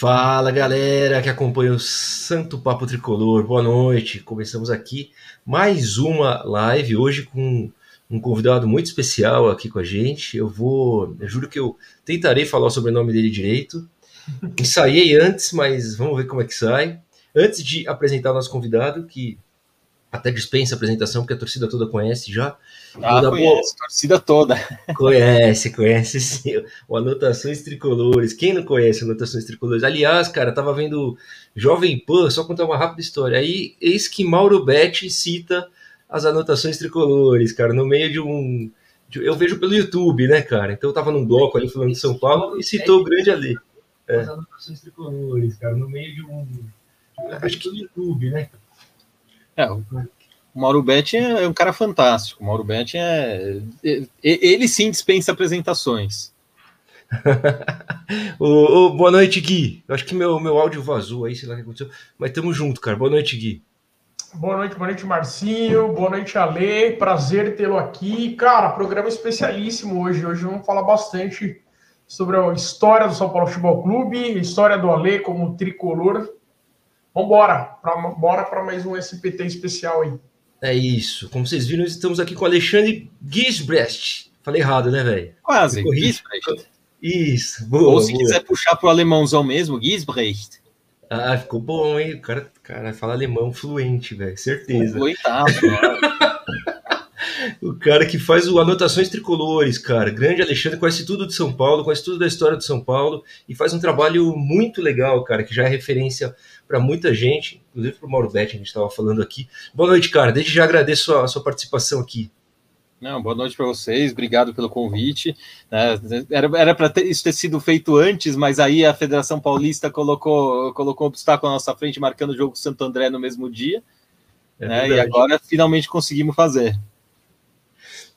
Fala galera que acompanha o Santo Papo Tricolor, boa noite. Começamos aqui mais uma live hoje com um convidado muito especial aqui com a gente. Eu vou, eu juro que eu tentarei falar o sobrenome dele direito. Ensaiei antes, mas vamos ver como é que sai. Antes de apresentar o nosso convidado, que até dispensa a apresentação, porque a torcida toda conhece já. Ah, conhece, boa... torcida toda. Conhece, conhece sim. O Anotações Tricolores. Quem não conhece Anotações Tricolores? Aliás, cara, tava vendo Jovem Pan, só contar uma rápida história. Aí, eis que Mauro Betti cita as Anotações Tricolores, cara, no meio de um... Eu vejo pelo YouTube, né, cara? Então eu tava num bloco ali falando de São Paulo e citou o grande ali. É. As Anotações Tricolores, cara, no meio de um... Acho que no YouTube, né, é, o Mauro Betti é um cara fantástico. O Mauro Betti é. Ele sim dispensa apresentações. boa noite, Gui. Eu acho que meu, meu áudio vazou aí, sei lá o que aconteceu. Mas tamo junto, cara. Boa noite, Gui. Boa noite, boa noite, Marcinho. Boa noite, Ale. Prazer tê-lo aqui. Cara, programa especialíssimo hoje. Hoje vamos falar bastante sobre a história do São Paulo Futebol Clube, história do Ale como tricolor Vambora, pra, bora para mais um SPT especial aí. É isso. Como vocês viram, estamos aqui com o Alexandre Gisbrecht. Falei errado, né, velho? Quase, Gisbrecht. Isso, boa. Ou se boa. quiser puxar pro alemãozão mesmo, Gisbrecht. Ah, ficou bom, hein? O cara, cara fala alemão fluente, velho. Certeza. Fluentaço, O cara que faz o Anotações Tricolores, cara. Grande Alexandre, conhece tudo de São Paulo, conhece tudo da história de São Paulo e faz um trabalho muito legal, cara, que já é referência para muita gente, inclusive para o Mauro Betti, a gente estava falando aqui. Boa noite, cara. Desde já agradeço a, a sua participação aqui. Não, boa noite para vocês, obrigado pelo convite. É, era para isso ter sido feito antes, mas aí a Federação Paulista colocou, colocou um obstáculo à nossa frente, marcando o jogo Santo André no mesmo dia. É né, e agora finalmente conseguimos fazer.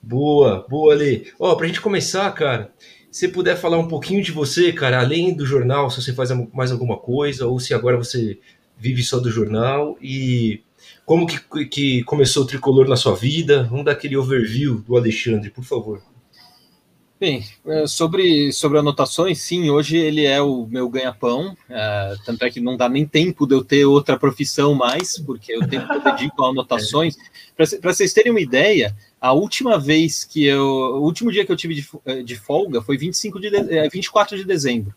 Boa, boa, ali. Ó, para a gente começar, cara, se puder falar um pouquinho de você, cara, além do jornal, se você faz mais alguma coisa, ou se agora você vive só do jornal, e como que, que começou o tricolor na sua vida? Vamos dar aquele overview do Alexandre, por favor. Bem, é, sobre, sobre anotações, sim, hoje ele é o meu ganha-pão, é, tanto é que não dá nem tempo de eu ter outra profissão mais, porque eu tenho que eu dedico a anotações. Para vocês terem uma ideia, a última vez que eu. O último dia que eu tive de, eh, de folga foi 25 de, de, 24 de dezembro.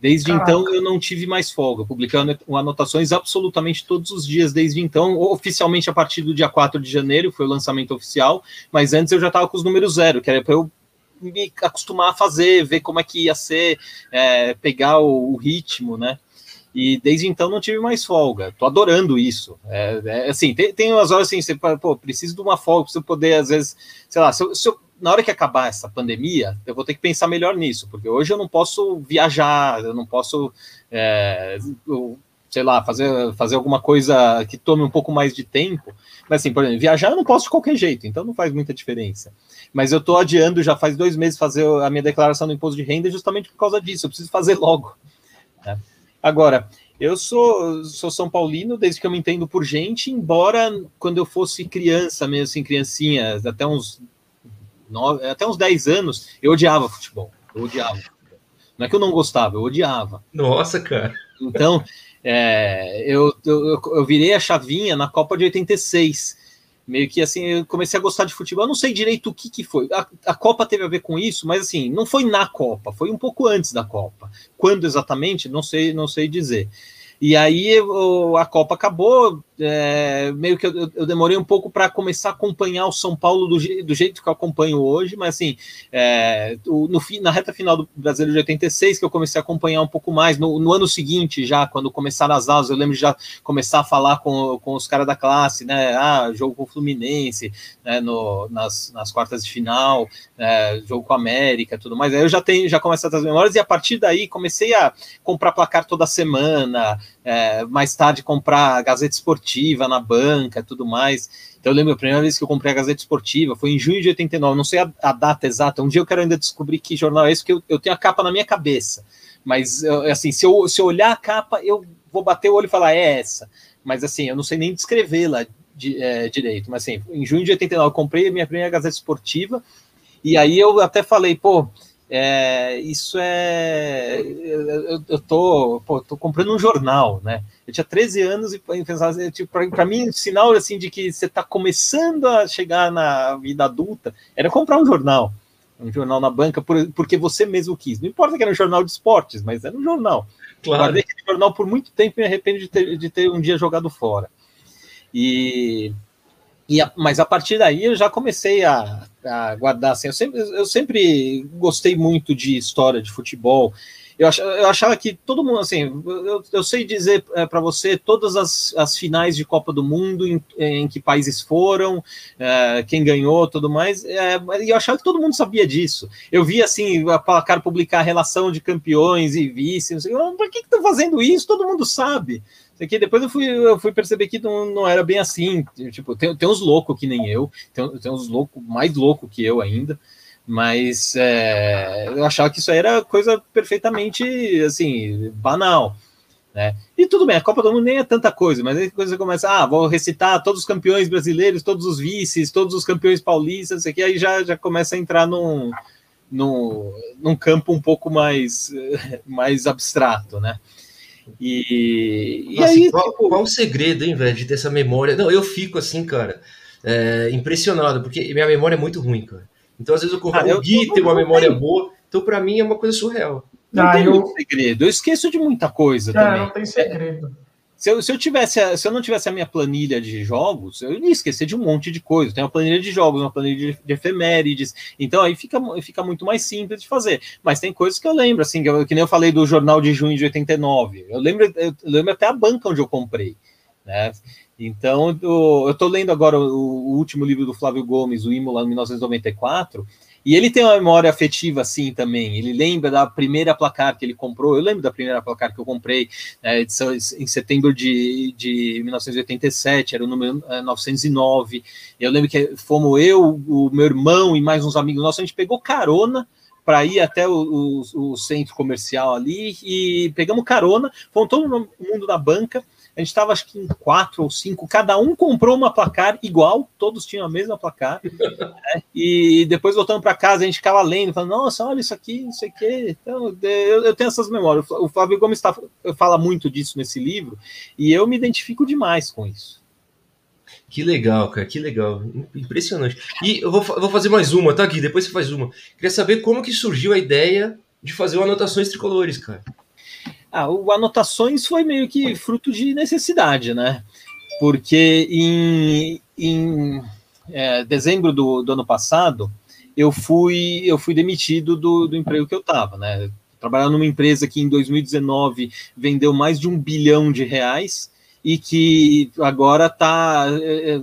Desde Caraca. então eu não tive mais folga, publicando anotações absolutamente todos os dias desde então, oficialmente a partir do dia 4 de janeiro, foi o lançamento oficial, mas antes eu já estava com os números zero, que era para eu me acostumar a fazer, ver como é que ia ser, é, pegar o, o ritmo, né? E desde então não tive mais folga. Tô adorando isso. É, é assim, tem, tem umas horas assim, você pô, preciso de uma folga, preciso poder, às vezes, sei lá, se eu, se eu, na hora que acabar essa pandemia, eu vou ter que pensar melhor nisso, porque hoje eu não posso viajar, eu não posso, é, eu, sei lá, fazer, fazer alguma coisa que tome um pouco mais de tempo. Mas assim, por exemplo, viajar eu não posso de qualquer jeito, então não faz muita diferença. Mas eu tô adiando já faz dois meses fazer a minha declaração do imposto de renda justamente por causa disso. Eu preciso fazer logo. Né? Agora, eu sou, sou São Paulino desde que eu me entendo por gente, embora quando eu fosse criança, mesmo assim, criancinha, até uns, nove, até uns 10 anos, eu odiava futebol. Eu odiava. Não é que eu não gostava, eu odiava. Nossa, cara. Então, é, eu, eu, eu virei a chavinha na Copa de 86 meio que assim, eu comecei a gostar de futebol. Eu não sei direito o que, que foi. A, a, Copa teve a ver com isso, mas assim, não foi na Copa, foi um pouco antes da Copa. Quando exatamente, não sei, não sei dizer. E aí a Copa acabou, é, meio que eu, eu, demorei um pouco para começar a acompanhar o São Paulo do, do, jeito que eu acompanho hoje, mas assim, é, no, na reta final do Brasileiro de 86, que eu comecei a acompanhar um pouco mais, no, no ano seguinte, já, quando começaram as aulas, eu lembro de já começar a falar com, com os caras da classe, né? Ah, jogo com o Fluminense, né, no, nas, nas quartas de final, é, jogo com a América tudo mais. Aí eu já tenho, já começo as memórias, e a partir daí comecei a comprar placar toda semana, é, mais tarde comprar Gazeta Esportiva na banca tudo mais. Então eu lembro a primeira vez que eu comprei a Gazeta Esportiva foi em junho de 89, não sei a, a data exata, um dia eu quero ainda descobrir que jornal é esse, porque eu, eu tenho a capa na minha cabeça. Mas assim, se eu, se eu olhar a capa, eu vou bater o olho e falar, é essa. Mas assim, eu não sei nem descrevê-la de, é, direito. Mas assim, em junho de 89 eu comprei a minha primeira Gazeta Esportiva, e aí eu até falei, pô, é, isso é. Eu, eu tô, pô, tô comprando um jornal, né? Eu tinha 13 anos e pensava, tipo, para mim, sinal assim de que você está começando a chegar na vida adulta era comprar um jornal. Um jornal na banca, por, porque você mesmo quis. Não importa que era um jornal de esportes, mas era um jornal. Claro. Guardei aquele jornal por muito tempo e me arrependo de ter, de ter um dia jogado fora. E e a, mas a partir daí eu já comecei a, a guardar assim. Eu sempre, eu sempre gostei muito de história de futebol. Eu achava, eu achava que todo mundo, assim, eu, eu sei dizer é, para você todas as, as finais de Copa do Mundo, em, em que países foram, é, quem ganhou, tudo mais, é, e eu achava que todo mundo sabia disso. Eu vi, assim, a Placar publicar a relação de campeões e vice, não sei, por que estão fazendo isso? Todo mundo sabe. Isso depois eu fui, eu fui perceber que não, não era bem assim. Tipo, tem, tem uns loucos que nem eu, tem, tem uns loucos mais loucos que eu ainda, mas é, eu achava que isso era coisa perfeitamente assim, banal. Né? E tudo bem, a Copa do Mundo nem é tanta coisa, mas aí quando você começa, ah, vou recitar todos os campeões brasileiros, todos os vices, todos os campeões paulistas, isso aqui, aí já, já começa a entrar num, num, num campo um pouco mais, mais abstrato, né? E, e Nossa, aí. Qual, tipo... qual, o segredo, hein, velho, de ter essa memória? Não, eu fico assim, cara, é, impressionado, porque minha memória é muito ruim, cara. Então, às vezes, eu confio ah, o Gui tem uma memória boa, então, para mim, é uma coisa surreal. Não ah, tem eu... segredo. Eu esqueço de muita coisa Cara, também. Não tem segredo. Se eu, se eu tivesse, se eu não tivesse a minha planilha de jogos, eu ia esquecer de um monte de coisa. Tem uma planilha de jogos, uma planilha de, de, efemérides. Então aí fica, fica muito mais simples de fazer. Mas tem coisas que eu lembro, assim, que, eu, que nem eu falei do jornal de junho de 89. Eu lembro, eu lembro até a banca onde eu comprei. Né? Então, eu estou lendo agora o, o, último livro do Flávio Gomes, o Imola, 1994, e ele tem uma memória afetiva assim também. Ele lembra da primeira placar que ele comprou. Eu lembro da primeira placar que eu comprei é, edição, em setembro de, de 1987, era o número 909. É, eu lembro que fomos eu, o meu irmão e mais uns amigos nossos. A gente pegou carona para ir até o, o, o, centro comercial ali e pegamos carona. Fomos todo mundo da banca a gente estava acho que em quatro ou cinco, cada um comprou uma placar igual, todos tinham a mesma placar, né? e depois voltando para casa, a gente ficava lendo, falando, nossa, olha isso aqui, não sei o quê. Então, eu, eu, tenho essas memórias. O Flávio Gomes tá, fala muito disso nesse livro, e eu me identifico demais com isso. Que legal, cara, que legal. Impressionante. E eu vou, vou fazer mais uma, tá, aqui Depois você faz uma. Queria saber como que surgiu a ideia de fazer o Anotações Tricolores, cara. Ah, o Anotações foi meio que fruto de necessidade, né? Porque em, em é, dezembro do, do, ano passado, eu fui, eu fui demitido do, do emprego que eu estava, né? Trabalhando numa empresa que em 2019 vendeu mais de um bilhão de reais e que agora tá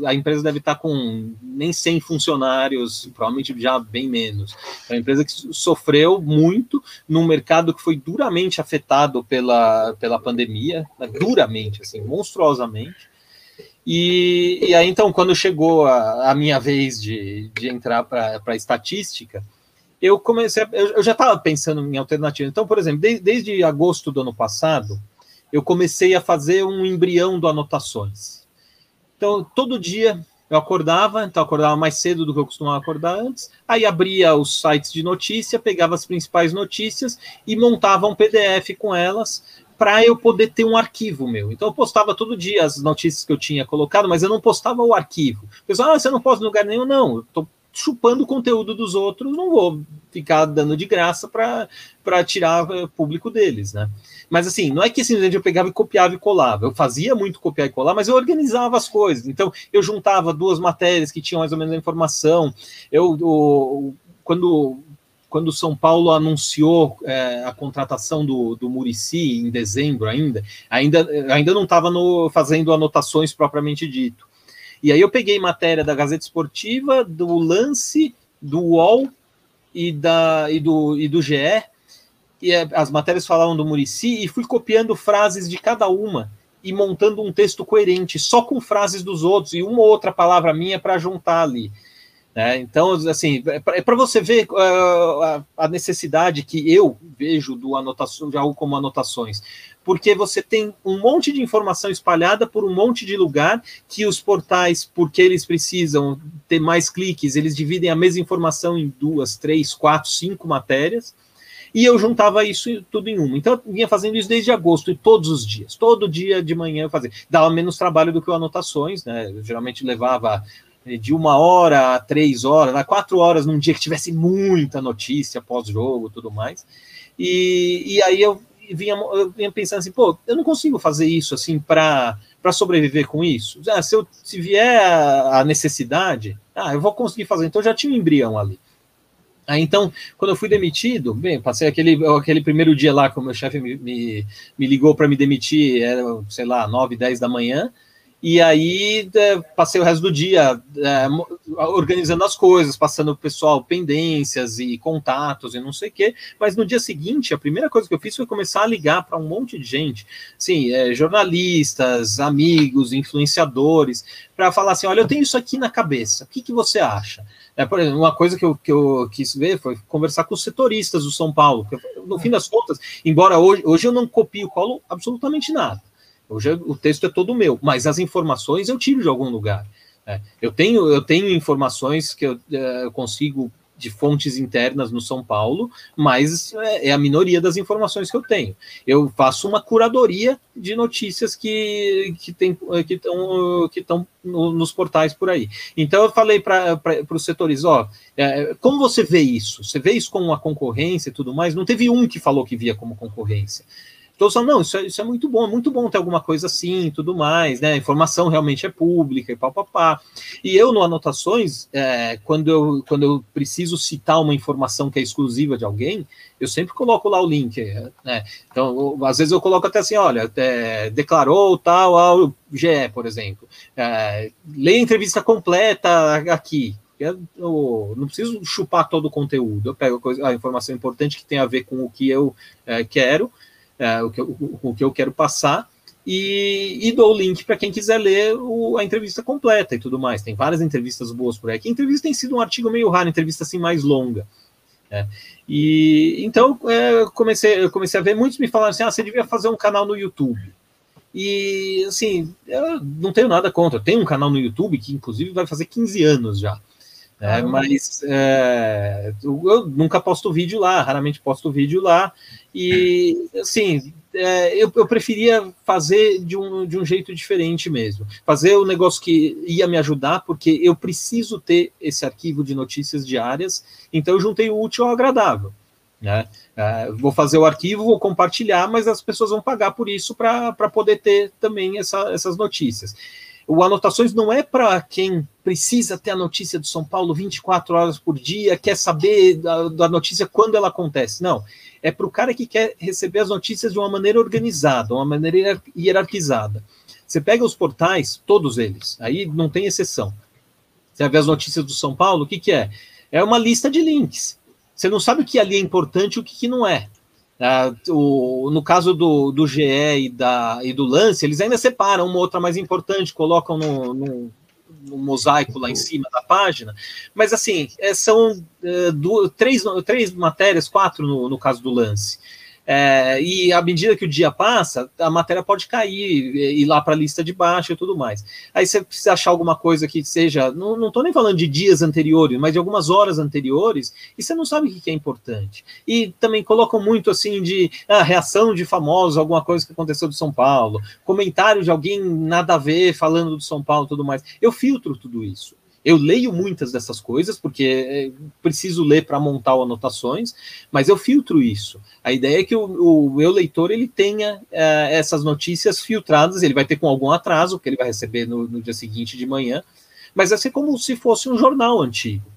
a empresa deve estar tá com nem 100 funcionários, provavelmente já bem menos. É uma empresa que sofreu muito num mercado que foi duramente afetado pela, pela pandemia, né, duramente, assim, monstruosamente. E, e aí, então, quando chegou a, a minha vez de, de entrar para a estatística, eu comecei, a, eu já estava pensando em alternativa. Então, por exemplo, de, desde agosto do ano passado, eu comecei a fazer um embrião do anotações. Então, todo dia eu acordava, então eu acordava mais cedo do que eu costumava acordar antes, aí abria os sites de notícia, pegava as principais notícias e montava um PDF com elas para eu poder ter um arquivo meu. Então eu postava todo dia as notícias que eu tinha colocado, mas eu não postava o arquivo. O pessoal, ah, você não posta em lugar nenhum? Não, eu estou chupando o conteúdo dos outros, não vou ficar dando de graça para tirar o público deles, né? Mas assim, não é que simplesmente eu pegava e copiava e colava. Eu fazia muito copiar e colar, mas eu organizava as coisas. Então, eu juntava duas matérias que tinham mais ou menos a informação. Eu, o, quando quando o São Paulo anunciou é, a contratação do, do Murici em dezembro ainda, ainda, ainda não estava fazendo anotações propriamente dito. E aí eu peguei matéria da Gazeta Esportiva, do Lance, do UOL e, da, e, do, e do GE, e as matérias falavam do Murici e fui copiando frases de cada uma e montando um texto coerente, só com frases dos outros e uma ou outra palavra minha para juntar ali. Né? Então, assim, é para é você ver uh, a necessidade que eu vejo do anotação, de algo como anotações, porque você tem um monte de informação espalhada por um monte de lugar que os portais, porque eles precisam ter mais cliques, eles dividem a mesma informação em duas, três, quatro, cinco matérias. E eu juntava isso tudo em uma. Então, eu vinha fazendo isso desde agosto, e todos os dias. Todo dia de manhã eu fazia. Dava menos trabalho do que o anotações, né? Eu geralmente levava de uma hora a três horas, quatro horas num dia que tivesse muita notícia pós-jogo tudo mais. E, e aí eu vinha, eu vinha pensando assim, pô, eu não consigo fazer isso assim para sobreviver com isso. Ah, se, eu, se vier a, a necessidade, ah, eu vou conseguir fazer. Então já tinha um embrião ali. Aí, então, quando eu fui demitido, bem, passei aquele, aquele primeiro dia lá que o meu chefe me, me, me ligou para me demitir, era, sei lá, 9, 10 da manhã. E aí é, passei o resto do dia é, organizando as coisas, passando o pessoal pendências e contatos e não sei o quê. Mas no dia seguinte, a primeira coisa que eu fiz foi começar a ligar para um monte de gente, sim, é, jornalistas, amigos, influenciadores, para falar assim: olha, eu tenho isso aqui na cabeça, o que, que você acha? É, por exemplo, uma coisa que eu, que eu quis ver foi conversar com os setoristas do São Paulo. No fim das contas, embora hoje, hoje eu não copio colo absolutamente nada Hoje o texto é todo meu, mas as informações eu tiro de algum lugar. É, eu, tenho, eu tenho informações que eu, é, eu consigo de fontes internas no São Paulo, mas é, é, a minoria das informações que eu tenho. Eu faço uma curadoria de notícias que que tem, que estão que estão no, nos portais por aí. Então eu falei para os setores, ó, é, como você vê isso? Você vê isso como uma concorrência e tudo mais? Não teve um que falou que via como concorrência. Falam, não, isso é, isso é muito bom, é muito bom ter alguma coisa assim tudo mais, né? A informação realmente é pública e papapá. E eu, no Anotações, é, quando, eu, quando eu preciso citar uma informação que é exclusiva de alguém, eu sempre coloco lá o link, né? Então, eu, às vezes eu coloco até assim, olha, é, declarou tal ao GE, por exemplo. É, leia a entrevista completa aqui, eu não preciso chupar todo o conteúdo, eu pego a informação importante que tem a ver com o que eu é, quero o, que eu, o, que eu quero passar, e, e dou o link para quem quiser ler o, a entrevista completa e tudo mais. Tem várias entrevistas boas por aqui. A entrevista tem sido um artigo meio raro, entrevista assim mais longa. É. E então é, comecei, eu comecei a ver muitos me falaram assim: ah, você devia fazer um canal no YouTube. E assim, eu não tenho nada contra. Eu tenho um canal no YouTube que, inclusive, vai fazer 15 anos já. É, mas é, eu nunca posto vídeo lá, raramente posto vídeo lá. E assim, é, eu, eu, preferia fazer de um, de um jeito diferente mesmo. Fazer o um negócio que ia me ajudar, porque eu preciso ter esse arquivo de notícias diárias, então eu juntei o útil ao agradável. Né? É, vou fazer o arquivo, vou compartilhar, mas as pessoas vão pagar por isso para poder ter também essa, essas notícias. O Anotações não é para quem precisa ter a notícia do São Paulo 24 horas por dia, quer saber da, da notícia quando ela acontece. Não. É para o cara que quer receber as notícias de uma maneira organizada, uma maneira hierarquizada. Você pega os portais, todos eles, aí não tem exceção. Você ver as notícias do São Paulo, o que, que é? É uma lista de links. Você não sabe o que ali é importante e o que, que não é. Uh, o, no caso do, do GE e, da, e do lance, eles ainda separam uma outra mais importante, colocam no, no, no mosaico lá em cima da página, mas assim, é, são uh, duas, três, três matérias, quatro no, no caso do lance. É, e à medida que o dia passa, a matéria pode cair ir lá para a lista de baixo e tudo mais. Aí você precisa achar alguma coisa que seja, não estou nem falando de dias anteriores, mas de algumas horas anteriores, e você não sabe o que é importante. E também colocam muito assim de ah, reação de famosos, alguma coisa que aconteceu do São Paulo, comentário de alguém nada a ver falando do São Paulo e tudo mais. Eu filtro tudo isso. Eu leio muitas dessas coisas, porque é, preciso ler para montar anotações, mas eu filtro isso. A ideia é que o, meu leitor ele tenha é, essas notícias filtradas, ele vai ter com algum atraso, que ele vai receber no, no dia seguinte de manhã, mas vai ser como se fosse um jornal antigo.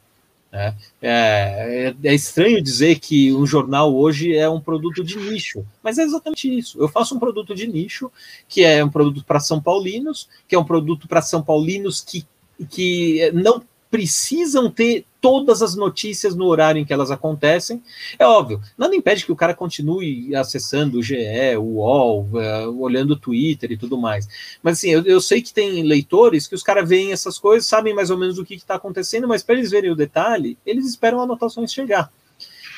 Né? É, é, é, estranho dizer que um jornal hoje é um produto de nicho, mas é exatamente isso. Eu faço um produto de nicho, que é um produto para São Paulinos, que é um produto para São Paulinos que que não precisam ter todas as notícias no horário em que elas acontecem. É óbvio, nada impede que o cara continue acessando o GE, o UOL, uh, olhando o Twitter e tudo mais. Mas assim, eu, eu sei que tem leitores que os caras veem essas coisas, sabem mais ou menos o que está acontecendo, mas para eles verem o detalhe, eles esperam anotações chegar.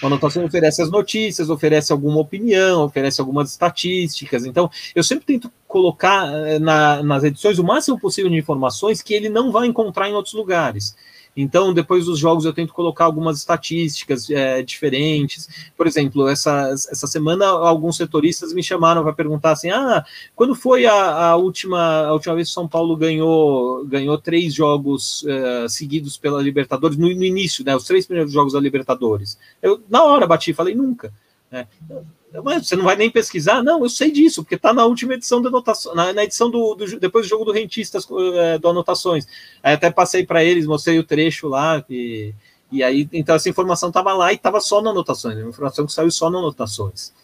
A anotação oferece as notícias, oferece alguma opinião, oferece algumas estatísticas. Então, eu sempre tento colocar eh, na, nas edições o máximo possível de informações que ele não vai encontrar em outros lugares. Então, depois dos jogos, eu tento colocar algumas estatísticas é, diferentes. Por exemplo, essa, essa semana, alguns setoristas me chamaram para perguntar assim: ah, quando foi a, a, última, a última vez que São Paulo ganhou, ganhou três jogos uh, seguidos pela Libertadores, no, no, início, né, os três primeiros jogos da Libertadores? Eu, na hora, bati falei: nunca. Né? Você não vai nem pesquisar? Não, eu sei disso, porque está na última edição da anotação, na, na edição do, do, depois do jogo do Rentistas é, do Anotações. Aí até passei para eles, mostrei o trecho lá, e, e aí, então essa informação estava lá e estava só na anotações, a informação que saiu só na anotações.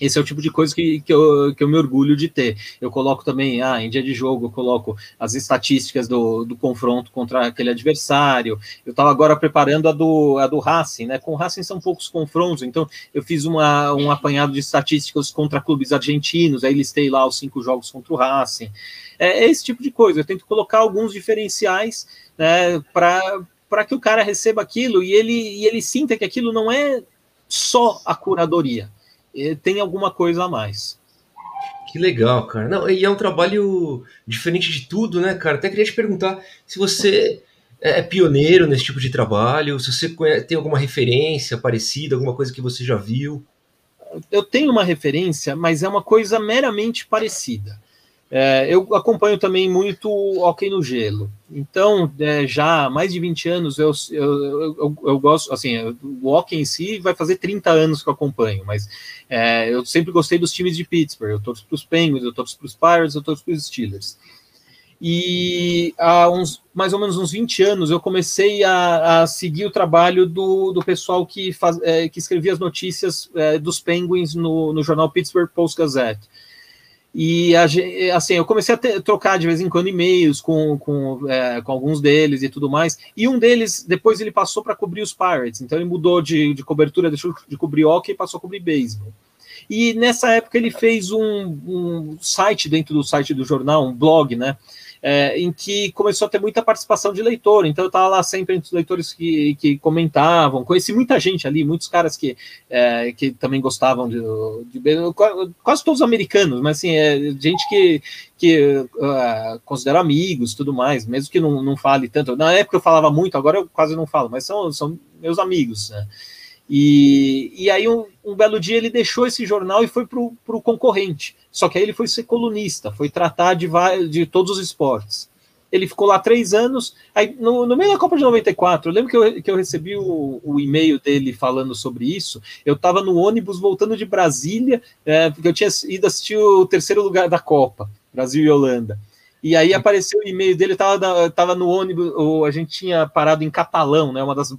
Esse é o tipo de coisa que, que, eu, que eu me orgulho de ter. Eu coloco também, ah, em dia de jogo, eu coloco as estatísticas do, do confronto contra aquele adversário. Eu estava agora preparando a do, a do Racing, né? Com o Racing são poucos confrontos, então eu fiz uma, um apanhado de estatísticas contra clubes argentinos, aí listei lá os cinco jogos contra o Racing. É, é esse tipo de coisa. Eu tento colocar alguns diferenciais né, para que o cara receba aquilo e ele, e ele sinta que aquilo não é só a curadoria tem alguma coisa a mais. Que legal, cara. Não, e é um trabalho diferente de tudo, né, cara? Até queria te perguntar se você é, é pioneiro nesse tipo de trabalho, se você tem alguma referência parecida, alguma coisa que você já viu. Eu tenho uma referência, mas é uma coisa meramente parecida. É, eu acompanho também muito hockey no gelo. Então, é, já há mais de 20 anos, eu, eu, eu, eu, gosto, assim, o hockey em si vai fazer 30 anos que eu acompanho, mas é, eu sempre gostei dos times de Pittsburgh. Eu torço para os Penguins, eu torço para os Pirates, eu torço para os Steelers. E há uns, mais ou menos uns 20 anos, eu comecei a, a seguir o trabalho do, do pessoal que, faz, é, que escrevia as notícias é, dos Penguins no, no jornal Pittsburgh Post-Gazette. E assim, eu comecei a ter, trocar de vez em quando e-mails com, com, é, com alguns deles e tudo mais. E um deles, depois ele passou para cobrir os Pirates. Então ele mudou de, de cobertura, deixou de cobrir hockey e passou a cobrir beisebol. E nessa época ele fez um, um site dentro do site do jornal, um blog, né? É, em que começou a ter muita participação de leitor. Então eu estava lá sempre entre os leitores que, que comentavam, conheci muita gente ali, muitos caras que, é, que também gostavam de, de, quase todos americanos, mas assim, é, gente que, que uh, considero amigos tudo mais, mesmo que não, não fale tanto. Na época eu falava muito, agora eu quase não falo, mas são, são meus amigos. Né? E, e aí, um, um, belo dia, ele deixou esse jornal e foi para o concorrente. Só que aí ele foi ser colunista, foi tratar de, de todos os esportes. Ele ficou lá três anos. Aí, no, no meio da Copa de 94, eu lembro que eu, que eu recebi o, o e-mail dele falando sobre isso. Eu estava no ônibus voltando de Brasília, é, porque eu tinha ido assistir o terceiro lugar da Copa, Brasil e Holanda. E aí apareceu o e-mail dele, estava tava no ônibus, ou a gente tinha parado em Catalão, né, uma das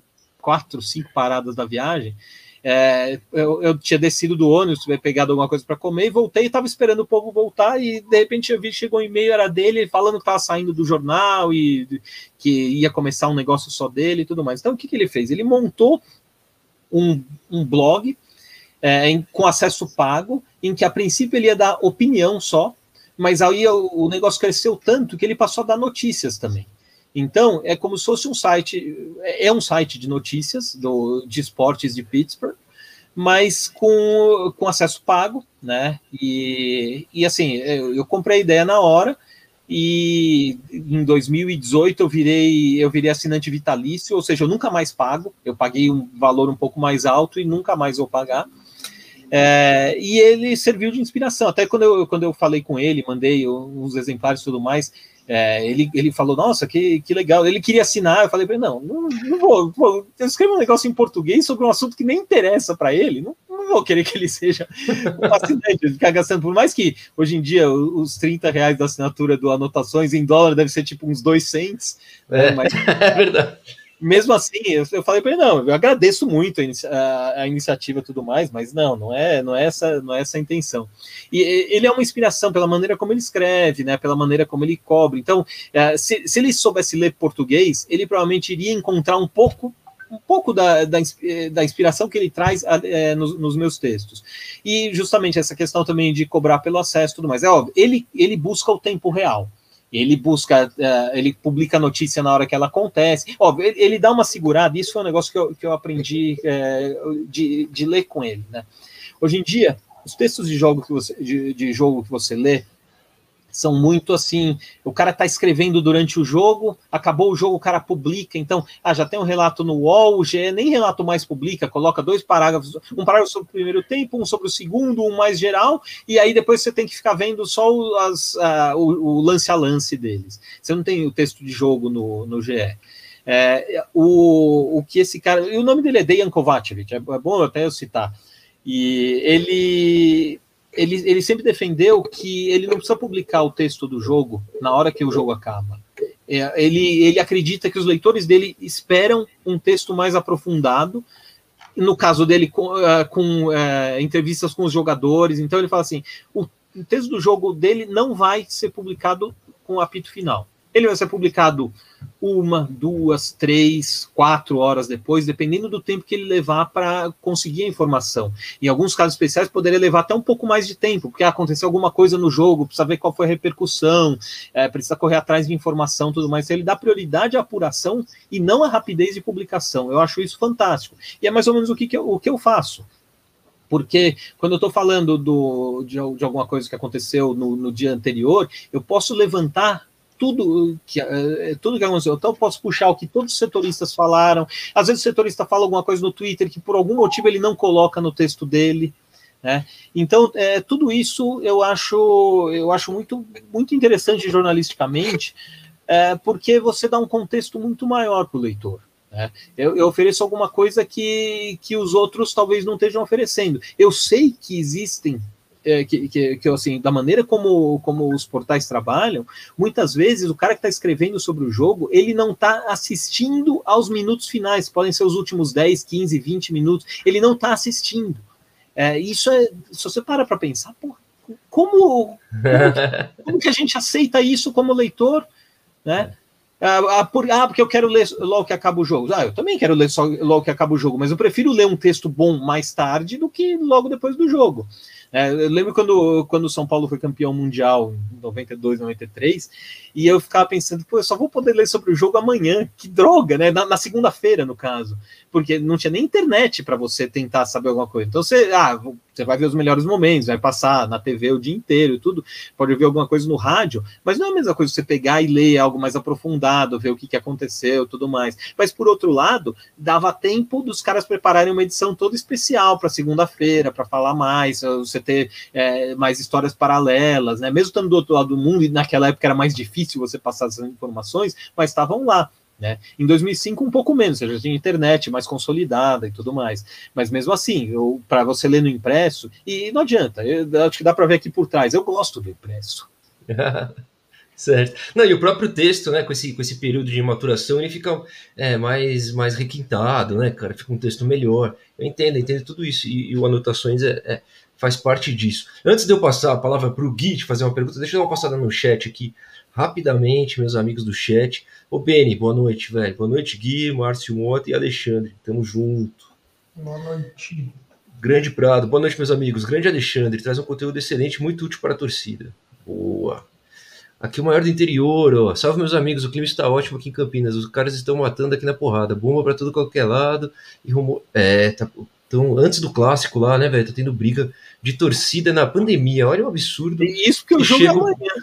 quatro, cinco paradas da viagem. É, eu, eu, tinha descido do ônibus, tivesse pegado alguma coisa para comer e voltei. Estava esperando o povo voltar e de repente eu vi chegou um e-mail era dele falando que estava saindo do jornal e que ia começar um negócio só dele e tudo mais. Então o que, que ele fez? Ele montou um, um blog é, em, com acesso pago, em que a princípio ele ia dar opinião só, mas aí o, o negócio cresceu tanto que ele passou a dar notícias também. Então, é como se fosse um site, é um site de notícias do, de esportes de Pittsburgh, mas com, com acesso pago, né? E, e assim, eu, eu comprei a ideia na hora, e em 2018 eu virei eu virei assinante vitalício, ou seja, eu nunca mais pago, eu paguei um valor um pouco mais alto e nunca mais vou pagar. É, e ele serviu de inspiração. Até quando eu, quando eu falei com ele, mandei uns exemplares e tudo mais, é, ele, ele falou, nossa, que, que legal. Ele queria assinar, eu falei para ele, não, não, não vou, vou, eu escrevo um negócio em português sobre um assunto que nem interessa para ele, não, não vou querer que ele seja um assinante, ficar gastando, por mais que hoje em dia os 30 reais da assinatura do Anotações em dólar deve ser tipo uns 2 cents, né, é, né, mas, é verdade mesmo assim, eu, eu falei para ele, não, eu agradeço muito a, a, a, iniciativa e tudo mais, mas não, não é, não é essa, não é essa a intenção. E ele é uma inspiração pela maneira como ele escreve, né, pela maneira como ele cobre. Então, é, se, se ele soubesse ler português, ele provavelmente iria encontrar um pouco um pouco da, da, da, inspiração que ele traz é, nos, nos, meus textos. E justamente essa questão também de cobrar pelo acesso e tudo mais. É óbvio, ele, ele busca o tempo real. Ele busca, uh, ele publica a notícia na hora que ela acontece. Óbvio, ele, ele, dá uma segurada, isso foi um negócio que eu, que eu aprendi é, de, de ler com ele. Né? Hoje em dia, os textos de jogo que você, de, de jogo que você lê, são muito assim. O cara está escrevendo durante o jogo, acabou o jogo, o cara publica. Então, ah, já tem um relato no UOL, o GE nem relato mais publica, coloca dois parágrafos, um parágrafo sobre o primeiro tempo, um sobre o segundo, um mais geral, e aí depois você tem que ficar vendo só as, uh, o, o, lance a lance deles. Você não tem o texto de jogo no, no GE. É, o, o que esse cara. E o nome dele é Dejan Kovacevic, é, é bom até eu citar. E ele ele, ele sempre defendeu que ele não precisa publicar o texto do jogo na hora que o jogo acaba. É, ele, ele acredita que os leitores dele esperam um texto mais aprofundado, no caso dele, com, uh, com uh, entrevistas com os jogadores. Então ele fala assim: o texto do jogo dele não vai ser publicado com o apito final. Ele vai ser publicado uma, duas, três, quatro horas depois, dependendo do tempo que ele levar para conseguir a informação. Em alguns casos especiais, poderia levar até um pouco mais de tempo, porque aconteceu alguma coisa no jogo, precisa ver qual foi a repercussão, é, precisa correr atrás de informação tudo mais. Ele dá prioridade à apuração e não à rapidez de publicação. Eu acho isso fantástico. E é mais ou menos o que, que, eu, o que eu faço porque quando eu estou falando do, de, de, alguma coisa que aconteceu no, no, dia anterior, eu posso levantar tudo que, uh, tudo que aconteceu. Então, eu posso puxar o que todos os setoristas falaram. Às vezes, o setorista fala alguma coisa no Twitter que, por algum motivo, ele não coloca no texto dele. Né? Então, é, tudo isso eu acho, eu acho muito, muito interessante jornalisticamente, é, porque você dá um contexto muito maior para o leitor. Né? Eu, eu, ofereço alguma coisa que, que os outros talvez não estejam oferecendo. Eu sei que existem é, que, que, que, assim, da maneira como, como os portais trabalham, muitas vezes o cara que está escrevendo sobre o jogo, ele não está assistindo aos minutos finais, podem ser os últimos 10, 15, 20 minutos, ele não está assistindo. É, isso é, se você para para pensar, pô, como, como, como, que a gente aceita isso como leitor, né? Ah, ah, por, ah, porque eu quero ler logo que acaba o jogo. Ah, eu também quero ler só logo que acaba o jogo, mas eu prefiro ler um texto bom mais tarde do que logo depois do jogo. É, eu lembro quando, quando o São Paulo foi campeão mundial em 92, 93, e eu ficava pensando, pô, eu só vou poder ler sobre o jogo amanhã, que droga, né? Na, na segunda-feira, no caso, porque não tinha nem internet para você tentar saber alguma coisa. Então você, ah, você vai ver os melhores momentos, vai passar na TV o dia inteiro, tudo, pode ouvir alguma coisa no rádio, mas não é a mesma coisa você pegar e ler algo mais aprofundado, ver o que, que aconteceu, tudo mais. Mas por outro lado, dava tempo dos caras prepararem uma edição toda especial para segunda-feira, para falar mais, você ter é, mais histórias paralelas, né? Mesmo estando do outro lado do mundo, e naquela época era mais difícil você passar essas informações, mas estavam lá. Né? Em 2005, um pouco menos, você já tinha internet mais consolidada e tudo mais. Mas mesmo assim, para você ler no impresso, e não adianta, eu, acho que dá para ver aqui por trás, eu gosto do impresso. certo. Não, e o próprio texto, né, com esse, com esse período de maturação, ele fica é, mais, mais requintado, né, cara? Fica um texto melhor. Eu entendo, eu entendo tudo isso. E, e o Anotações é, é, faz parte disso. Antes de eu passar a palavra para o Gui te fazer uma pergunta, deixa eu dar uma passada no chat aqui rapidamente, meus amigos do chat. Ô, Beni, boa noite, velho. Boa noite, Gui, Márcio Mota e Alexandre. Tamo junto. Boa noite. Grande Prado. Boa noite, meus amigos. Grande Alexandre. Traz um conteúdo excelente, muito útil para a torcida. Boa. Aqui o maior do interior, ó. Salve, meus amigos. O clima está ótimo aqui em Campinas. Os caras estão matando aqui na porrada. Bomba para todo qualquer lado. E rumor. É, tá. Então, antes do clássico lá, né, velho? Tá tendo briga de torcida na pandemia. Olha o absurdo. E isso porque o jogo é amanhã.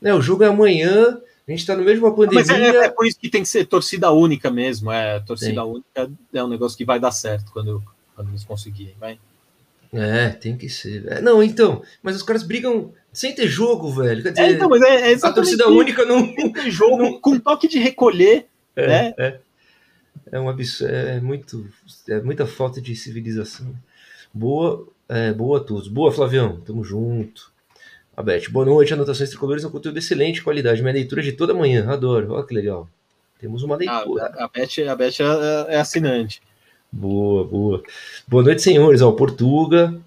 Né, o jogo é amanhã, a gente está no mesmo pandemia. Mas é, é, por isso que tem que ser torcida única mesmo. É, torcida tem. única é um negócio que vai dar certo quando, quando eles conseguirem, vai. É, tem que ser. É, não, então, mas os caras brigam sem ter jogo, velho. Quer é, dizer, é, então, mas é, é a torcida única não tem jogo não... com toque de recolher, é, né? É. É um absurdo, é muito, é muita falta de civilização. Boa, é, boa a todos. Boa, Flavião, tamo junto. A Beth, boa noite. Anotações tricolores é um conteúdo de excelente qualidade. Minha leitura de toda manhã. Adoro. Olha que legal. Temos uma leitura. Ah, a, Beth, a Beth é, é, assinante. Boa, boa. Boa noite, senhores. Ó, Portuga.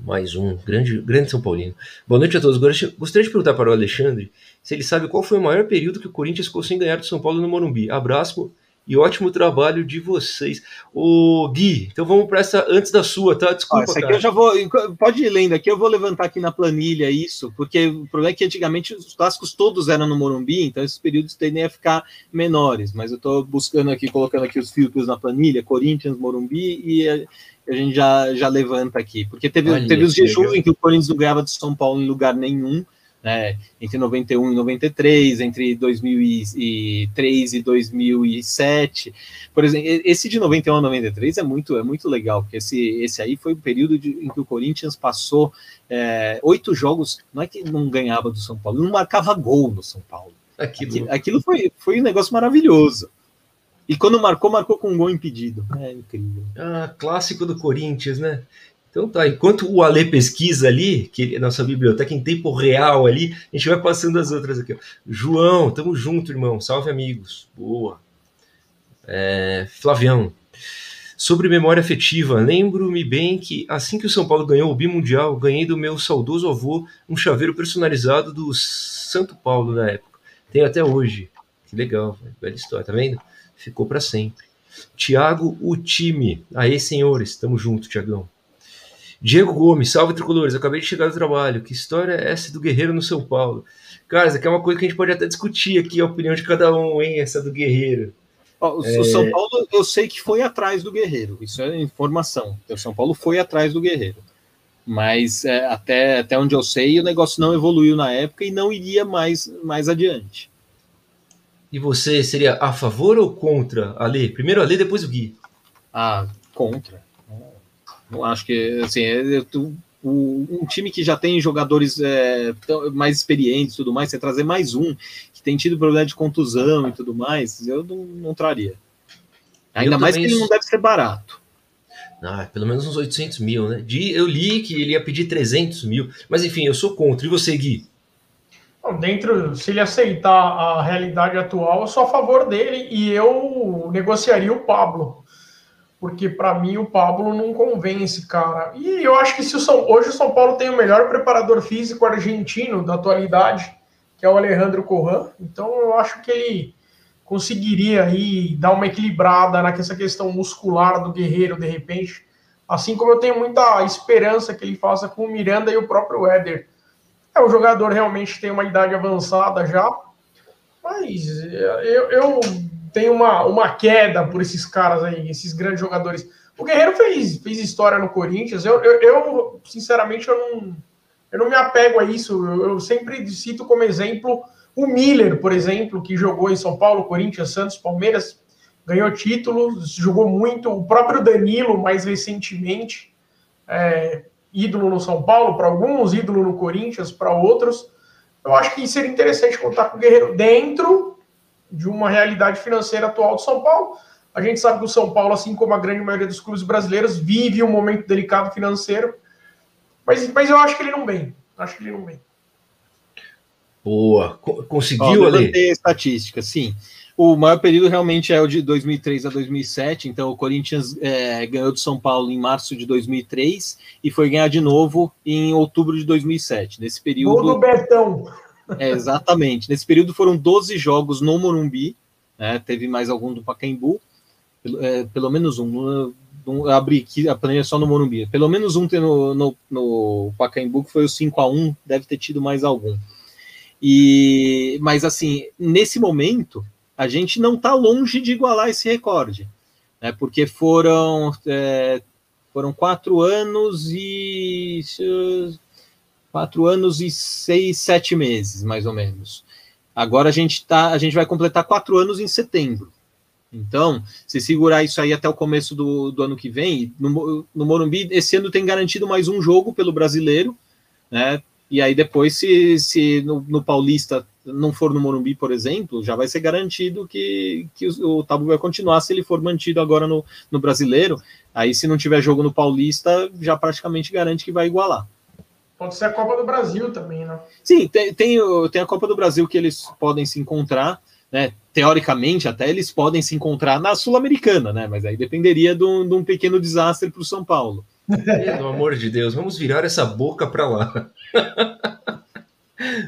Mais um. Grande, grande São Paulino. Boa noite a todos. Gostaria de perguntar para o Alexandre se ele sabe qual foi o maior período que o Corinthians ficou sem ganhar do São Paulo no Morumbi. Abraço e ótimo trabalho de vocês. O Gui, então vamos para essa antes da sua, tá? Desculpa. Ó, aqui eu já vou. Pode ir lendo aqui, eu vou levantar aqui na planilha isso, porque o problema é que antigamente os clássicos todos eram no Morumbi, então esses períodos tendem a ficar menores. Mas eu estou buscando aqui, colocando aqui os filtros na planilha, Corinthians, Morumbi, e a, a gente já, já levanta aqui. Porque teve, Olha, teve os jejuns em que o Corinthians não ganhava de São Paulo em lugar nenhum né, entre 91 e 93, entre 2003 e 2007. Por exemplo, esse de 91 a 93 é muito, é muito legal, porque esse, esse aí foi o período de, em que o Corinthians passou é, oito jogos, não é que não ganhava do São Paulo, não marcava gol no São Paulo. Aquilo, aquilo, aquilo foi, foi um negócio maravilhoso. E quando marcou, marcou com um gol impedido. É incrível. Ah, clássico do Corinthians, né? Então tá, enquanto o Ale pesquisa ali, que é nossa biblioteca em tempo real ali, a gente vai passando as outras aqui. João, tamo junto, irmão. Salve, amigos. Boa. É, Flavião. Sobre memória afetiva, lembro-me bem que assim que o São Paulo ganhou o Bimundial, ganhei do meu saudoso avô um chaveiro personalizado do Santo Paulo na época. Tenho até hoje. Que legal, velha história, tá vendo? Ficou para sempre. Tiago, o time. Aí, senhores, tamo junto, Tiagão. Diego Gomes, salve tricolores, acabei de chegar do trabalho. Que história é essa do Guerreiro no São Paulo? Cara, isso aqui é uma coisa que a gente pode até discutir aqui, a opinião de cada um, hein? Essa do Guerreiro. o é... São Paulo, eu sei que foi atrás do Guerreiro, isso é informação. O São Paulo foi atrás do Guerreiro. Mas é, até, até onde eu sei, o negócio não evoluiu na época e não iria mais, mais adiante. E você seria a favor ou contra a lei? Primeiro a lei, depois o Gui. Ah, contra. Não acho que assim, é, é, um time que já tem jogadores é, mais experientes e tudo mais, você trazer mais um que tem tido problema de contusão e tudo mais, eu não, não traria. Ainda eu mais que ele não deve ser barato. Ah, pelo menos uns 800 mil, né? eu li que ele ia pedir 300 mil, mas enfim, eu sou contra. E você, Gui? Dentro, se ele aceitar a realidade atual, eu sou a favor dele e eu negociaria o Pablo porque para mim o Pablo não convence, cara. E eu acho que se o São, hoje o São Paulo tem o melhor preparador físico argentino da atualidade, que é o Alejandro Corran, então eu acho que ele conseguiria aí dar uma equilibrada nessa questão muscular do Guerreiro de repente, assim como eu tenho muita esperança que ele faça com o Miranda e o próprio Éder. É um jogador realmente tem uma idade avançada já, mas eu, eu tem uma, uma queda por esses caras aí, esses grandes jogadores. O Guerreiro fez, fez história no Corinthians. Eu, eu, eu sinceramente, eu não, eu não me apego a isso. Eu, eu, sempre cito como exemplo o Miller, por exemplo, que jogou em São Paulo, Corinthians, Santos, Palmeiras, ganhou títulos, jogou muito. O próprio Danilo, mais recentemente, é, ídolo no São Paulo para alguns, ídolo no Corinthians para outros. Eu acho que seria interessante contar com o Guerreiro dentro de uma realidade financeira atual do São Paulo. A gente sabe que o São Paulo, assim como a grande maioria dos clubes brasileiros, vive um momento delicado financeiro. Mas, mas eu acho que ele não vem. Acho que ele não vem. Boa. Conseguiu, ali? estatística, sim. O maior período realmente é o de 2003 a 2007. Então, o Corinthians é, ganhou do São Paulo em março de 2003 e foi ganhar de novo em outubro de 2007. Nesse período. Gol do Betão. É, exatamente. Nesse período foram 12 jogos no Morumbi, né? teve mais algum do Pacaembu, pelo, é, pelo menos um. No, abri aqui a planilha só no Morumbi. Pelo menos um tem no, no, no Pacaembu, que foi o 5 a 1 deve ter tido mais algum. E, mas assim, nesse momento, a gente não está longe de igualar esse recorde, né? porque foram, é, foram quatro anos e quatro anos e seis, sete meses, mais ou menos. Agora a gente tá, a gente vai completar quatro anos em setembro. Então, se segurar isso aí até o começo do, do ano que vem, no, no Morumbi, esse ano tem garantido mais um jogo pelo brasileiro, né? E aí depois, se, se no, no Paulista não for no Morumbi, por exemplo, já vai ser garantido que, que o, o tabu vai continuar se ele for mantido agora no, no brasileiro. Aí, se não tiver jogo no Paulista, já praticamente garante que vai igualar. Pode ser a Copa do Brasil também, né? Sim, tem, tem, tem a Copa do Brasil que eles podem se encontrar, né? Teoricamente, até eles podem se encontrar na Sul-Americana, né? Mas aí dependeria de um, de um pequeno desastre para o São Paulo. Pelo amor de Deus, vamos virar essa boca para lá.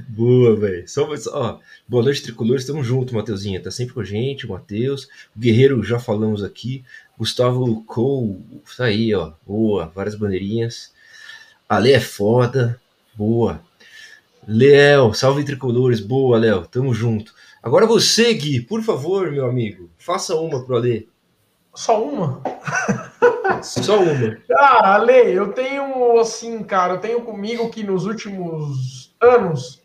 Boa, velho. Só, ó, boa noite, tricolores. Estamos juntos, Mateuzinha. Tá sempre com a gente, o Matheus. O Guerreiro, já falamos aqui. Gustavo Cole, tá aí, ó. Boa, várias bandeirinhas. Ale é foda. Boa. Léo, salve tricolores. Boa, Léo. Tamo junto. Agora você, Gui, por favor, meu amigo, faça uma pro Ale. Só uma? Só uma. Cara, Ale, eu tenho assim, cara, eu tenho comigo que nos últimos anos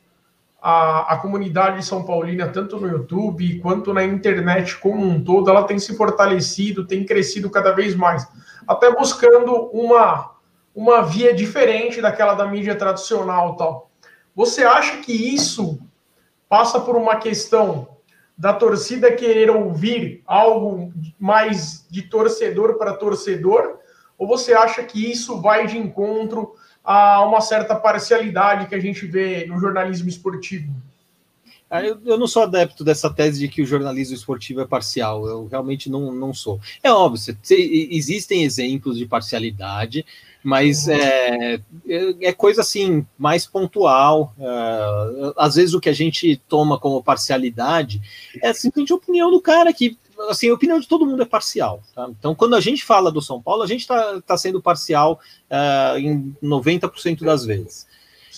a, a comunidade São Paulina, tanto no YouTube quanto na internet como um todo, ela tem se fortalecido, tem crescido cada vez mais, até buscando uma, uma via diferente daquela da mídia tradicional tal. Você acha que isso passa por uma questão da torcida querer ouvir algo mais de torcedor para torcedor? Ou você acha que isso vai de encontro a uma certa parcialidade que a gente vê no jornalismo esportivo? Eu, eu, não sou adepto dessa tese de que o jornalismo esportivo é parcial, eu realmente não, não sou. É óbvio, existem exemplos de parcialidade, mas é, é, é coisa assim, mais pontual. É, às vezes o que a gente toma como parcialidade é simplesmente a opinião do cara que assim, a opinião de todo mundo é parcial. Tá? Então, quando a gente fala do São Paulo, a gente está tá sendo parcial uh, em 90% das vezes.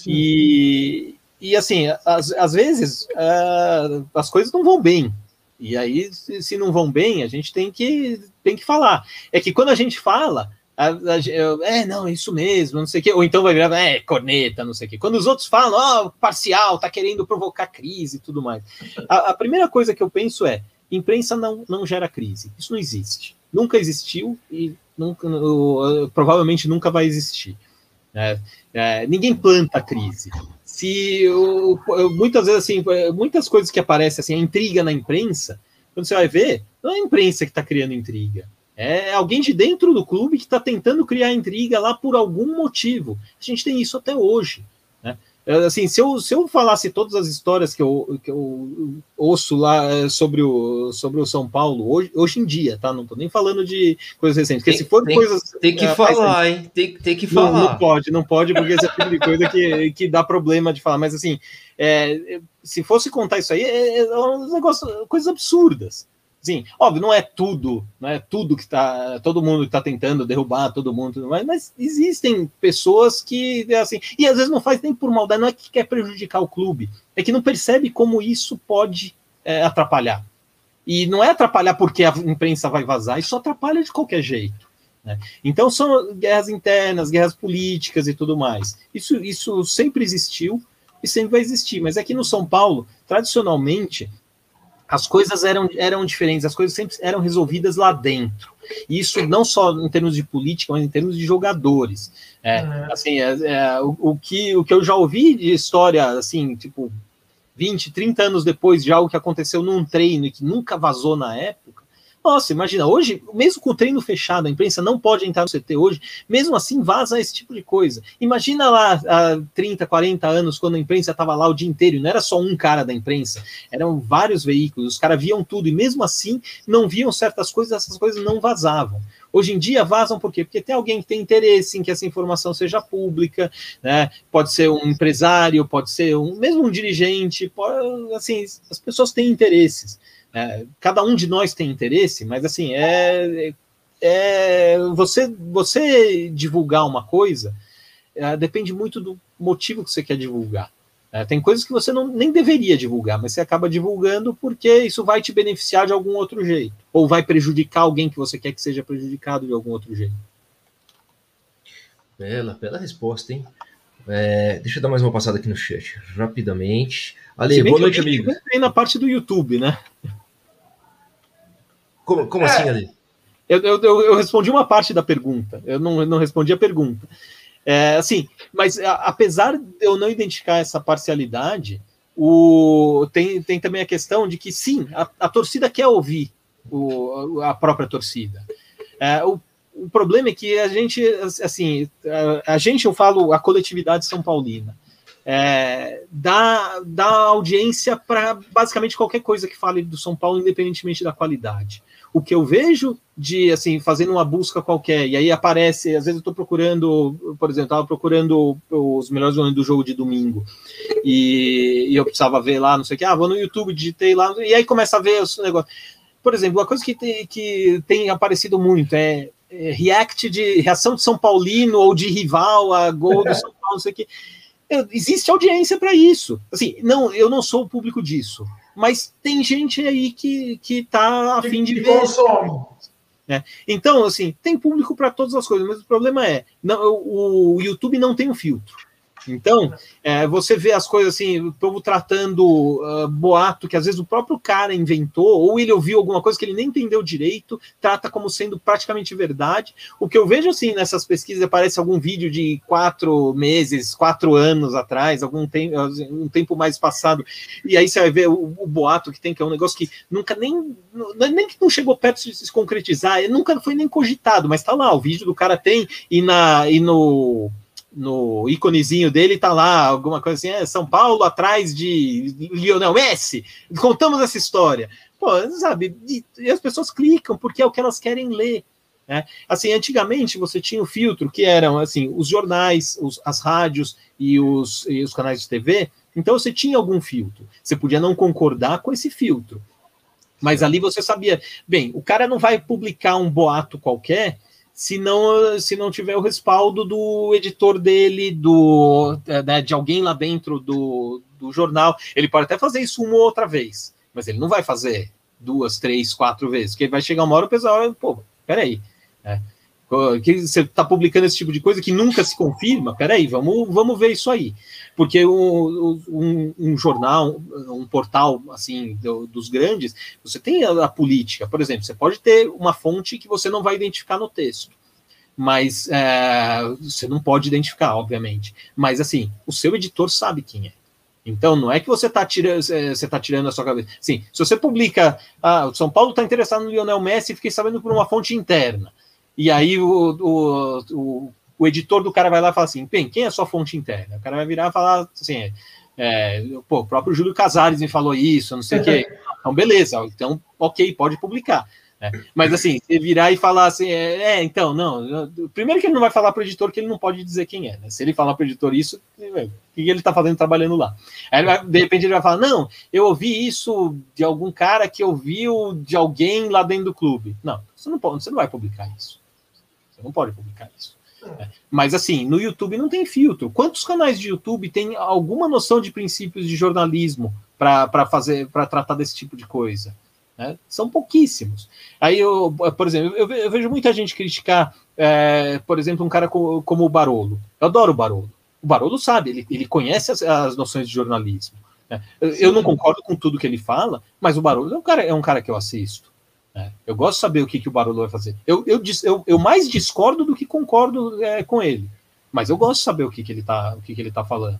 E, e, assim, às, às vezes uh, as coisas não vão bem. E aí, se, se, não vão bem, a gente tem que, tem que falar. É que quando a gente fala, a, a, é, não, é isso mesmo, não sei o quê, ou então vai virar, é, corneta, não sei o quê. Quando os outros falam, ó, oh, parcial, tá querendo provocar crise e tudo mais. A, a primeira coisa que eu penso é, Imprensa não, não gera crise. Isso não existe. Nunca existiu e nunca, provavelmente nunca vai existir. É, é, ninguém planta crise. Se muitas vezes assim, muitas coisas que aparecem assim, a intriga na imprensa, quando você vai ver, não é a imprensa que está criando intriga. É alguém de dentro do clube que está tentando criar intriga lá por algum motivo. A gente tem isso até hoje. Assim, se eu, se eu falasse todas as histórias que eu, que eu ouço lá eh, sobre o, sobre o São Paulo, hoje, hoje em dia, tá? Não tô nem falando de coisas recentes, porque tem, se for tem, coisas. Tem que é, falar, hein? Tem, tem que falar. Não, não, pode, não pode, porque esse é tipo de coisa que, que dá problema de falar. Mas assim, é, se fosse contar isso aí, é, é um negócio, coisas absurdas. Sim, óbvio, não é tudo, não é tudo que está, todo mundo está tentando derrubar todo mundo, mas, mas existem pessoas que, assim, e às vezes não faz nem por maldade, não é que quer prejudicar o clube, é que não percebe como isso pode é, atrapalhar. E não é atrapalhar porque a imprensa vai vazar, isso atrapalha de qualquer jeito. Né? Então são guerras internas, guerras políticas e tudo mais. Isso, isso sempre existiu e sempre vai existir, mas aqui no São Paulo, tradicionalmente, as coisas eram, eram diferentes, as coisas sempre eram resolvidas lá dentro. Isso não só em termos de política, mas em termos de jogadores. É, é. Assim, é, é, o, o, que, o que eu já ouvi de história, assim, tipo, 20, 30 anos depois de algo que aconteceu num treino e que nunca vazou na época, nossa, imagina, hoje, mesmo com o treino fechado, a imprensa não pode entrar no CT hoje, mesmo assim vaza esse tipo de coisa. Imagina lá há 30, 40 anos, quando a imprensa estava lá o dia inteiro, não era só um cara da imprensa, eram vários veículos, os caras viam tudo, e mesmo assim não viam certas coisas, essas coisas não vazavam. Hoje em dia vazam por quê? Porque tem alguém que tem interesse em que essa informação seja pública, né? Pode ser um empresário, pode ser um, mesmo um dirigente, pode, assim, as pessoas têm interesses. É, cada um de nós tem interesse, mas assim, é, é você, você divulgar uma coisa é, depende muito do motivo que você quer divulgar. É, tem coisas que você não, nem deveria divulgar, mas você acaba divulgando porque isso vai te beneficiar de algum outro jeito, ou vai prejudicar alguém que você quer que seja prejudicado de algum outro jeito. Bela, bela resposta, hein? É, deixa eu dar mais uma passada aqui no chat, rapidamente. Ale, boa noite, amigo. Entrei na parte do YouTube, né? Como, como assim, é, assim, Ali? Eu, eu, eu, respondi uma parte da pergunta, eu não, não respondi a pergunta. É, assim, mas a, apesar de eu não identificar essa parcialidade, o, tem, tem também a questão de que sim, a, a torcida quer ouvir o, a própria torcida. É, o, o problema é que a gente, assim, a, a gente, eu falo, a coletividade São Paulina, é, dá, dá audiência para basicamente qualquer coisa que fale do São Paulo, independentemente da qualidade o que eu vejo de, assim, fazendo uma busca qualquer, e aí aparece, às vezes eu estou procurando, por exemplo, estava procurando os melhores momentos do jogo de domingo, e, e, eu precisava ver lá, não sei o que, ah, vou no YouTube, digitei lá, e aí começa a ver os negócios. Por exemplo, uma coisa que tem, que tem aparecido muito é, é react de reação de São Paulino ou de rival a gol do São Paulo, não sei o que. Existe audiência para isso. Assim, não, eu não sou o público disso, mas tem gente aí que, que tá a fim de ver. É. Então, assim, tem público para todas as coisas, mas o problema é, não, o, o YouTube não tem um filtro. Então, é, você vê as coisas assim, o povo tratando uh, boato que às vezes o próprio cara inventou, ou ele ouviu alguma coisa que ele nem entendeu direito, trata como sendo praticamente verdade. O que eu vejo assim nessas pesquisas aparece algum vídeo de quatro meses, quatro anos atrás, algum tempo, um tempo mais passado, e aí você vai ver o, o boato que tem, que é um negócio que nunca nem, nem que não chegou perto de se concretizar, nunca foi nem cogitado, mas tá lá, o vídeo do cara tem, e, na, e no no íconezinho dele tá lá alguma coisa assim, é São Paulo atrás de Lionel Messi. Contamos essa história. Pô, sabe? E, e as pessoas clicam porque é o que elas querem ler. Né? Assim, antigamente você tinha o filtro que eram assim os jornais, os, as rádios e os, e os canais de TV. Então você tinha algum filtro. Você podia não concordar com esse filtro. Mas ali você sabia, bem, o cara não vai publicar um boato qualquer se não, se não tiver o respaldo do editor dele, do né, de alguém lá dentro do, do jornal. Ele pode até fazer isso uma ou outra vez, mas ele não vai fazer duas, três, quatro vezes, porque vai chegar uma hora o pessoal, pô, peraí, né? Que você está publicando esse tipo de coisa que nunca se confirma, peraí, vamos, vamos ver isso aí. Porque um, um, um jornal, um portal assim do, dos grandes, você tem a, a, política, por exemplo, você pode ter uma fonte que você não vai identificar no texto. Mas é, você não pode identificar, obviamente. Mas assim, o seu editor sabe quem é. Então, não é que você está tirando, você tá tirando a sua cabeça. Sim, se você publica, ah, o São Paulo está interessado no Lionel Messi, fiquei sabendo por uma fonte interna. E aí o, o, o, o, editor do cara vai lá e fala assim: bem, quem é a sua fonte interna? O cara vai virar e falar assim: é, pô, o próprio Júlio Casares me falou isso, não sei o quê. Então, beleza, então, ok, pode publicar. É, mas assim, você virar e falar assim, é, é, então, não. Primeiro que ele não vai falar para o editor que ele não pode dizer quem é. Né? Se ele falar para o editor isso, o que ele está fazendo trabalhando lá? Aí vai, de repente ele vai falar, não, eu ouvi isso de algum cara que ouviu de alguém lá dentro do clube. Não, você não pode, você não vai publicar isso não pode publicar isso. É. Mas assim, no YouTube não tem filtro. Quantos canais de YouTube têm alguma noção de princípios de jornalismo para fazer, para tratar desse tipo de coisa? Né? São pouquíssimos. Aí eu, por exemplo, eu, eu vejo muita gente criticar, é, por exemplo, um cara como, como, o Barolo. Eu adoro o Barolo. O Barolo sabe, ele, ele conhece as, as noções de jornalismo. Né? Eu não concordo com tudo que ele fala, mas o Barolo é um cara, é um cara que eu assisto. É, eu gosto de saber o que, que o Barolo vai fazer. Eu, eu, eu, eu mais discordo do que concordo é, com ele. Mas eu gosto de saber o que, que ele está tá falando.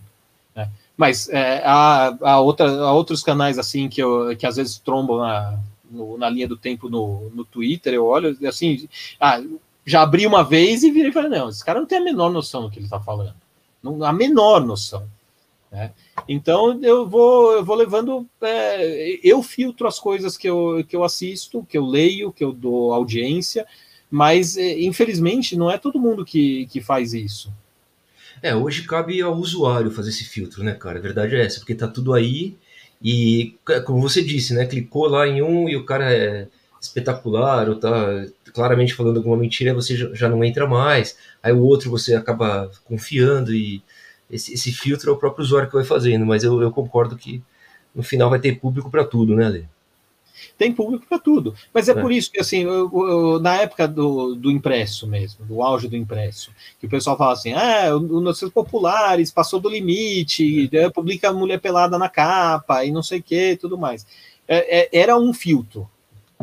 Né? Mas é, há, há, outra, há outros canais assim que, eu, que às vezes trombam na, no, na linha do tempo no, no Twitter, eu olho assim, ah, já abri uma vez e virei e falei, não, esse cara não tem a menor noção do que ele está falando. Não, a menor noção. Né? Então eu vou, eu vou levando, é, eu filtro as coisas que eu, que eu assisto, que eu leio, que eu dou audiência, mas é, infelizmente não é todo mundo que, que faz isso. É, hoje cabe ao usuário fazer esse filtro, né, cara? A verdade é essa, porque tá tudo aí e, como você disse, né, clicou lá em um e o cara é espetacular ou tá claramente falando alguma mentira, você já não entra mais. Aí o outro você acaba confiando e esse, esse filtro é o próprio usuário que vai fazendo, mas eu, eu concordo que no final vai ter público para tudo, né, Lê? Tem público para tudo. Mas é, é, por isso que, assim, eu, eu, na época do, do impresso mesmo, do auge do impresso, que o pessoal fala assim: ah, os notícias populares passou do limite, é. publica mulher pelada na capa e não sei o que tudo mais. É, é, era um filtro.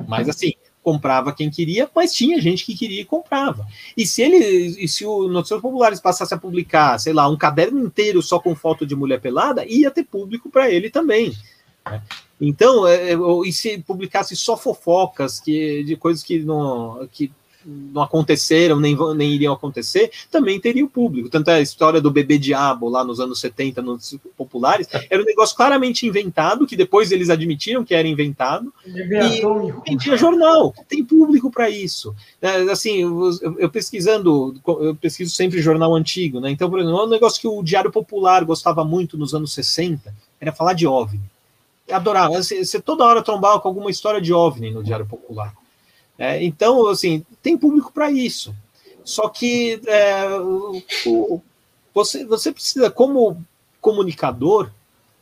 Mas, assim, comprava quem queria, mas tinha gente que queria e comprava. E se ele, e se o Notícias Populares passasse a publicar, sei lá, um caderno inteiro só com foto de mulher pelada, ia ter público para ele também. Né? Então, é, é e se publicasse só fofocas que, de coisas que não. Que, não aconteceram, nem, nem iriam acontecer, também teria o público. Tanto é a história do bebê diabo lá nos anos 70, nos populares, era um negócio claramente inventado, que depois eles admitiram que era inventado, e tinha jornal, tem público para isso. É, assim, eu, eu, pesquisando, eu pesquiso sempre jornal antigo, né? Então, por exemplo, um negócio que o Diário Popular gostava muito nos anos 60 era falar de OVNI. Adorava. Você, você toda hora trombava com alguma história de OVNI no Diário Popular. É, então, assim, tem público para isso. Só que é, o, você, você precisa, como comunicador,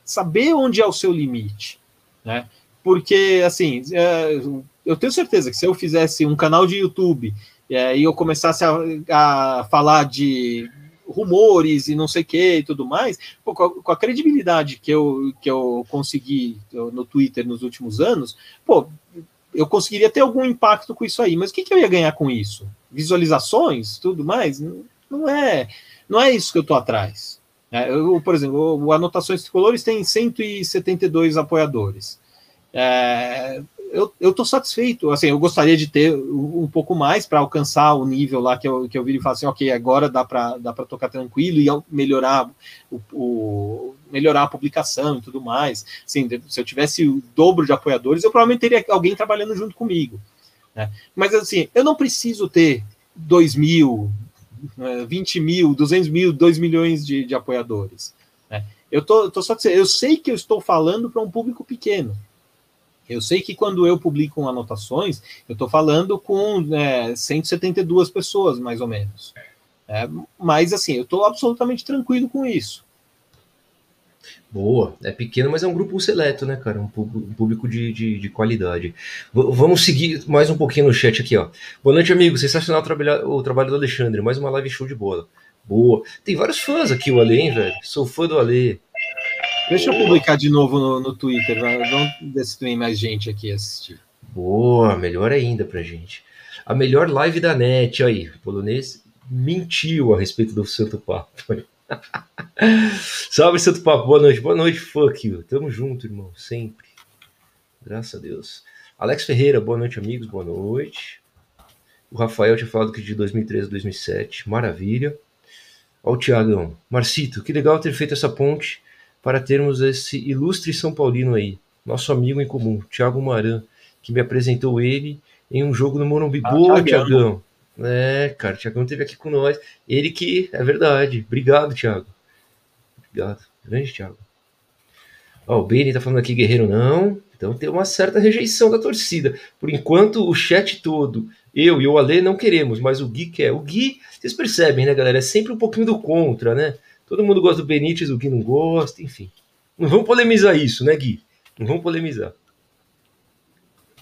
saber onde é o seu limite. Né? Porque, assim, é, eu tenho certeza que se eu fizesse um canal de YouTube é, e eu começasse a, a, falar de rumores e não sei o que e tudo mais, pô, com, a, com, a, credibilidade que eu, que eu consegui no Twitter nos últimos anos, pô, eu conseguiria ter algum impacto com isso aí. Mas o que, que eu ia ganhar com isso? Visualizações, tudo mais? Não é, não é isso que eu estou atrás. É, eu, por exemplo, o Anotações Tricolores tem 172 apoiadores. É, eu, eu tô satisfeito. Assim, eu gostaria de ter um, pouco mais para alcançar o nível lá que eu, que eu vi e falar assim, ok, agora dá para dá tocar tranquilo e melhorar o, o, melhorar a publicação e tudo mais. Assim, se eu tivesse o dobro de apoiadores, eu provavelmente teria alguém trabalhando junto comigo. Né? Mas assim, eu não preciso ter 2 mil, 20 né, mil, 200 mil, 2 milhões de, de apoiadores. Né? Eu tô, tô só dizendo, eu sei que eu estou falando para um público pequeno. Eu sei que quando eu publico anotações, eu estou falando com é, 172 pessoas, mais ou menos. É, mas, assim, eu estou absolutamente tranquilo com isso. Boa, é pequeno, mas é um grupo seleto, né, cara? Um público de, de, de qualidade. V vamos seguir mais um pouquinho no chat aqui, ó. Boa noite, amigo. Sensacional o trabalho, o trabalho do Alexandre. Mais uma live show de bola. Boa. Tem vários fãs aqui, o Ale, hein, velho? Sou fã do Ale. Deixa eu publicar de novo no, no Twitter, vamos ver se tem mais gente aqui assistir. Boa, melhor ainda pra gente. A melhor live da net, aí, o polonês mentiu a respeito do Santo Papo. Salve, Santo Papo, boa noite, boa noite, fuck you. Tamo junto, irmão, sempre. Graças a Deus. Alex Ferreira, boa noite, amigos, boa noite. O Rafael tinha falado que de 2013 a 2007, maravilha. Ó, o Tiagão, Marcito, que legal ter feito essa ponte para termos esse ilustre São Paulino aí, nosso amigo em comum, Thiago Maran, que me apresentou ele em um jogo no Morumbi. Ah, Boa, Thiagão. É, cara, o Thiagão esteve aqui com nós. Ele que, é verdade. Obrigado, Thiago. Obrigado. Grande Thiago. Ó, o Benny tá falando aqui, Guerreiro não. Então tem uma certa rejeição da torcida. Por enquanto, o chat todo, eu e o Ale não queremos, mas o Gui quer. O Gui, vocês percebem, né, galera? É sempre um pouquinho do contra, né? Todo mundo gosta do Benítez, o Gui não gosta, enfim. Não vamos polemizar isso, né, Gui? Não vamos polemizar.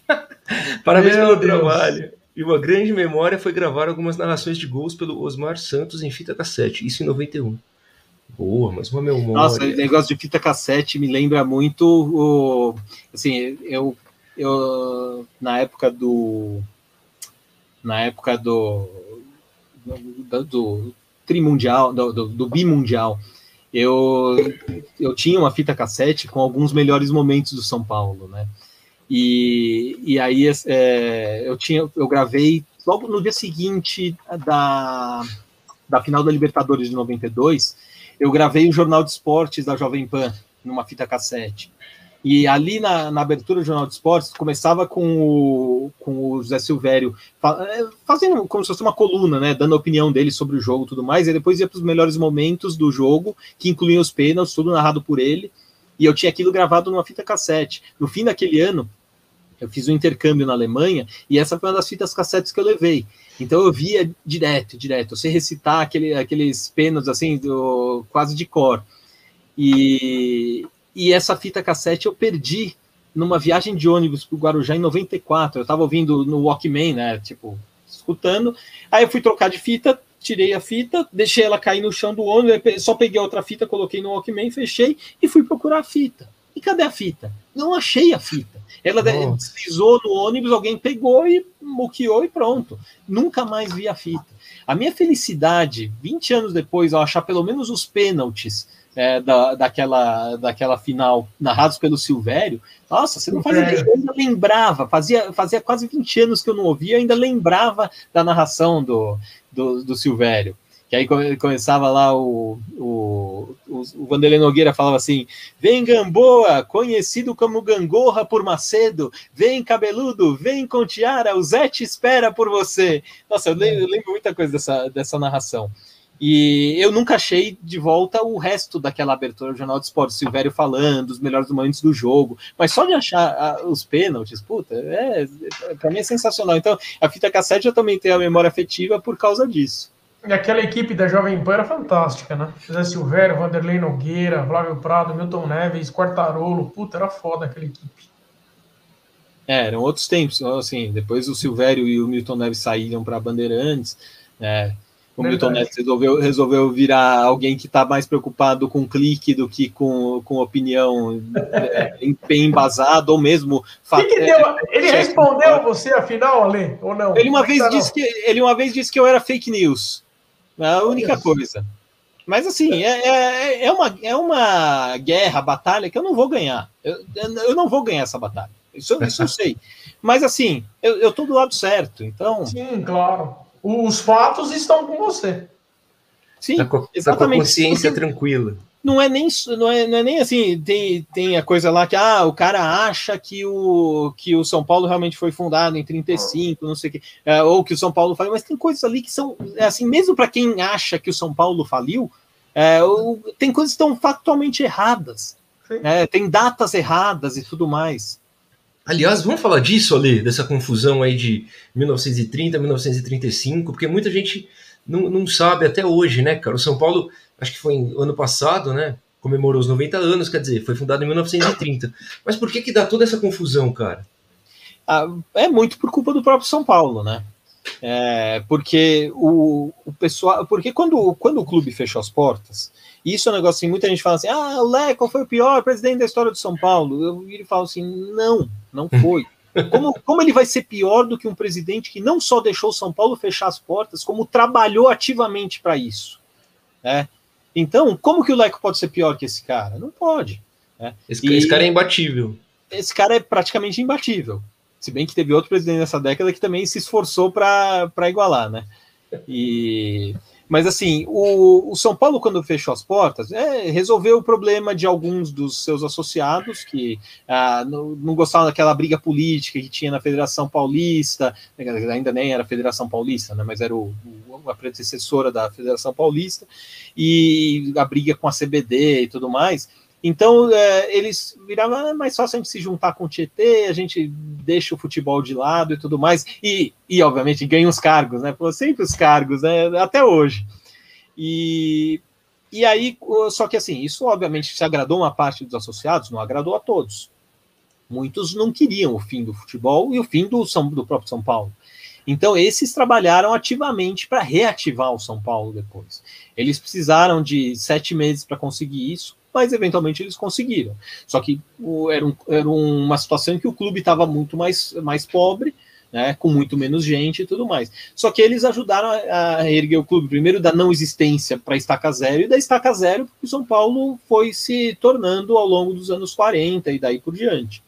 Parabéns Meu pelo Deus. trabalho. E uma grande memória foi gravar algumas narrações de gols pelo Osmar Santos em fita cassete, isso em 91. Boa, mas uma memória. Nossa, o negócio de fita cassete me lembra muito o. Assim, eu, eu na época do. Na época do. do, do trimundial, do, do, do bimundial, eu, eu tinha uma fita cassete com alguns melhores momentos do São Paulo, né? E, e aí é, eu tinha, eu gravei logo no dia seguinte da, da final da Libertadores de 92, eu gravei o Jornal de Esportes da Jovem Pan numa fita cassete. E ali na, na, abertura do Jornal de Esportes, começava com o, com o José Silvério é, fazendo como se fosse uma coluna, né, dando a opinião dele sobre o jogo e tudo mais, e depois ia para os melhores momentos do jogo, que incluíam os pênaltis, tudo narrado por ele, e eu tinha aquilo gravado numa fita cassete. No fim daquele ano, eu fiz um intercâmbio na Alemanha, e essa foi uma das fitas cassetes que eu levei. Então eu via direto, direto, eu sei recitar aquele, aqueles pênaltis assim, do, quase de cor. E, e essa fita cassete eu perdi numa viagem de ônibus para o Guarujá em 94. Eu estava ouvindo no Walkman, né? Tipo, escutando. Aí eu fui trocar de fita, tirei a fita, deixei ela cair no chão do ônibus, só peguei outra fita, coloquei no Walkman, fechei e fui procurar a fita. E cadê a fita? Não achei a fita. Ela Nossa. deslizou no ônibus, alguém pegou e muqueou e pronto. Nunca mais vi a fita. A minha felicidade, 20 anos depois, ao achar pelo menos os pênaltis é, da, daquela, daquela final narrados pelo Silvério, nossa, você não faz ideia, eu ainda lembrava, fazia, fazia quase 20 anos que eu não ouvia, ainda lembrava da narração do, do, do Silvério. Que aí começava lá o, o, o, o Vanderlei Nogueira falava assim: vem Gamboa, conhecido como Gangorra por Macedo, vem cabeludo, vem com tiara, o Zé te espera por você. Nossa, eu lembro, eu lembro muita coisa dessa, dessa narração. E eu nunca achei de volta o resto daquela abertura do Jornal de Esporte, Silvério falando, os melhores momentos do jogo, mas só de achar a, os pênaltis, puta, é, pra mim é sensacional. Então, a fita cassete eu também tenho a memória afetiva por causa disso. E aquela equipe da Jovem Pan era fantástica, né? Zé Silvério, Vanderlei Nogueira, Flávio Prado, Milton Neves, Quartarolo, puta, era foda aquela equipe. É, eram outros tempos, assim, depois o Silvério e o Milton Neves saíram para Bandeirantes, né? O Milton Neves resolveu, resolveu virar alguém que está mais preocupado com clique do que com, com opinião é, embasada, ou mesmo. Que que deu? Ele respondeu a você, afinal, Ale, ou não? Ele uma, vez tá disse que, ele uma vez disse que eu era fake news. É a única coisa. Mas assim, é, é, é, uma, é uma guerra, batalha que eu não vou ganhar. Eu, eu não vou ganhar essa batalha. Isso, isso eu sei. Mas assim, eu, eu tô do lado certo, então. Sim, claro os fatos estão com você. Sim, tá com, exatamente. Com a consciência Porque tranquila. Não é nem não é, não é nem assim, tem, tem a coisa lá que ah, o cara acha que o, que o São Paulo realmente foi fundado em 35, não sei o que, é, ou que o São Paulo faliu, mas tem coisas ali que são é assim, mesmo para quem acha que o São Paulo faliu, é, o, tem coisas que estão factualmente erradas. É, tem datas erradas e tudo mais. Aliás, vamos falar disso, ali, dessa confusão aí de 1930, 1935, porque muita gente não, não sabe até hoje, né, cara? O São Paulo, acho que foi ano passado, né? Comemorou os 90 anos, quer dizer, foi fundado em 1930. Mas por que que dá toda essa confusão, cara? Ah, é muito por culpa do próprio São Paulo, né? É, porque o, o pessoal. Porque quando, quando o clube fechou as portas, isso é um negócio assim, muita gente fala assim: ah, o Leco foi o pior presidente da história do São Paulo. Eu viro e falo assim: não, não foi. Como, como ele vai ser pior do que um presidente que não só deixou São Paulo fechar as portas, como trabalhou ativamente para isso? Né? Então, como que o Leco pode ser pior que esse cara? Não pode. Né? Esse, e, esse cara é imbatível. Esse cara é praticamente imbatível. Se bem que teve outro presidente nessa década que também se esforçou para igualar, né? E mas assim, o, o, São Paulo, quando fechou as portas, é, resolveu o problema de alguns dos seus associados que ah, não, não, gostavam daquela briga política que tinha na Federação Paulista, ainda nem era Federação Paulista, né, mas era o, o, a predecessora da Federação Paulista, e a briga com a CBD e tudo mais. Então, é, eles viravam ah, mais fácil a gente se juntar com o Tietê, a gente deixa o futebol de lado e tudo mais, e, e obviamente ganha os cargos, né? Pô, sempre os cargos, né? Até hoje. E, e aí, só que assim, isso obviamente se agradou uma parte dos associados, não agradou a todos. Muitos não queriam o fim do futebol e o fim do, São, do próprio São Paulo. Então, esses trabalharam ativamente para reativar o São Paulo depois. Eles precisaram de sete meses para conseguir isso mas eventualmente eles conseguiram. Só que era, um, era uma situação em que o clube estava muito mais, mais pobre, né, com muito menos gente e tudo mais. Só que eles ajudaram a, a erguer o clube, primeiro da não existência para a estaca zero, e da estaca zero porque o São Paulo foi se tornando ao longo dos anos 40 e daí por diante.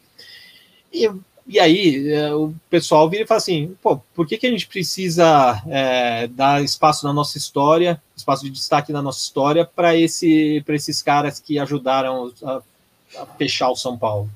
E, e aí é, o pessoal vira e fala assim: pô, por que, que a gente precisa é, dar espaço na nossa história espaço de destaque na nossa história para esse, esses caras que ajudaram a, a fechar o São Paulo.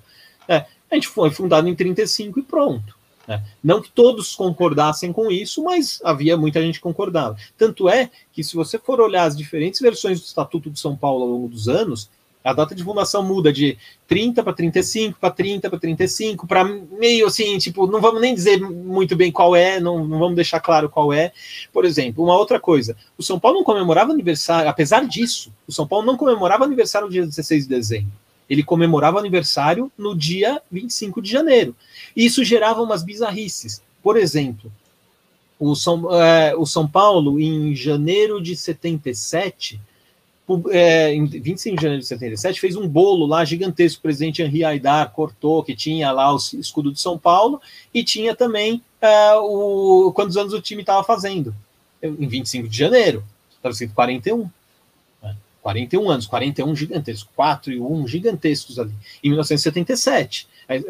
É, a gente foi fundado em 35 e pronto. Né? Não que todos concordassem com isso, mas havia muita gente que concordava. Tanto é que, se você for olhar as diferentes versões do Estatuto de São Paulo ao longo dos anos, a data de fundação muda de 30 para 35, para 30 para 35, para meio assim, tipo, não vamos nem dizer muito bem qual é, não, não vamos deixar claro qual é. Por exemplo, uma outra coisa, o São Paulo não comemorava aniversário, apesar disso, o São Paulo não comemorava aniversário no dia 16 de dezembro. Ele comemorava aniversário no dia 25 de janeiro. E isso gerava umas bizarrices. Por exemplo, o São, é, o São Paulo, em janeiro de 77, é, em 25 de janeiro de 77, fez um bolo lá gigantesco. O presidente Henri Aidar cortou, que tinha lá o escudo de São Paulo e tinha também é, o, quantos anos o time estava fazendo. Em 25 de janeiro, estava escrito 41. 41 anos, 41 gigantescos, 4 e 1 gigantescos ali, em 1977. Aí,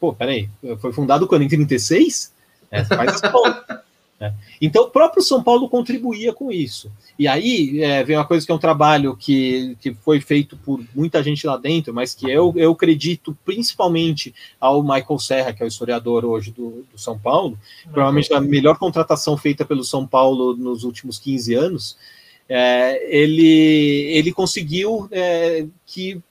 pô, peraí, foi fundado quando? Em 36? É, faz as. É. Então, o próprio São Paulo contribuía com isso. E aí é, vem uma coisa que é um trabalho que, que foi feito por muita gente lá dentro, mas que eu, eu acredito principalmente ao Michael Serra, que é o historiador hoje do, do São Paulo, provavelmente a melhor contratação feita pelo São Paulo nos últimos 15 anos. É, ele, ele conseguiu é, que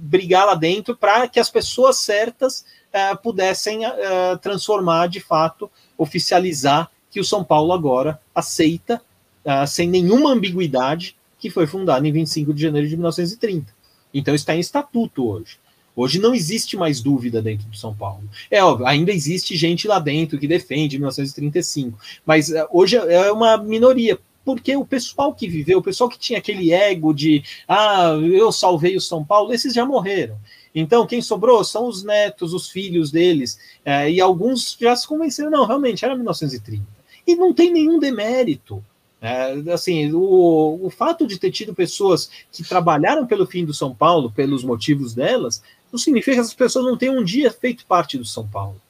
brigar lá dentro para que as pessoas certas é, pudessem é, transformar de fato, oficializar que o São Paulo agora aceita, uh, sem nenhuma ambiguidade, que foi fundado em 25 de janeiro de 1930. Então está em estatuto hoje. Hoje não existe mais dúvida dentro do São Paulo. É óbvio, ainda existe gente lá dentro que defende 1935, mas uh, hoje é uma minoria, porque o pessoal que viveu, o pessoal que tinha aquele ego de ah, eu salvei o São Paulo, esses já morreram. Então, quem sobrou são os netos, os filhos deles, uh, e alguns já se convenceram, não, realmente era 1930 e não tem nenhum demérito. É, assim, o, o fato de ter tido pessoas que trabalharam pelo fim do São Paulo, pelos motivos delas, não significa que essas pessoas não tenham um dia feito parte do São Paulo.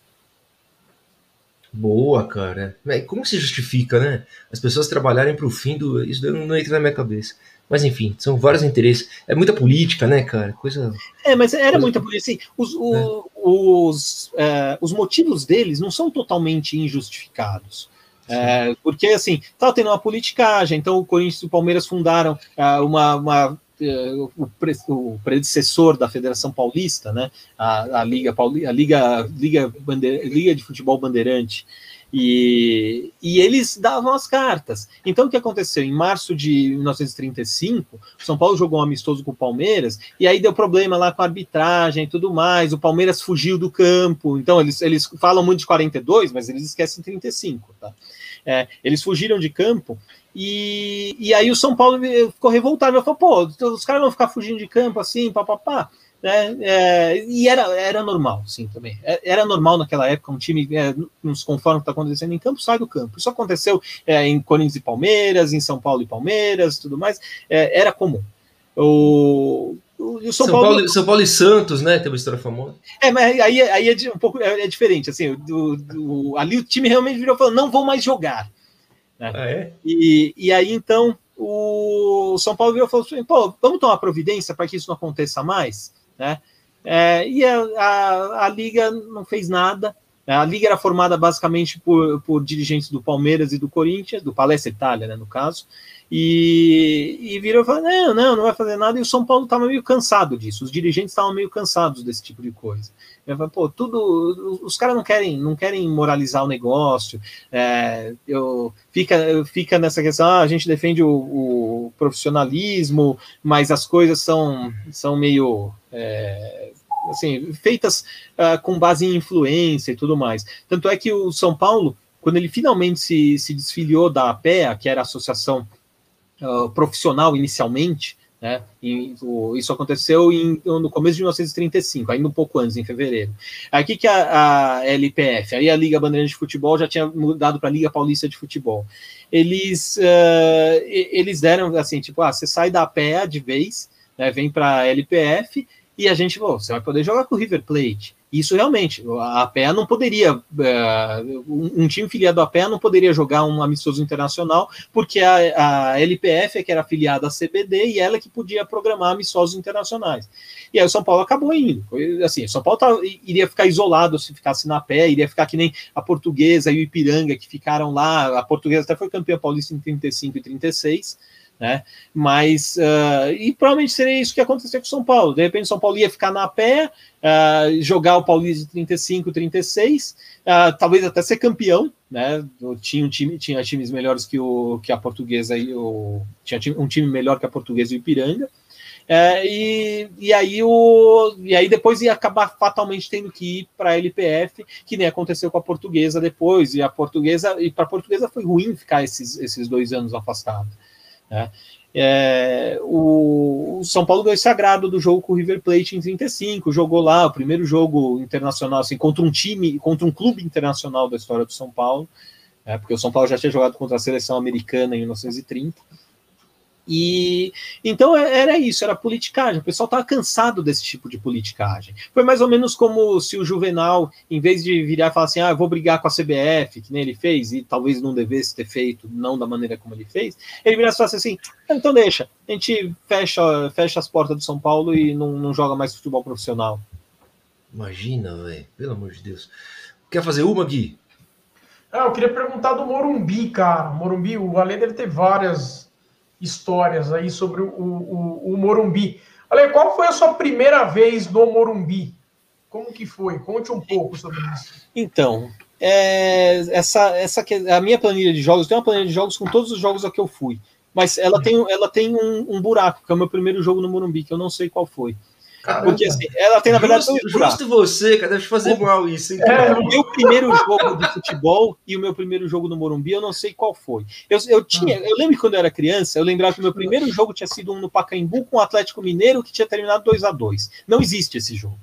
Boa, cara. Como se justifica, né? As pessoas trabalharem para o fim do. Isso não entra na minha cabeça. Mas enfim, são vários interesses. É muita política, né, cara? Coisa. É, mas era coisa... muita política. Assim, os, o, é. os, é, os motivos deles não são totalmente injustificados. É, porque, assim, estava tendo uma politicagem, então o Corinthians e o Palmeiras fundaram uh, uma, uma uh, o, pre, o, predecessor da Federação Paulista, né, a, a Liga, Pauli, a Liga, Liga, Bandeira, Liga de Futebol Bandeirante, e, e, eles davam as cartas. Então, o que aconteceu? Em março de 1935, o São Paulo jogou um amistoso com o Palmeiras, e aí deu problema lá com a arbitragem e tudo mais. O Palmeiras fugiu do campo. Então, eles, eles falam muito de 42, mas eles esquecem 35. Tá? É, eles fugiram de campo. E, e aí o São Paulo ficou revoltado. Falou, pô, os caras vão ficar fugindo de campo assim, papapá. Né? É, e era, era normal, sim, também. É, era normal naquela época, um time, é, nos conforme que está acontecendo em campo, sai do campo. Isso aconteceu é, em Corinthians e Palmeiras, em São Paulo e Palmeiras, tudo mais. É, era comum. O, o São, São Paulo, Paulo, São Paulo e Santos, né? Tem uma história famosa. É, mas aí, aí é um pouco é, diferente. Assim, do, do, ali o time realmente virou falando: não vou mais jogar. Né? Ah, é? E, e aí então o São Paulo virou e falou assim: pô, vamos tomar providência para que isso não aconteça mais. Né? É, e a, a, a, Liga não fez nada. A Liga era formada basicamente por, por dirigentes do Palmeiras e do Corinthians, do Palestra Itália, né, no caso, e, e virou e falou: não, não, não vai fazer nada. E o São Paulo estava meio cansado disso, os dirigentes estavam meio cansados desse tipo de coisa. Eu falei, pô, tudo. Os caras não querem, não querem moralizar o negócio. É, eu, fica, fica nessa questão, ah, a gente defende o, o, profissionalismo, mas as coisas são, são meio. É, assim, feitas uh, com base em influência e tudo mais. Tanto é que o São Paulo, quando ele finalmente se, se desfiliou da APEA, que era a Associação uh, Profissional inicialmente, né? E, o, isso aconteceu em, no começo de 1935, ainda um pouco antes, em fevereiro. Aqui que a, a LPF, aí a Liga Bandeirante de Futebol já tinha mudado para a Liga Paulista de Futebol. Eles, uh, eles deram assim, tipo, ah, você sai da PEA de vez, né, vem para a LPF e a gente, oh, você vai poder jogar com o River Plate. Isso realmente, a PEA não poderia, uh, um time filiado à PEA não poderia jogar um amistoso internacional, porque a, a LPF é que era afiliada à CBD e ela que podia programar amistosos internacionais. E aí o São Paulo acabou indo. Foi, assim, o São Paulo tá, iria ficar isolado se ficasse na PEA, iria ficar que nem a Portuguesa e o Ipiranga, que ficaram lá. A Portuguesa até foi campeã paulista em 35 e 36 né? Mas, uh, e provavelmente seria isso que aconteceu com o São Paulo. De repente, o São Paulo ia ficar na pé, uh, jogar o Paulista de 35, 36, uh, talvez até ser campeão, né? Tinha um time, tinha times melhores que, o, que a portuguesa e o. Tinha um time melhor que a portuguesa e o Ipiranga. É, e, e, aí o, e aí depois ia acabar fatalmente tendo que ir para a LPF, que nem aconteceu com a portuguesa depois, e a portuguesa, e para a portuguesa foi ruim ficar esses, esses dois anos afastado. Né? É, o, o, São Paulo ganhou esse agrado do jogo com o River Plate em 35, jogou lá o primeiro jogo internacional assim, contra um time, contra um clube internacional da história do São Paulo, é, porque o São Paulo já tinha jogado contra a seleção americana em 1930. E então é, era isso, era politicagem. O pessoal estava cansado desse tipo de politicagem. Foi mais ou menos como se o Juvenal, em vez de virar e falar assim, ah, eu vou brigar com a CBF, que nem ele fez, e talvez não devesse ter feito, não da maneira como ele fez, ele virasse e falasse assim, ah, então deixa, a gente fecha, fecha as portas do São Paulo e não, não joga mais futebol profissional. Imagina, velho, pelo amor de Deus. Quer fazer uma, Gui? Ah, eu queria perguntar do Morumbi, cara. Morumbi, o Ale deve ter várias histórias aí sobre o, o, o Morumbi. Ale, qual foi a sua primeira vez no Morumbi? Como que foi? Conte um pouco sobre isso. Então, é, essa, essa a minha planilha de jogos, tem uma planilha de jogos com todos os jogos a que eu fui. Mas ela tem, ela tem um, um buraco, que é o meu primeiro jogo no Morumbi, que eu não sei qual foi. Caramba. Porque assim, ela tem, na verdade, justo, justo você, cara, deve fazer mal isso. É, o meu primeiro jogo de futebol e o meu primeiro jogo no Morumbi, eu não sei qual foi. Eu, eu tinha, eu lembro que quando eu era criança, eu lembrava que o meu primeiro jogo tinha sido um no Pacaembu com o Atlético Mineiro que tinha terminado 2 a 2 Não existe esse jogo.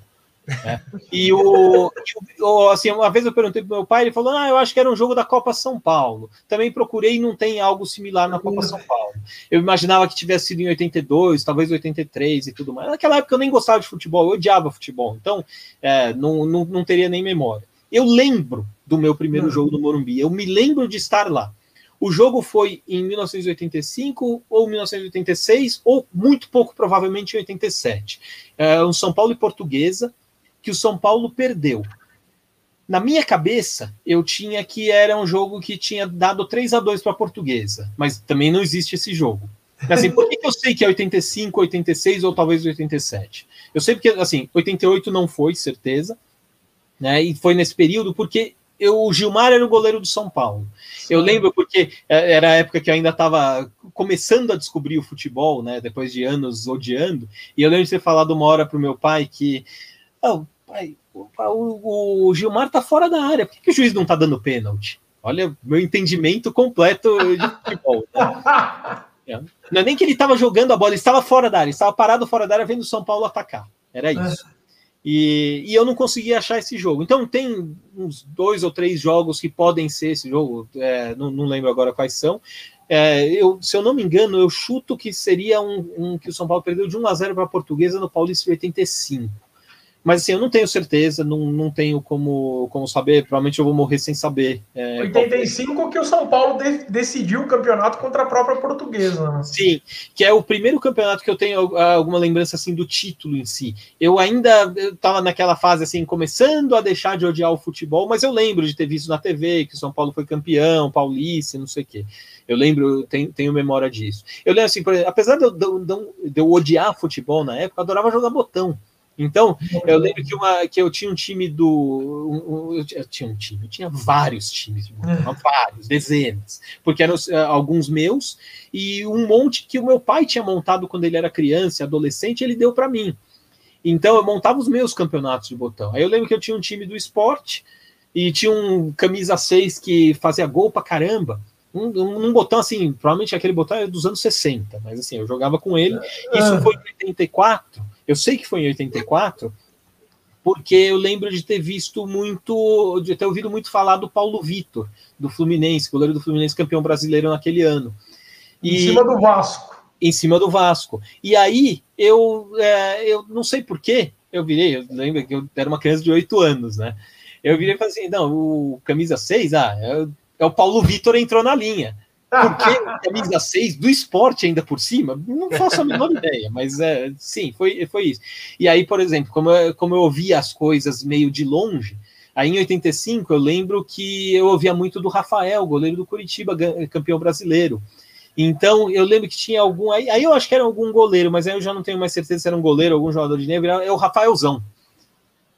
É. E o, o, assim, uma vez eu perguntei pro meu pai, ele falou: Ah, eu acho que era um jogo da Copa São Paulo. Também procurei e não tem algo similar na Copa São Paulo. Eu imaginava que tivesse sido em 82, talvez 83 e tudo mais. Naquela época eu nem gostava de futebol, eu odiava futebol, então é, não, não, não teria nem memória. Eu lembro do meu primeiro jogo no Morumbi, eu me lembro de estar lá. O jogo foi em 1985 ou 1986, ou muito pouco provavelmente em 87. É, um São Paulo e Portuguesa que o São Paulo perdeu. Na minha cabeça, eu tinha que era um jogo que tinha dado 3 a 2 para a Portuguesa, mas também não existe esse jogo. Assim, por que, eu sei que é 85, 86 ou talvez 87? Eu sei porque, assim, 88 não foi, certeza, né? E foi nesse período porque eu, o Gilmar era o goleiro do São Paulo. Sim. Eu lembro porque é, era a época que eu ainda estava começando a descobrir o futebol, né? Depois de anos odiando. E eu lembro de ter falado uma hora para o meu pai que oh, pai, o, o, Gilmar tá fora da área, por que, que o juiz não tá dando pênalti? Olha, meu entendimento completo de futebol. Né? É. Não é nem que ele estava jogando a bola, ele estava fora da área, estava parado fora da área vendo o São Paulo atacar. Era isso. E, e, eu não conseguia achar esse jogo. Então tem uns dois ou três jogos que podem ser esse jogo, é, não, não, lembro agora quais são. É, eu, se eu não me engano, eu chuto que seria um, um que o São Paulo perdeu de 1 a 0 para a Portuguesa no Paulista de 85. Mas assim, eu não tenho certeza, não, não tenho como, como saber. Provavelmente eu vou morrer sem saber. É, 85 que o São Paulo de, decidiu o campeonato contra a própria portuguesa. Né? Sim, que é o primeiro campeonato que eu tenho alguma lembrança assim do título em si. Eu ainda estava naquela fase assim, começando a deixar de odiar o futebol, mas eu lembro de ter visto na TV que o São Paulo foi campeão, paulista, não sei o quê. Eu lembro, tenho, tenho memória disso. Eu lembro assim, exemplo, apesar de eu, de, de eu odiar futebol na época, eu adorava jogar botão. Então, eu lembro que, uma, que eu tinha um time do. Um, um, eu tinha um time, eu tinha vários times, vários, dezenas, porque eram uh, alguns meus e um monte que o meu pai tinha montado quando ele era criança, adolescente, ele deu para mim. Então, eu montava os meus campeonatos de botão. Aí eu lembro que eu tinha um time do esporte e tinha um camisa 6 que fazia gol pra caramba. Um, um, botão assim, provavelmente aquele botão é dos anos 60, mas assim, eu jogava com ele. Isso foi em 84. Eu sei que foi em 84, porque eu lembro de ter visto muito, de ter ouvido muito falar do Paulo Vitor, do Fluminense, goleiro do Fluminense campeão brasileiro naquele ano. E, em cima do Vasco. Em cima do Vasco. E aí eu, é, eu não sei porquê, eu virei, eu lembro que eu era uma criança de 8 anos, né? Eu virei e falei assim: não, o camisa 6, ah, é, é o Paulo Vitor entrou na linha. Por que camisa 6 do esporte ainda por cima? Não faço a menor ideia, mas é, sim, foi, foi isso. E aí, por exemplo, como eu, como eu ouvia as coisas meio de longe, aí em 85 eu lembro que eu ouvia muito do Rafael, goleiro do Curitiba, campeão brasileiro. Então, eu lembro que tinha algum. Aí, aí eu acho que era algum goleiro, mas aí eu já não tenho mais certeza se era um goleiro, algum jogador de neve, é o Rafaelzão.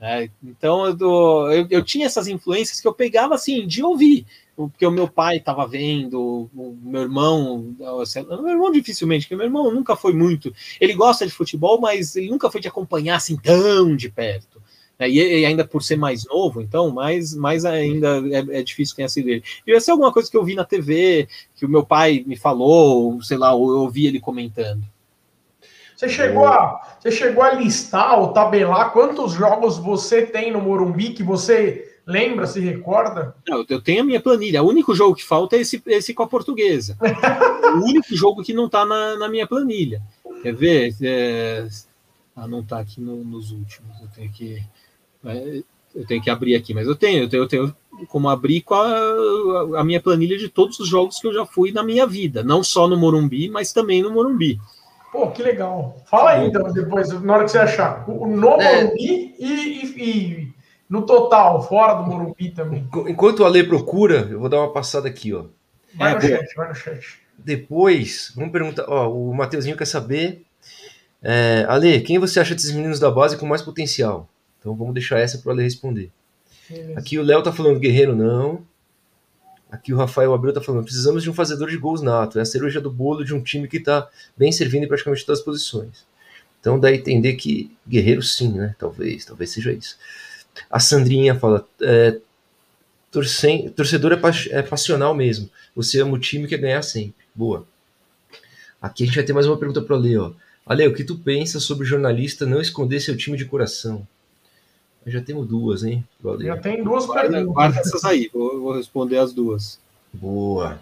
É, então, eu, eu, eu, tinha essas influências que eu pegava assim, de ouvir porque o meu pai estava vendo, o meu irmão, meu irmão dificilmente, porque meu irmão nunca foi muito, ele gosta de futebol, mas ele nunca foi de acompanhar assim tão de perto. Né? E, e, ainda por ser mais novo, então, mais, mais ainda é, é difícil sido ele. Devia ser alguma coisa que eu vi na TV, que o meu pai me falou, sei lá, ou eu ouvi ele comentando. Você chegou, a, você chegou a listar ou tabelar quantos jogos você tem no Morumbi que você Lembra, se recorda? Não, eu tenho a minha planilha. O único jogo que falta é esse, esse com a portuguesa. o único jogo que não está na, na, minha planilha. Quer ver? É... Ah, não está aqui no, nos últimos. Eu tenho que. É, eu tenho que abrir aqui, mas eu tenho, eu tenho, eu tenho como abrir com a, a, minha planilha de todos os jogos que eu já fui na minha vida, não só no Morumbi, mas também no Morumbi. Pô, que legal. Fala aí, então, depois, na hora que você achar. No é. Morumbi e, e, e, no total, fora do Morumbi também. Enquanto o Ale procura, eu vou dar uma passada aqui, ó. Vai é, no chat, vai no chat. Depois, vamos perguntar, ó, o Mateuzinho quer saber. É, Ale, quem você acha desses meninos da base com mais potencial? Então vamos deixar essa para o Ale responder. Beleza. Aqui o Léo tá falando guerreiro não. Aqui o Rafael Abreu tá falando, precisamos de um fazedor de gols nato. É a cereja do bolo de um time que tá bem servindo em praticamente todas as posições. Então dá a entender que guerreiro sim, né? Talvez, talvez seja isso. A Sandrinha fala, é, torcem, torcedor é, pa é passional mesmo. Você ama o time que quer ganhar sempre. Boa. Aqui a gente vai ter mais uma pergunta para o Ale, ó. Ale, o que tu pensa sobre jornalista não esconder seu time de coração? Já temos duas, hein? Já tem duas perguntas. Guarda essas aí, vou, vou, responder as duas. Boa.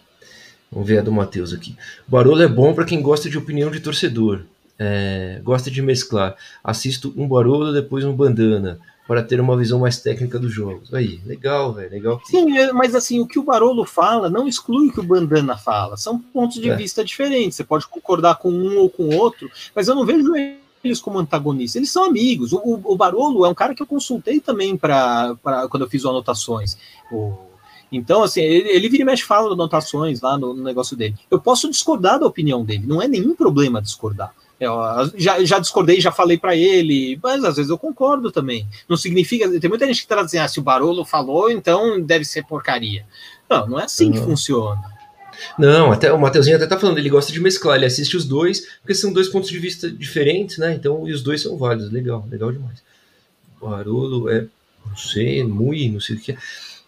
Vamos ver a do Matheus aqui. Barolo é bom para quem gosta de opinião de torcedor. É, gosta de mesclar. Assisto um Barolo, depois um Bandana, para ter uma visão mais técnica dos jogos. Aí, legal, velho, legal. Sim, é, mas assim, o que o Barolo fala não exclui o que o Bandana fala. São pontos de é. vista diferentes. Você pode concordar com um ou com outro, mas eu não vejo eles como antagonistas, eles são amigos. O, o, Barolo é um cara que eu consultei também para quando eu fiz anotações. O, então, assim, ele, ele vira e mexe fala anotações lá no, no, negócio dele. Eu posso discordar da opinião dele, não é nenhum problema discordar. Eu, já, já discordei, já falei para ele, mas às vezes eu concordo também. Não significa. Tem muita gente que tá dizendo, ah, se o Barolo falou, então deve ser porcaria. Não, não é assim uhum. que funciona. Não, até o Mateuzinho até tá falando, ele gosta de mesclar, ele assiste os dois, porque são dois pontos de vista diferentes, né? Então, e os dois são válidos, legal, legal demais. Barolo é, não sei, muito, não sei o que é.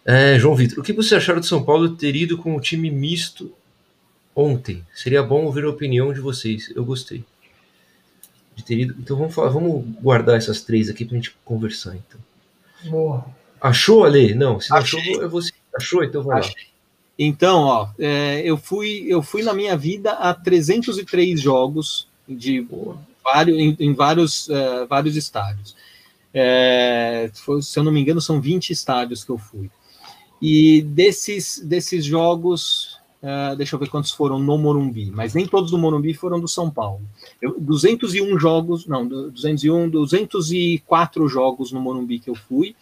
é. João Vitor, o que você acharam de São Paulo ter ido com o time misto ontem? Seria bom ouvir a opinião de vocês, eu gostei. De ter ido. Então vamos falar, vamos guardar essas três aqui pra gente conversar, então. Boa. Achou, Ale? Não, se não achou, é você. Achou? Então vai Achei. lá. Então, ó, é, eu, fui, eu fui na minha vida a 303 jogos de vários, em, em vários, uh, vários estádios. É, foi, se eu não me engano, são 20 estádios que eu fui. E desses, desses jogos, uh, deixa eu ver quantos foram no Morumbi, mas nem todos do Morumbi foram do São Paulo. Eu, 201 jogos, não, 201, 204 jogos no Morumbi que eu fui,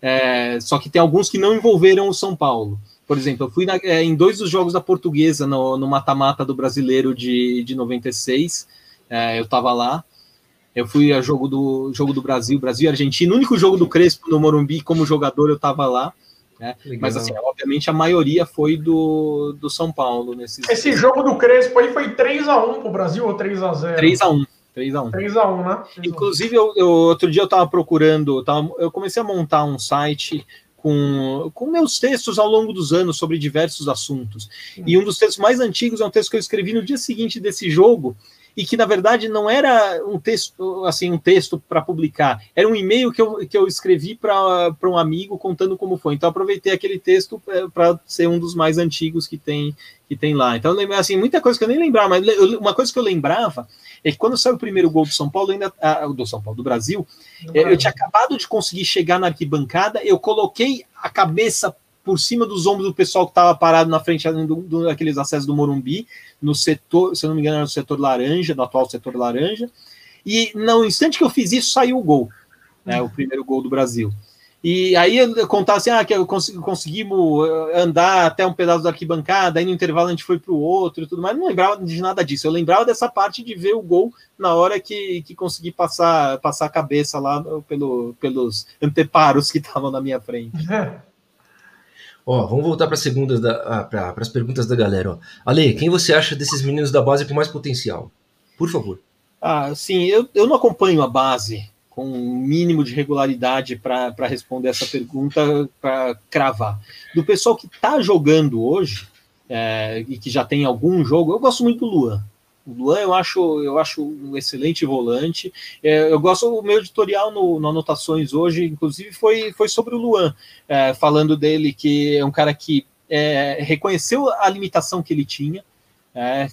é, só que tem alguns que não envolveram o São Paulo. Por exemplo, eu fui na, é, em dois dos jogos da Portuguesa no mata-mata do Brasileiro de, de 96. É, eu estava lá. Eu fui a jogo do jogo do Brasil, Brasil e Argentina. O único jogo do Crespo no Morumbi como jogador eu estava lá. Né? Mas assim, obviamente a maioria foi do, do São Paulo nesses. Esse jogo do Crespo aí foi 3x1 pro Brasil ou 3x0? 3x1. 3x1. 3x1, né? 3 Inclusive, eu, eu, outro dia eu estava procurando, eu, tava, eu comecei a montar um site com, com meus textos ao longo dos anos sobre diversos assuntos. E um dos textos mais antigos é um texto que eu escrevi no dia seguinte desse jogo, e que na verdade não era um texto assim um texto para publicar, era um e-mail que eu, que eu escrevi para um amigo contando como foi. Então aproveitei aquele texto é, para ser um dos mais antigos que tem que tem lá. Então assim muita coisa que eu nem lembrava, mas uma coisa que eu lembrava é que quando saiu o primeiro gol do São Paulo, ainda ah, do São Paulo do Brasil, é, eu tinha acabado de conseguir chegar na arquibancada, eu coloquei a cabeça por cima dos ombros do pessoal que estava parado na frente do, do, daqueles acessos do Morumbi, no setor, se eu não me engano, era no setor laranja, no atual setor laranja. E no instante que eu fiz isso, saiu o gol, né, o primeiro gol do Brasil. E aí eu contava assim, ah, que eu consegui, conseguimos eh, andar até um pedaço da arquibancada, aí no intervalo a gente foi para o outro e tudo mais, não lembrava de nada disso. Eu lembrava dessa parte de ver o gol na hora que, que consegui passar, passar a cabeça lá pelo, pelos anteparos que estavam na minha frente. Ó, vamos voltar para da, ah, para as perguntas da galera. Ó. Ale, quem você acha desses meninos da base com mais potencial? Por favor. Ah, sim, eu, eu não acompanho a base com um mínimo de regularidade para responder essa pergunta, para cravar. Do pessoal que está jogando hoje, é, e que já tem algum jogo, eu gosto muito do Luan. O Luan eu acho, eu acho um excelente volante. É, eu gosto, o meu editorial no, no, Anotações hoje, inclusive, foi, foi sobre o Luan, é, falando dele que é um cara que é, reconheceu a limitação que ele tinha, é,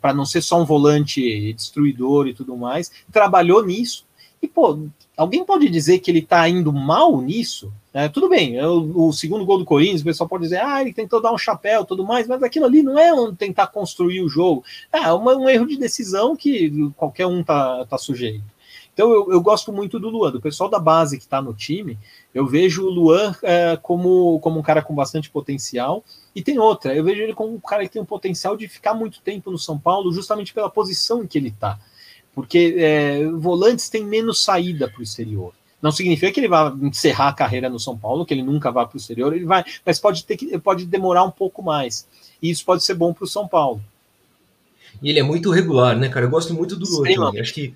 para não ser só um volante destruidor e tudo mais, trabalhou nisso. E, pô, alguém pode dizer que ele está indo mal nisso? É, tudo bem, é o, o, segundo gol do Corinthians, o pessoal pode dizer, ah, ele tentou dar um chapéu tudo mais, mas aquilo ali não é um tentar construir o jogo. É uma, um erro de decisão que qualquer um tá, tá sujeito. Então eu, eu gosto muito do Luan, do pessoal da base que está no time, eu vejo o Luan é, como, como um cara com bastante potencial. E tem outra, eu vejo ele como um cara que tem um potencial de ficar muito tempo no São Paulo, justamente pela posição em que ele está. Porque é, volantes têm menos saída para o exterior. Não significa que ele vai encerrar a carreira no São Paulo, que ele nunca vá para o exterior, ele vai, mas pode ter que pode demorar um pouco mais. E isso pode ser bom para o São Paulo. E ele é muito regular, né, cara? Eu gosto muito do Lula. Acho que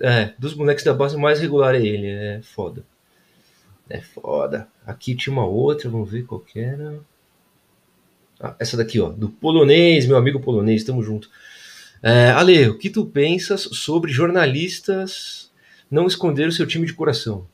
é, dos moleques da base, o mais regular é ele. É foda. É foda. Aqui tinha uma outra, vamos ver qual que era. Ah, essa daqui, ó, do polonês, meu amigo polonês, tamo junto. É, Ale, o que tu pensas sobre jornalistas não esconder o seu time de coração.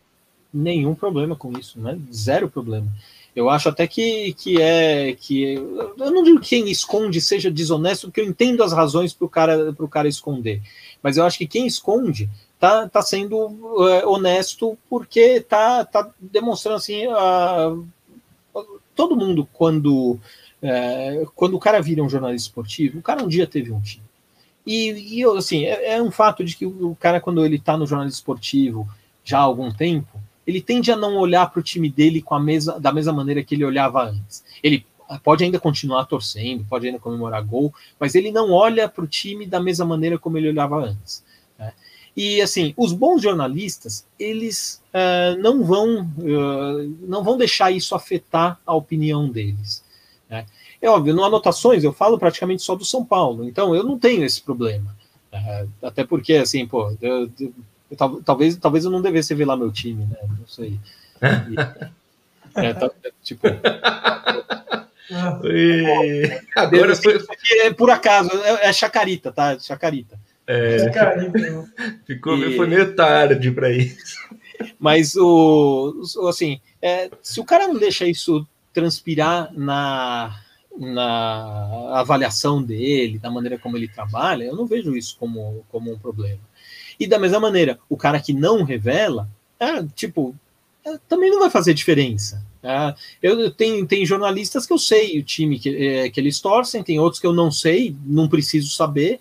Nenhum problema com isso, né? Zero problema. Eu acho até que, que é que eu não digo que quem esconde seja desonesto, porque eu entendo as razões para o cara para o cara esconder, mas eu acho que quem esconde tá, tá sendo é, honesto porque tá, tá demonstrando assim a, todo mundo quando é, quando o cara vira um jornalista esportivo, o cara um dia teve um time. E, e assim, é, é, um fato de que o cara, quando ele está no jornalismo esportivo já há algum tempo, ele tende a não olhar para o time dele com a mesa, da mesma maneira que ele olhava antes. Ele pode ainda continuar torcendo, pode ainda comemorar gol, mas ele não olha para o time da mesma maneira como ele olhava antes. Né? E assim, os bons jornalistas, eles uh, não vão uh, não vão deixar isso afetar a opinião deles. Né? É óbvio, no Anotações eu falo praticamente só do São Paulo, então eu não tenho esse problema. É, até porque, assim, pô, eu, eu, eu, talvez, talvez eu não devesse revelar meu time, né? Não sei. E, é, tá, tipo. E... Agora foi... É por acaso, é, é chacarita, tá? Chacarita. É, chacarita. Ficou e... foi meio tarde para isso. Mas o, assim, é, se o cara não deixa isso transpirar na na avaliação dele, da maneira como ele trabalha, eu não vejo isso como, como um problema. E da mesma maneira, o cara que não revela, é, tipo, é, também não vai fazer diferença. É, eu tenho tem jornalistas que eu sei o time que, é, que eles torcem, tem outros que eu não sei, não preciso saber.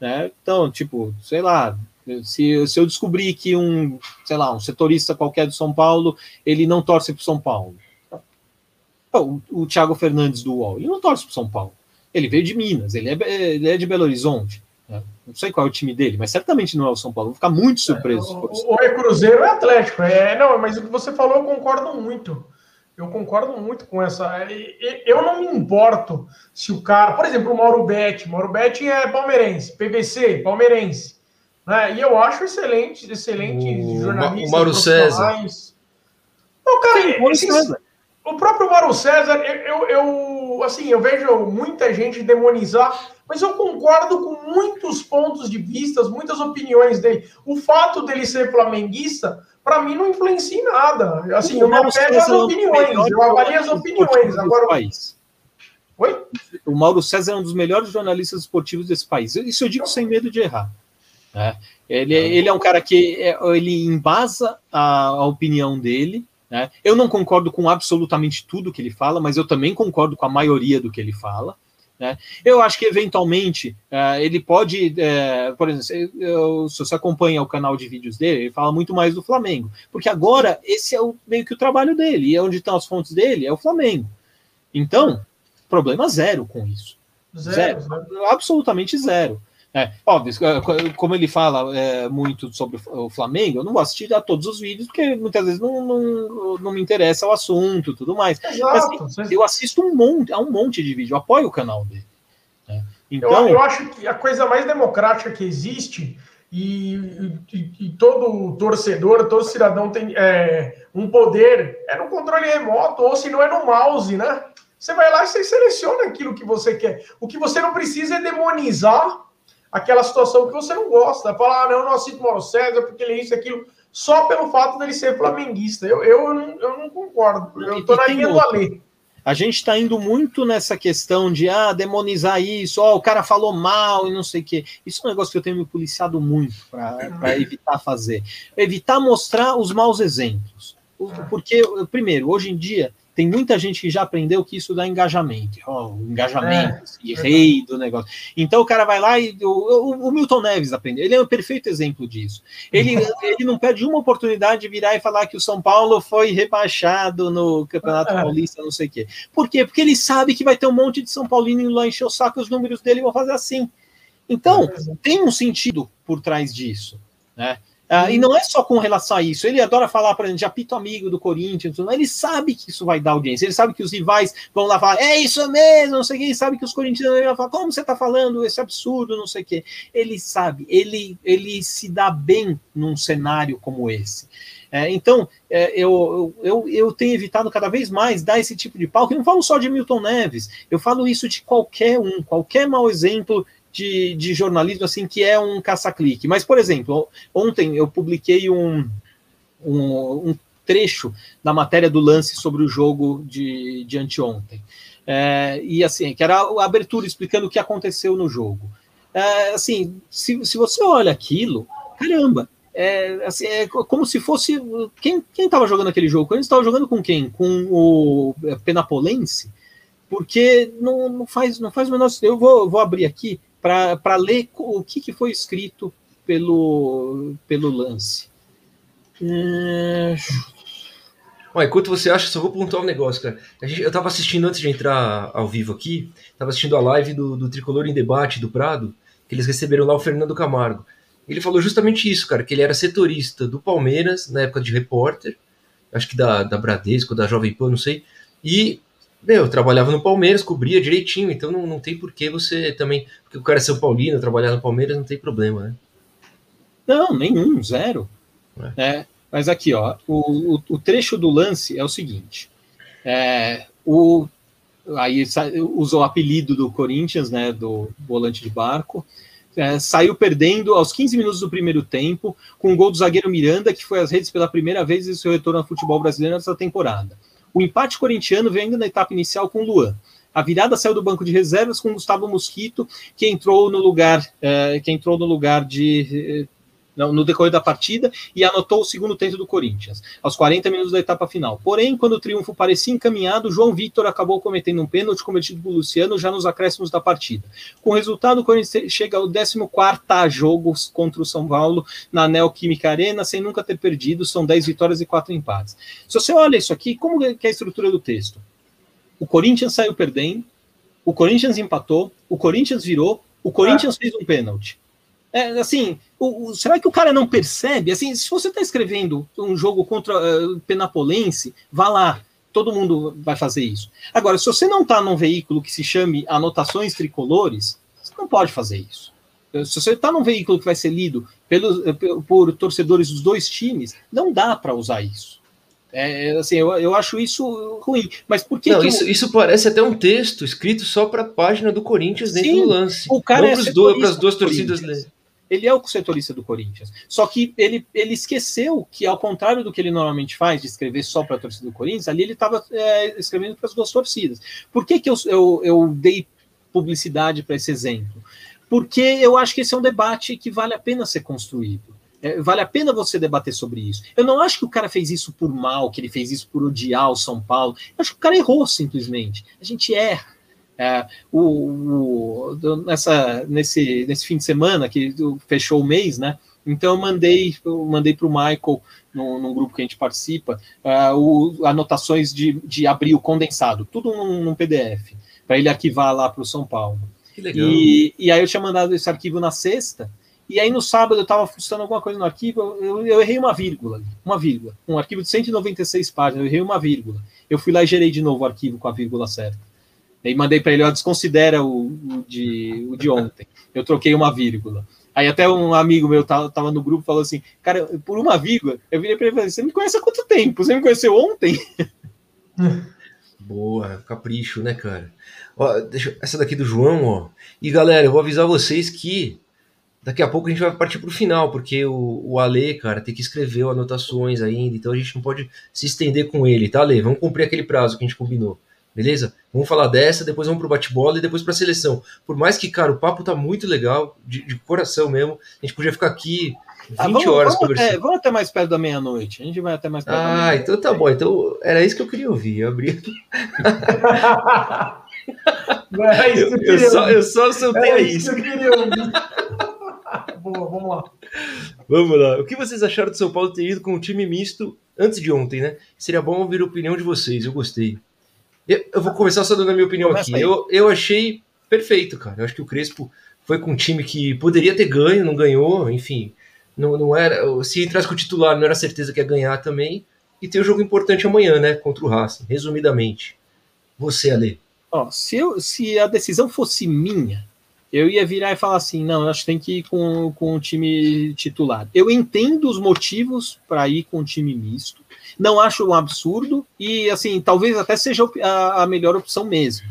Né? Então, tipo, sei lá, se, se eu descobrir que um, sei lá, um setorista qualquer do São Paulo, ele não torce para São Paulo o, o Thiago Fernandes do UOL, ele não torce para São Paulo. Ele veio de Minas, ele é, ele é de Belo Horizonte. Né? Não sei qual é o time dele, mas certamente não é o São Paulo. Vou ficar muito surpreso. É, ou é Cruzeiro é Atlético. É, não, mas o que você falou eu concordo muito. Eu concordo muito com essa. Eu não me importo se o cara. Por exemplo, o Mauro Betti. Mauro Betti é palmeirense, PVC, palmeirense. Né? E eu acho excelente, excelente o, jornalista. O Mauro César. Não, cara, Sim, César. O próprio Mauro César, eu, eu, assim, eu vejo muita gente demonizar, mas eu concordo com muitos pontos de vista, muitas opiniões dele. O fato dele ser flamenguista, para mim, não influencia em nada. Assim, o eu não pego as opiniões, eu avalio as opiniões. Agora, país. Oi? O Mauro César é um dos melhores jornalistas esportivos desse país. Isso eu digo sem medo de errar. Né? Ele, ele é um cara que é, ele embasa a, a opinião dele né? Eu não concordo com absolutamente tudo que ele fala, mas eu também concordo com a maioria do que ele fala. Né? Eu acho que, eventualmente, uh, ele pode, uh, por exemplo, eu, se você acompanha o canal de vídeos dele, ele fala muito mais do Flamengo, porque agora esse é o, meio que o trabalho dele, e é onde estão as fontes dele é o Flamengo. Então, problema zero com isso. Zero, zero. absolutamente zero. É, óbvio, como ele fala é, muito sobre o Flamengo, eu não vou assistir a todos os vídeos, porque muitas vezes não, não, não me interessa o assunto tudo mais. Exato, Mas, eu assisto um monte, a um monte de vídeo, apoio o canal dele. Né? Então, eu, eu, acho que a coisa mais democrática que existe, e, e, e todo torcedor, todo cidadão tem é, um poder, é no controle remoto, ou se não é no mouse, né? Você vai lá e você seleciona aquilo que você quer. O que você não precisa é demonizar aquela situação que você não gosta. Falar, ah, não, eu não aceito Mauro César porque ele é isso, aquilo, só pelo fato dele ser flamenguista. Eu, eu, eu, não, eu não concordo. Eu tô na linha do Alê. A gente está indo muito nessa questão de ah, demonizar isso, ó, oh, o cara falou mal e não sei o quê. Isso é um negócio que eu tenho me policiado muito para evitar fazer. Evitar mostrar os maus exemplos. Porque, primeiro, hoje em dia, tem muita gente que já aprendeu que isso dá engajamento. Oh, engajamento, é, é rei do negócio. Então o cara vai lá e. O, o, Milton Neves aprendeu. Ele é um perfeito exemplo disso. Ele, ele não perde uma oportunidade de virar e falar que o São Paulo foi rebaixado no Campeonato é. Paulista, não sei o quê. Por quê? Porque ele sabe que vai ter um monte de São Paulino lá encher o saco, os números dele vão fazer assim. Então, é. tem um sentido por trás disso. Né? Uh, e não é só com relação a isso. Ele adora falar, por exemplo, de apito amigo do Corinthians. Ele sabe que isso vai dar audiência. Ele sabe que os rivais vão lá falar, é isso mesmo, não sei o quê. Ele sabe que os corintianos vão falar, como você está falando esse absurdo, não sei o quê. Ele sabe, ele, ele se dá bem num cenário como esse. É, então, é, eu, eu, eu tenho evitado cada vez mais dar esse tipo de palco. Eu não falo só de Milton Neves, eu falo isso de qualquer um, qualquer mau exemplo de, de jornalismo assim que é um caça-clique. Mas, por exemplo, ontem eu publiquei um, um, um, trecho da matéria do lance sobre o jogo de, de anteontem. É, e assim, que era a abertura explicando o que aconteceu no jogo. É, assim, se, se você olha aquilo, caramba, é, assim, é como se fosse. Quem estava jogando aquele jogo? Quando estava jogando com quem? Com o Penapolense? Porque não, não, faz, não faz o menor. Eu vou, vou abrir aqui para ler o que, que foi escrito pelo, pelo lance. É... enquanto você acha, só vou pontuar um negócio, cara. Gente, eu estava assistindo antes de entrar ao vivo aqui, estava assistindo a live do, do Tricolor em Debate do Prado, que eles receberam lá o Fernando Camargo. Ele falou justamente isso, cara, que ele era setorista do Palmeiras na época de repórter, acho que da, da Bradesco, da Jovem Pan, não sei, e eu trabalhava no Palmeiras, cobria direitinho, então não, não tem por que você também. Porque o cara é São Paulino, trabalhar no Palmeiras não tem problema, né? Não, nenhum, zero. É. É, mas aqui, ó, o, o, o, trecho do lance é o seguinte: é, o, aí usou o apelido do Corinthians, né, do volante de barco. É, saiu perdendo aos 15 minutos do primeiro tempo, com o gol do zagueiro Miranda, que foi às redes pela primeira vez em seu retorno ao futebol brasileiro nessa temporada. O empate corintiano vem ainda na etapa inicial com Luan. A virada saiu do banco de reservas com Gustavo Mosquito, que entrou no lugar, eh, que entrou no lugar de eh, no decorrer da partida e anotou o segundo tento do Corinthians, aos 40 minutos da etapa final. Porém, quando o triunfo parecia encaminhado, João Vitor acabou cometendo um pênalti cometido por Luciano já nos acréscimos da partida. Com o resultado, o Corinthians chega ao 14 jogo contra o São Paulo na Neoquímica Arena, sem nunca ter perdido, são 10 vitórias e 4 empates. Se você olha isso aqui, como é, é a estrutura do texto? O Corinthians saiu perdendo, o Corinthians empatou, o Corinthians virou, o Corinthians ah. fez um pênalti. É, assim, o, o, será que o cara não percebe? Assim, se você está escrevendo um jogo contra uh, Penapolense, vá lá, todo mundo vai fazer isso. Agora, se você não está num veículo que se chame Anotações Tricolores, você não pode fazer isso. Se você está num veículo que vai ser lido pelos, eh, por torcedores dos dois times, não dá para usar isso. É, assim, eu, eu acho isso ruim. Mas por que. Não, que isso, eu... isso parece até um texto escrito só para a página do Corinthians dentro Sim, do lance. O cara não é para as duas torcidas ele é o setorista do Corinthians. Só que ele, ele esqueceu que, ao contrário do que ele normalmente faz, de escrever só para a torcida do Corinthians, ali ele estava é, escrevendo para as duas torcidas. Por que, que eu, eu, eu dei publicidade para esse exemplo? Porque eu acho que esse é um debate que vale a pena ser construído. É, vale a pena você debater sobre isso. Eu não acho que o cara fez isso por mal, que ele fez isso por odiar o São Paulo. Eu acho que o cara errou simplesmente. A gente erra. É, o, o, nessa, nesse, nesse fim de semana que fechou o mês, né? Então eu mandei, eu mandei para o Michael, no, num grupo que a gente participa, uh, o, anotações de, de abril condensado, tudo num, num PDF, para ele arquivar lá para o São Paulo. Que legal. E, e aí eu tinha mandado esse arquivo na sexta, e aí no sábado eu estava funcionando alguma coisa no arquivo, eu, eu, errei uma vírgula, uma vírgula, um arquivo de 196 páginas, eu errei uma vírgula. Eu fui lá e gerei de novo o arquivo com a vírgula certa. E mandei para ele, ó, desconsidera o, o, de, o de ontem. Eu troquei uma vírgula. Aí até um amigo meu tava, tava no grupo falou assim, cara, por uma vírgula, eu virei para ele e falei, você me conhece há quanto tempo? Você me conheceu ontem? Boa, capricho, né, cara? Ó, deixa, essa daqui do João, ó. E galera, eu vou avisar vocês que daqui a pouco a gente vai partir para o final, porque o, o Ale, cara, tem que escrever anotações ainda, então a gente não pode se estender com ele, tá, Ale? Vamos cumprir aquele prazo que a gente combinou. Beleza? Vamos falar dessa, depois vamos pro bate-bola e depois pra seleção. Por mais que, cara, o papo tá muito legal, de, de coração mesmo. A gente podia ficar aqui 20 ah, vamos, horas vamos conversando. Até, vamos até mais perto da meia-noite. A gente vai até mais perto Ah, então tá bom. Então era isso que eu queria ouvir. Eu abri aqui. É eu, eu, só, eu só soltei é isso. Que eu queria ouvir. Boa, vamos lá. Vamos lá. O que vocês acharam do São Paulo ter ido com um time misto antes de ontem, né? Seria bom ouvir a opinião de vocês. Eu gostei. Eu, eu vou começar só dando a minha opinião Começa aqui. Eu, eu achei perfeito, cara. Eu acho que o Crespo foi com um time que poderia ter ganho, não ganhou, enfim. Não, não era. Se entrasse com o titular, não era certeza que ia ganhar também. E tem um jogo importante amanhã, né? Contra o Racing, resumidamente. Você, Ale. Ó, se, eu, se a decisão fosse minha, eu ia virar e falar assim: não, acho que tem que ir com, com o time titular. Eu entendo os motivos para ir com o time misto. Não acho um absurdo e, assim, talvez até seja a, a melhor opção mesmo.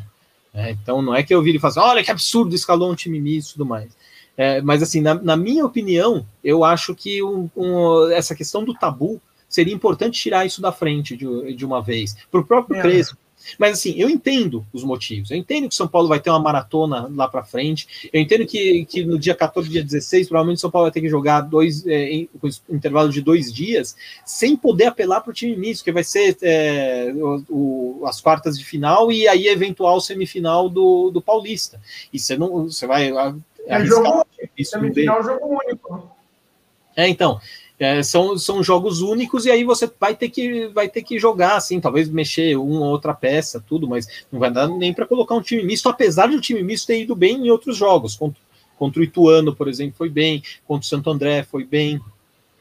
É, então, não é que eu vire e falo assim, olha que absurdo, escalou um time misto e tudo mais. É, mas, assim, na, na, minha opinião, eu acho que um, um, essa questão do tabu seria importante tirar isso da frente de, de uma vez. Para o próprio é. Crespo, mas assim, eu entendo os motivos. Eu entendo que São Paulo vai ter uma maratona lá para frente. Eu entendo que, que no dia 14, dia 16, provavelmente São Paulo vai ter que jogar dois é, em, com intervalo de dois dias, sem poder apelar para o time misto, que vai ser é, o, o, as quartas de final e aí eventual semifinal do, do Paulista. E você não, você vai é jogo, semifinal jogo único. É, então. É, são, são jogos únicos e aí você vai ter que vai ter que jogar assim, talvez mexer uma ou outra peça, tudo, mas não vai dar nem para colocar um time misto, apesar de o time misto ter ido bem em outros jogos. Contra, contra o Ituano, por exemplo, foi bem, contra o Santo André foi bem,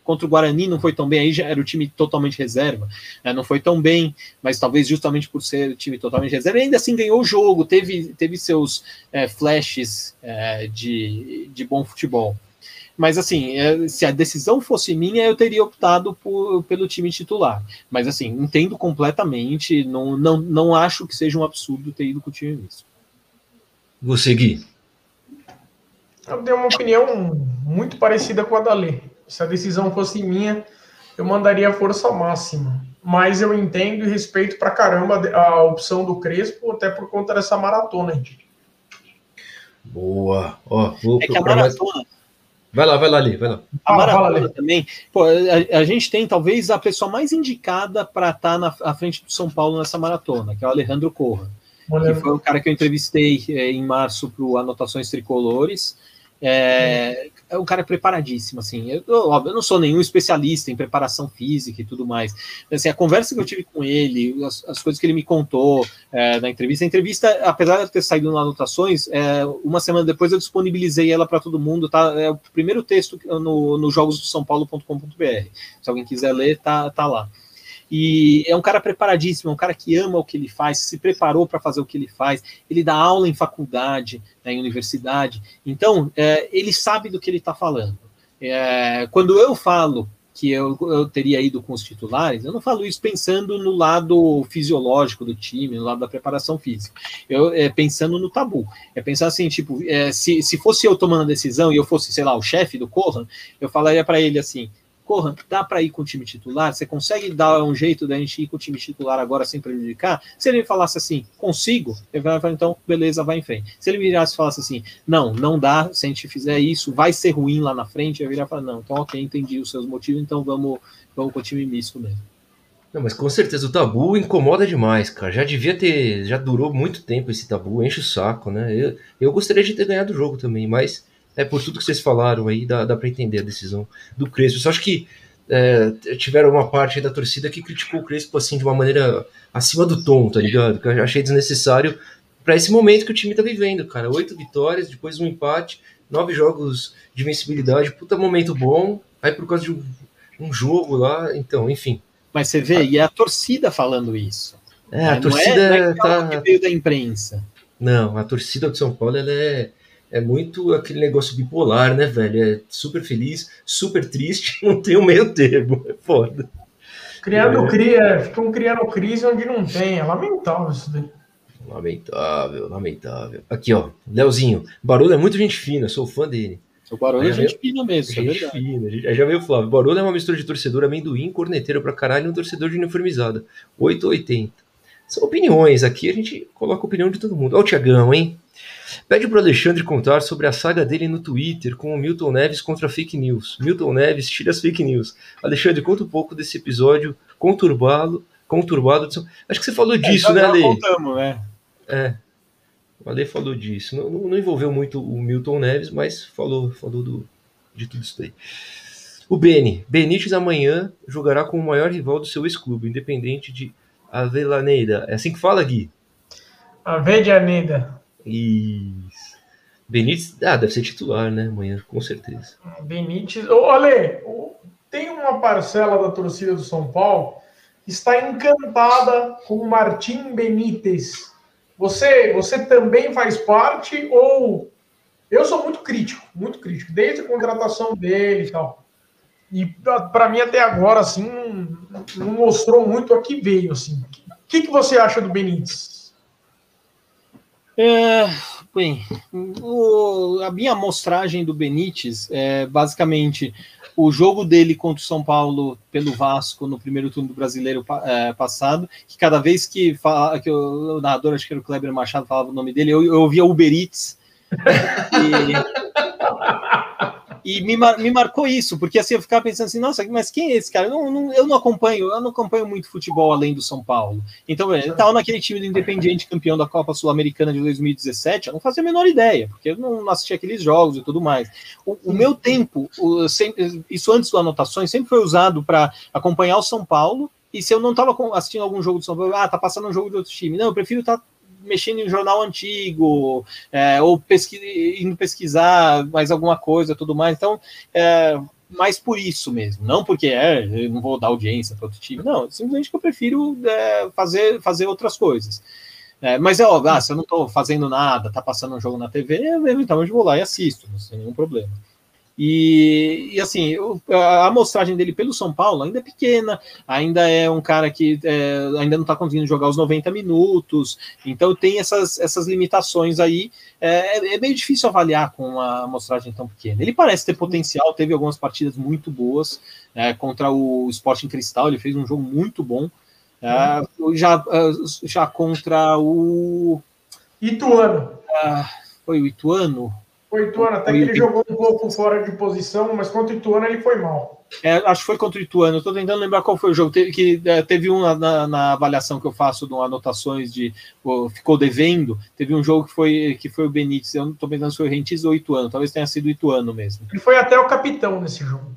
contra o Guarani não foi tão bem, aí já era o time totalmente reserva, né, não foi tão bem, mas talvez justamente por ser o time totalmente reserva, ainda assim ganhou o jogo, teve, teve seus é, flashes é, de, de bom futebol. Mas assim, é, se a decisão fosse minha, eu teria optado por, pelo time titular. Mas assim, entendo completamente, não, não, não acho que seja um absurdo ter ido com o time misto. Você, Gui? Eu tenho uma opinião muito parecida com a da Lê. Se a decisão fosse minha, eu mandaria força máxima. Mas eu entendo e respeito pra caramba a opção do Crespo, até por conta dessa maratona, gente. Boa. Ó, vou é que a maratona, mais... Vai lá, vai lá ali, vai lá. A maratona ah, também. Pô, a, a, gente tem talvez a pessoa mais indicada para estar tá na à frente do São Paulo nessa maratona, que é o Alejandro Corra. Que foi o cara que eu entrevistei é, em março para o Anotações Tricolores. É, é um cara preparadíssimo, assim. Eu, óbvio, eu não sou nenhum especialista em preparação física e tudo mais. Mas, assim, a conversa que eu tive com ele, as, as coisas que ele me contou é, na entrevista, a entrevista, apesar de ter saído nas anotações, é, uma semana depois eu disponibilizei ela para todo mundo, tá? É o primeiro texto no, no. Se alguém quiser ler, tá, tá lá. E é um cara preparadíssimo, é um cara que ama o que ele faz, se preparou para fazer o que ele faz. Ele dá aula em faculdade, né, em universidade. Então, é, ele sabe do que ele está falando. É, quando eu falo que eu, eu, teria ido com os titulares, eu não falo isso pensando no lado fisiológico do time, no lado da preparação física. Eu é, pensando no tabu. É pensar assim, tipo, é, se, se fosse eu tomando a decisão e eu fosse, sei lá, o chefe do Corran, eu falaria para ele assim: Corra, dá para ir com o time titular? Você consegue dar um jeito da gente ir com o time titular agora sem prejudicar? Se ele falasse assim, consigo, ele vai falar, então, beleza, vai em frente. Se ele virasse e falasse assim, não, não dá, se a gente fizer isso, vai ser ruim lá na frente, eu virar e falar, não, então ok, entendi os seus motivos, então vamos, vamos com o time misto mesmo. Não, mas com certeza o tabu incomoda demais, cara. Já devia ter. Já durou muito tempo esse tabu, enche o saco, né? Eu, eu gostaria de ter ganhado o jogo também, mas é por tudo que vocês falaram aí, dá, dá para entender a decisão do Crespo. Eu só acho que é, tiveram uma parte da torcida que criticou o Crespo assim de uma maneira acima do tom, tá ligado? Que eu achei desnecessário para esse momento que o time tá vivendo, cara. Oito vitórias, depois um empate, nove jogos de vencibilidade, puta momento bom. Aí por causa de um, um jogo lá, então, enfim. Mas você vê, e é a torcida falando isso. É, a não torcida é, não é tá. Que veio da imprensa. Não, a torcida do São Paulo ela é é muito aquele negócio bipolar, né, velho? É super feliz, super triste, não tem o um meio termo. É foda. Criando é. cria, ficam criando crise onde não tem. É lamentável isso daí. Lamentável, lamentável. Aqui, ó, Leozinho. Barulho é muito gente fina, sou fã dele. O Barulho é gente fina mesmo, gente é verdade. Fina, gente, já veio o Flávio. Barulho é uma mistura de torcedor amendoim, corneteiro pra caralho e um torcedor de uniformizada. 880. São opiniões. Aqui a gente coloca a opinião de todo mundo. Olha o Tiagão, hein? Pede pro Alexandre contar sobre a saga dele no Twitter com o Milton Neves contra fake news. Milton Neves tira as fake news. Alexandre, conta um pouco desse episódio conturbado. conturbado de... Acho que você falou é, disso, é, né, Ale? Contamos, né? É. O Ale falou disso. Não, não, não, envolveu muito o Milton Neves, mas falou, falou do, de tudo isso daí. O Beni. Benítez amanhã jogará com o maior rival do seu ex-clube, independente de Avelaneida. É assim que fala, Gui? Avedianeda. Isso. Benítez, ah, deve ser titular, né? Amanhã, com certeza. Benítez. Ô, Ale, tem uma parcela da torcida do São Paulo que está encantada com o Martim Benítez você, você também faz parte ou eu sou muito crítico, muito crítico, desde a contratação dele e tal. E para mim até agora assim não, não, mostrou muito a que veio assim. O que, que você acha do Benítez? É, bem, o, a minha amostragem do Benítez é basicamente o jogo dele contra o São Paulo pelo Vasco no primeiro turno do brasileiro é, passado, que cada vez que, fala, que o, o narrador, acho que era o Kleber Machado, falava o nome dele, eu, eu ouvia Uber e, e me, mar, me marcou isso, porque assim eu ficava pensando assim, nossa, mas quem é esse cara? Eu não, não, eu não acompanho, eu não acompanho muito futebol além do São Paulo. Então, ele estava naquele time do Independiente campeão da Copa Sul-Americana de 2017, eu não fazia a menor ideia, porque eu não assistia aqueles jogos e tudo mais. O, o meu tempo, o, sempre, isso antes do Anotações, sempre foi usado para acompanhar o São Paulo. E se eu não estava assistindo algum jogo do São Paulo, ah, tá passando um jogo de outro time. Não, eu prefiro estar tá mexendo em jornal antigo, é, ou pesqui indo pesquisar mais alguma coisa tudo mais. Então, é, mais por isso mesmo, não porque é, eu não vou dar audiência para outro time, não, simplesmente que eu prefiro é, fazer, fazer outras coisas. É, mas é óbvio, ah, se eu não estou fazendo nada, tá passando um jogo na TV, então eu vou lá e assisto, tem nenhum problema. E, e assim, a amostragem dele pelo São Paulo ainda é pequena, ainda é um cara que é, ainda não está conseguindo jogar os 90 minutos, então tem essas, essas limitações aí. É, é meio difícil avaliar com uma amostragem tão pequena. Ele parece ter potencial, teve algumas partidas muito boas é, contra o Sporting Cristal, ele fez um jogo muito bom. É, já, já contra o. Ituano. Ah, foi o Ituano? Foi Ituano, até que ele jogou um pouco fora de posição, mas contra o Ituano ele foi mal. É, acho que foi contra o Ituano. Estou tentando lembrar qual foi o jogo. Teve, que, é, teve um na, na, avaliação que eu faço de anotações de pô, ficou devendo. Teve um jogo que foi, que foi o Benítez. Eu não estou pensando se foi o Rentiz ou o Ituano. Talvez tenha sido o Ituano mesmo. Ele foi até o capitão nesse jogo.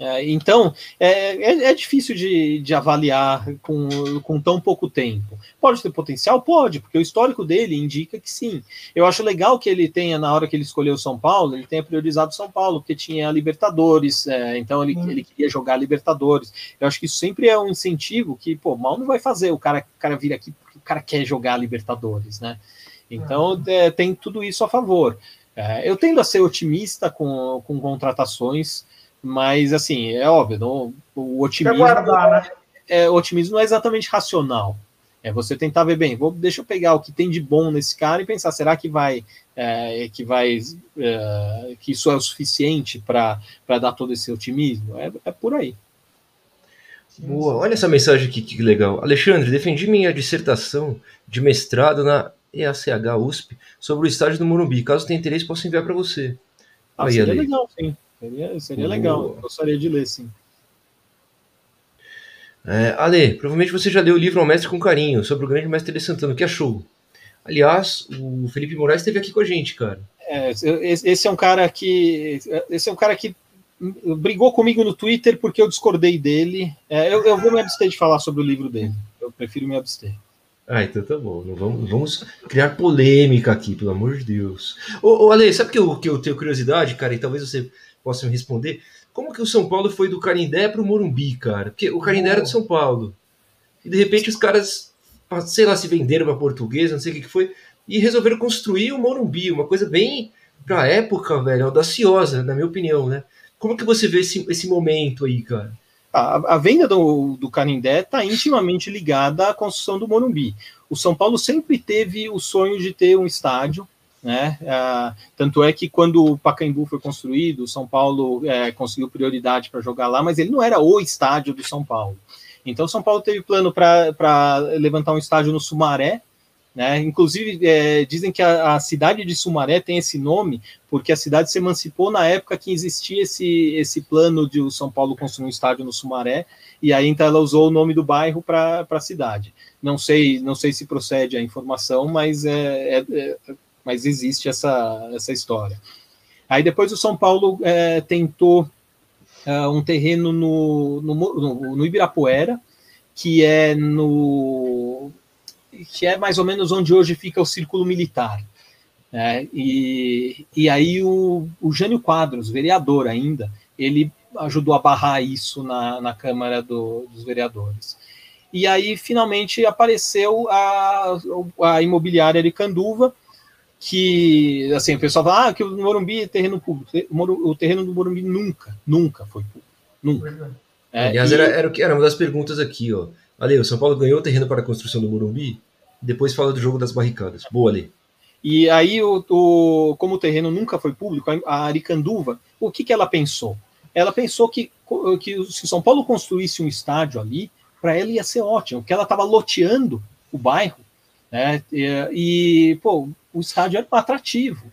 É, então, é, é, é, difícil de, de avaliar com, com tão pouco tempo. Pode ter potencial? Pode, porque o histórico dele indica que sim. Eu acho legal que ele tenha, na hora que ele escolheu São Paulo, ele tenha priorizado São Paulo, porque tinha Libertadores, é, então ele, hum. ele queria jogar Libertadores. Eu acho que isso sempre é um incentivo que, pô, mal não vai fazer o cara, o cara vir aqui porque o cara quer jogar Libertadores, né? Então, é, tem tudo isso a favor. Eu tendo a ser otimista com, com contratações, mas, assim, é óbvio, não, o otimismo. Guardar, né? é, o otimismo não é exatamente racional. É você tentar ver bem, vou, deixa eu pegar o que tem de bom nesse cara e pensar, será que vai é, que vai é, que isso é o suficiente para dar todo esse otimismo? É, é por aí. Boa, olha essa mensagem aqui, que legal. Alexandre, defendi minha dissertação de mestrado na EACH USP sobre o estádio do Morumbi. Caso tenha interesse, posso enviar para você. Ah, Aí, seria legal, sim. Seria, seria legal, gostaria de ler, sim. É, Ale, provavelmente você já leu o livro Ao Mestre com Carinho, sobre o grande mestre de Santana. Que achou? Aliás, o Felipe Moraes esteve aqui com a gente, cara. É, esse é um cara que. Esse é um cara que brigou comigo no Twitter porque eu discordei dele. É, eu, eu, vou me abster de falar sobre o livro dele. Eu prefiro me abster. Ah, então tá bom. Não vamos, vamos criar polêmica aqui, pelo amor de Deus. Ô, ô Ale, sabe que eu, que eu tenho curiosidade, cara, e talvez você possa me responder. Como que o São Paulo foi do Carindé para o Morumbi, cara? Porque o Carindé era do São Paulo. E de repente os caras, sei lá, se venderam para português, não sei o que, que foi, e resolveram construir o Morumbi, uma coisa bem, pra época, velho, audaciosa, na minha opinião, né? Como que você vê esse, esse momento aí, cara? A, a venda do, do Canindé está intimamente ligada à construção do Morumbi. O São Paulo sempre teve o sonho de ter um estádio né? Ah, tanto é que quando o Pacaembu foi construído, o São Paulo é, conseguiu prioridade para jogar lá, mas ele não era o estádio do São Paulo. Então, São Paulo teve plano para levantar um estádio no Sumaré, né? Inclusive, é, dizem que a, a, cidade de Sumaré tem esse nome porque a cidade se emancipou na época que existia esse, esse plano de o São Paulo construir um estádio no Sumaré, e aí então ela usou o nome do bairro para a cidade. Não sei, não sei se procede a informação, mas, é, é, é, mas existe essa, essa história. Aí depois o São Paulo é, tentou é, um terreno no, no, no, no Ibirapuera, que é no que é mais ou menos onde hoje fica o círculo militar. Né? E, e aí o, o Jânio Quadros, vereador ainda, ele ajudou a barrar isso na, na Câmara do, dos Vereadores. E aí, finalmente, apareceu a, a imobiliária de Canduva, que, assim, o pessoal fala ah, que o Morumbi é terreno público. O terreno do Morumbi nunca, nunca foi público. Nunca. É, Aliás, e... era, era, era uma das perguntas aqui, ó. Ale, o São Paulo ganhou o terreno para a construção do Morumbi? Depois fala do jogo das barricadas. Boa, ali. E aí, o, o, como o terreno nunca foi público, a Aricanduva, o que, que ela pensou? Ela pensou que, que se São Paulo construísse um estádio ali, para ela ia ser ótimo, porque ela estava loteando o bairro, né? E, e, pô, o estádio era atrativo.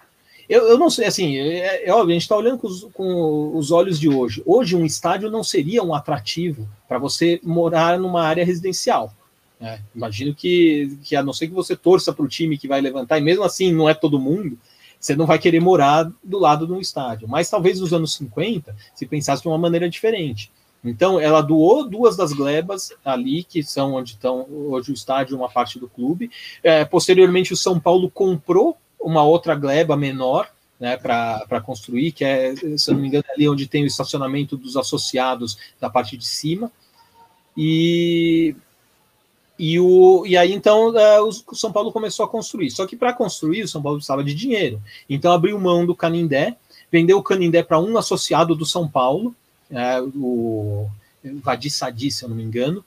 Eu, eu não sei, assim, é, é óbvio, a gente está olhando com os, com os, olhos de hoje. Hoje, um estádio não seria um atrativo para você morar numa área residencial. Né? Imagino que, que, a não ser que você torça para o time que vai levantar, e mesmo assim não é todo mundo, você não vai querer morar do lado de um estádio. Mas talvez nos anos 50 se pensasse de uma maneira diferente. Então, ela doou duas das glebas ali, que são onde estão hoje o estádio, uma parte do clube. É, posteriormente, o São Paulo comprou uma outra gleba menor né, para construir, que é, se eu não me engano, ali onde tem o estacionamento dos associados da parte de cima. E, e, o, e aí então é, o São Paulo começou a construir. Só que para construir, o São Paulo precisava de dinheiro. Então abriu mão do Canindé, vendeu o Canindé para um associado do São Paulo, é, o Vadir Sadi, se eu não me engano,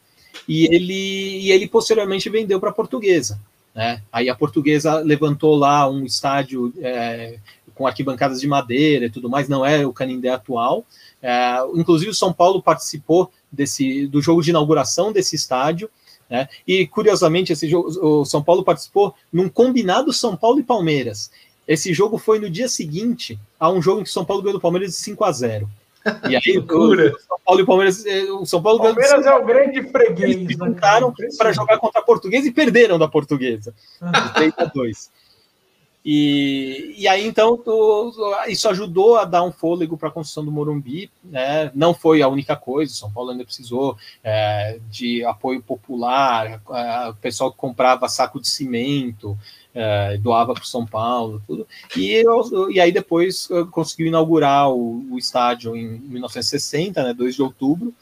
e ele, e ele posteriormente vendeu para a Portuguesa. Né? Aí a portuguesa levantou lá um estádio é, com arquibancadas de madeira e tudo mais, não é o Canindé atual. É, inclusive o São Paulo participou desse do jogo de inauguração desse estádio. Né? E curiosamente esse jogo, o São Paulo participou num combinado São Paulo e Palmeiras. Esse jogo foi no dia seguinte a um jogo em que o São Paulo ganhou do Palmeiras de 5 a 0. E aí, o, São Paulo e o Palmeiras. Eh, o São Paulo Palmeiras é o grande freguês. Eles né? juntaram para jogar contra a Portuguesa e perderam da Portuguesa. De 3 a 2. E, e aí, então, isso ajudou a dar um fôlego para a construção do Morumbi. Né? Não foi a única coisa, São Paulo ainda precisou é, de apoio popular, o pessoal que comprava saco de cimento, é, doava para São Paulo, tudo. E, e aí depois conseguiu inaugurar o, o estádio em 1960, né, 2 de outubro,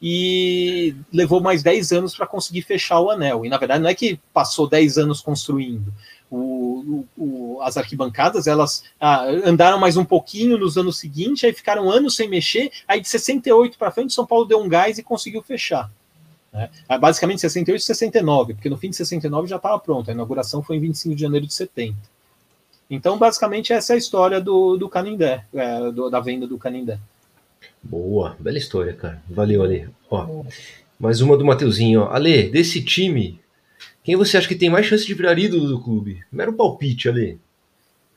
e levou mais 10 anos para conseguir fechar o anel. E na verdade não é que passou 10 anos construindo. O, o, as arquibancadas elas ah, andaram mais um pouquinho nos anos seguintes, aí ficaram anos sem mexer, aí de 68 para frente São Paulo deu um gás e conseguiu fechar. Né? Ah, basicamente 68 e 69, porque no fim de 69 já estava pronto, a inauguração foi em 25 de janeiro de 70. Então, basicamente, essa é a história do, do Canindé, é, do, da venda do Canindé. Boa, bela história, cara. Valeu, Ale. Ó, mais uma do Mateuzinho. Ó. Ale, desse time, quem você acha que tem mais chance de virar ídolo do clube? Mero palpite, Ale.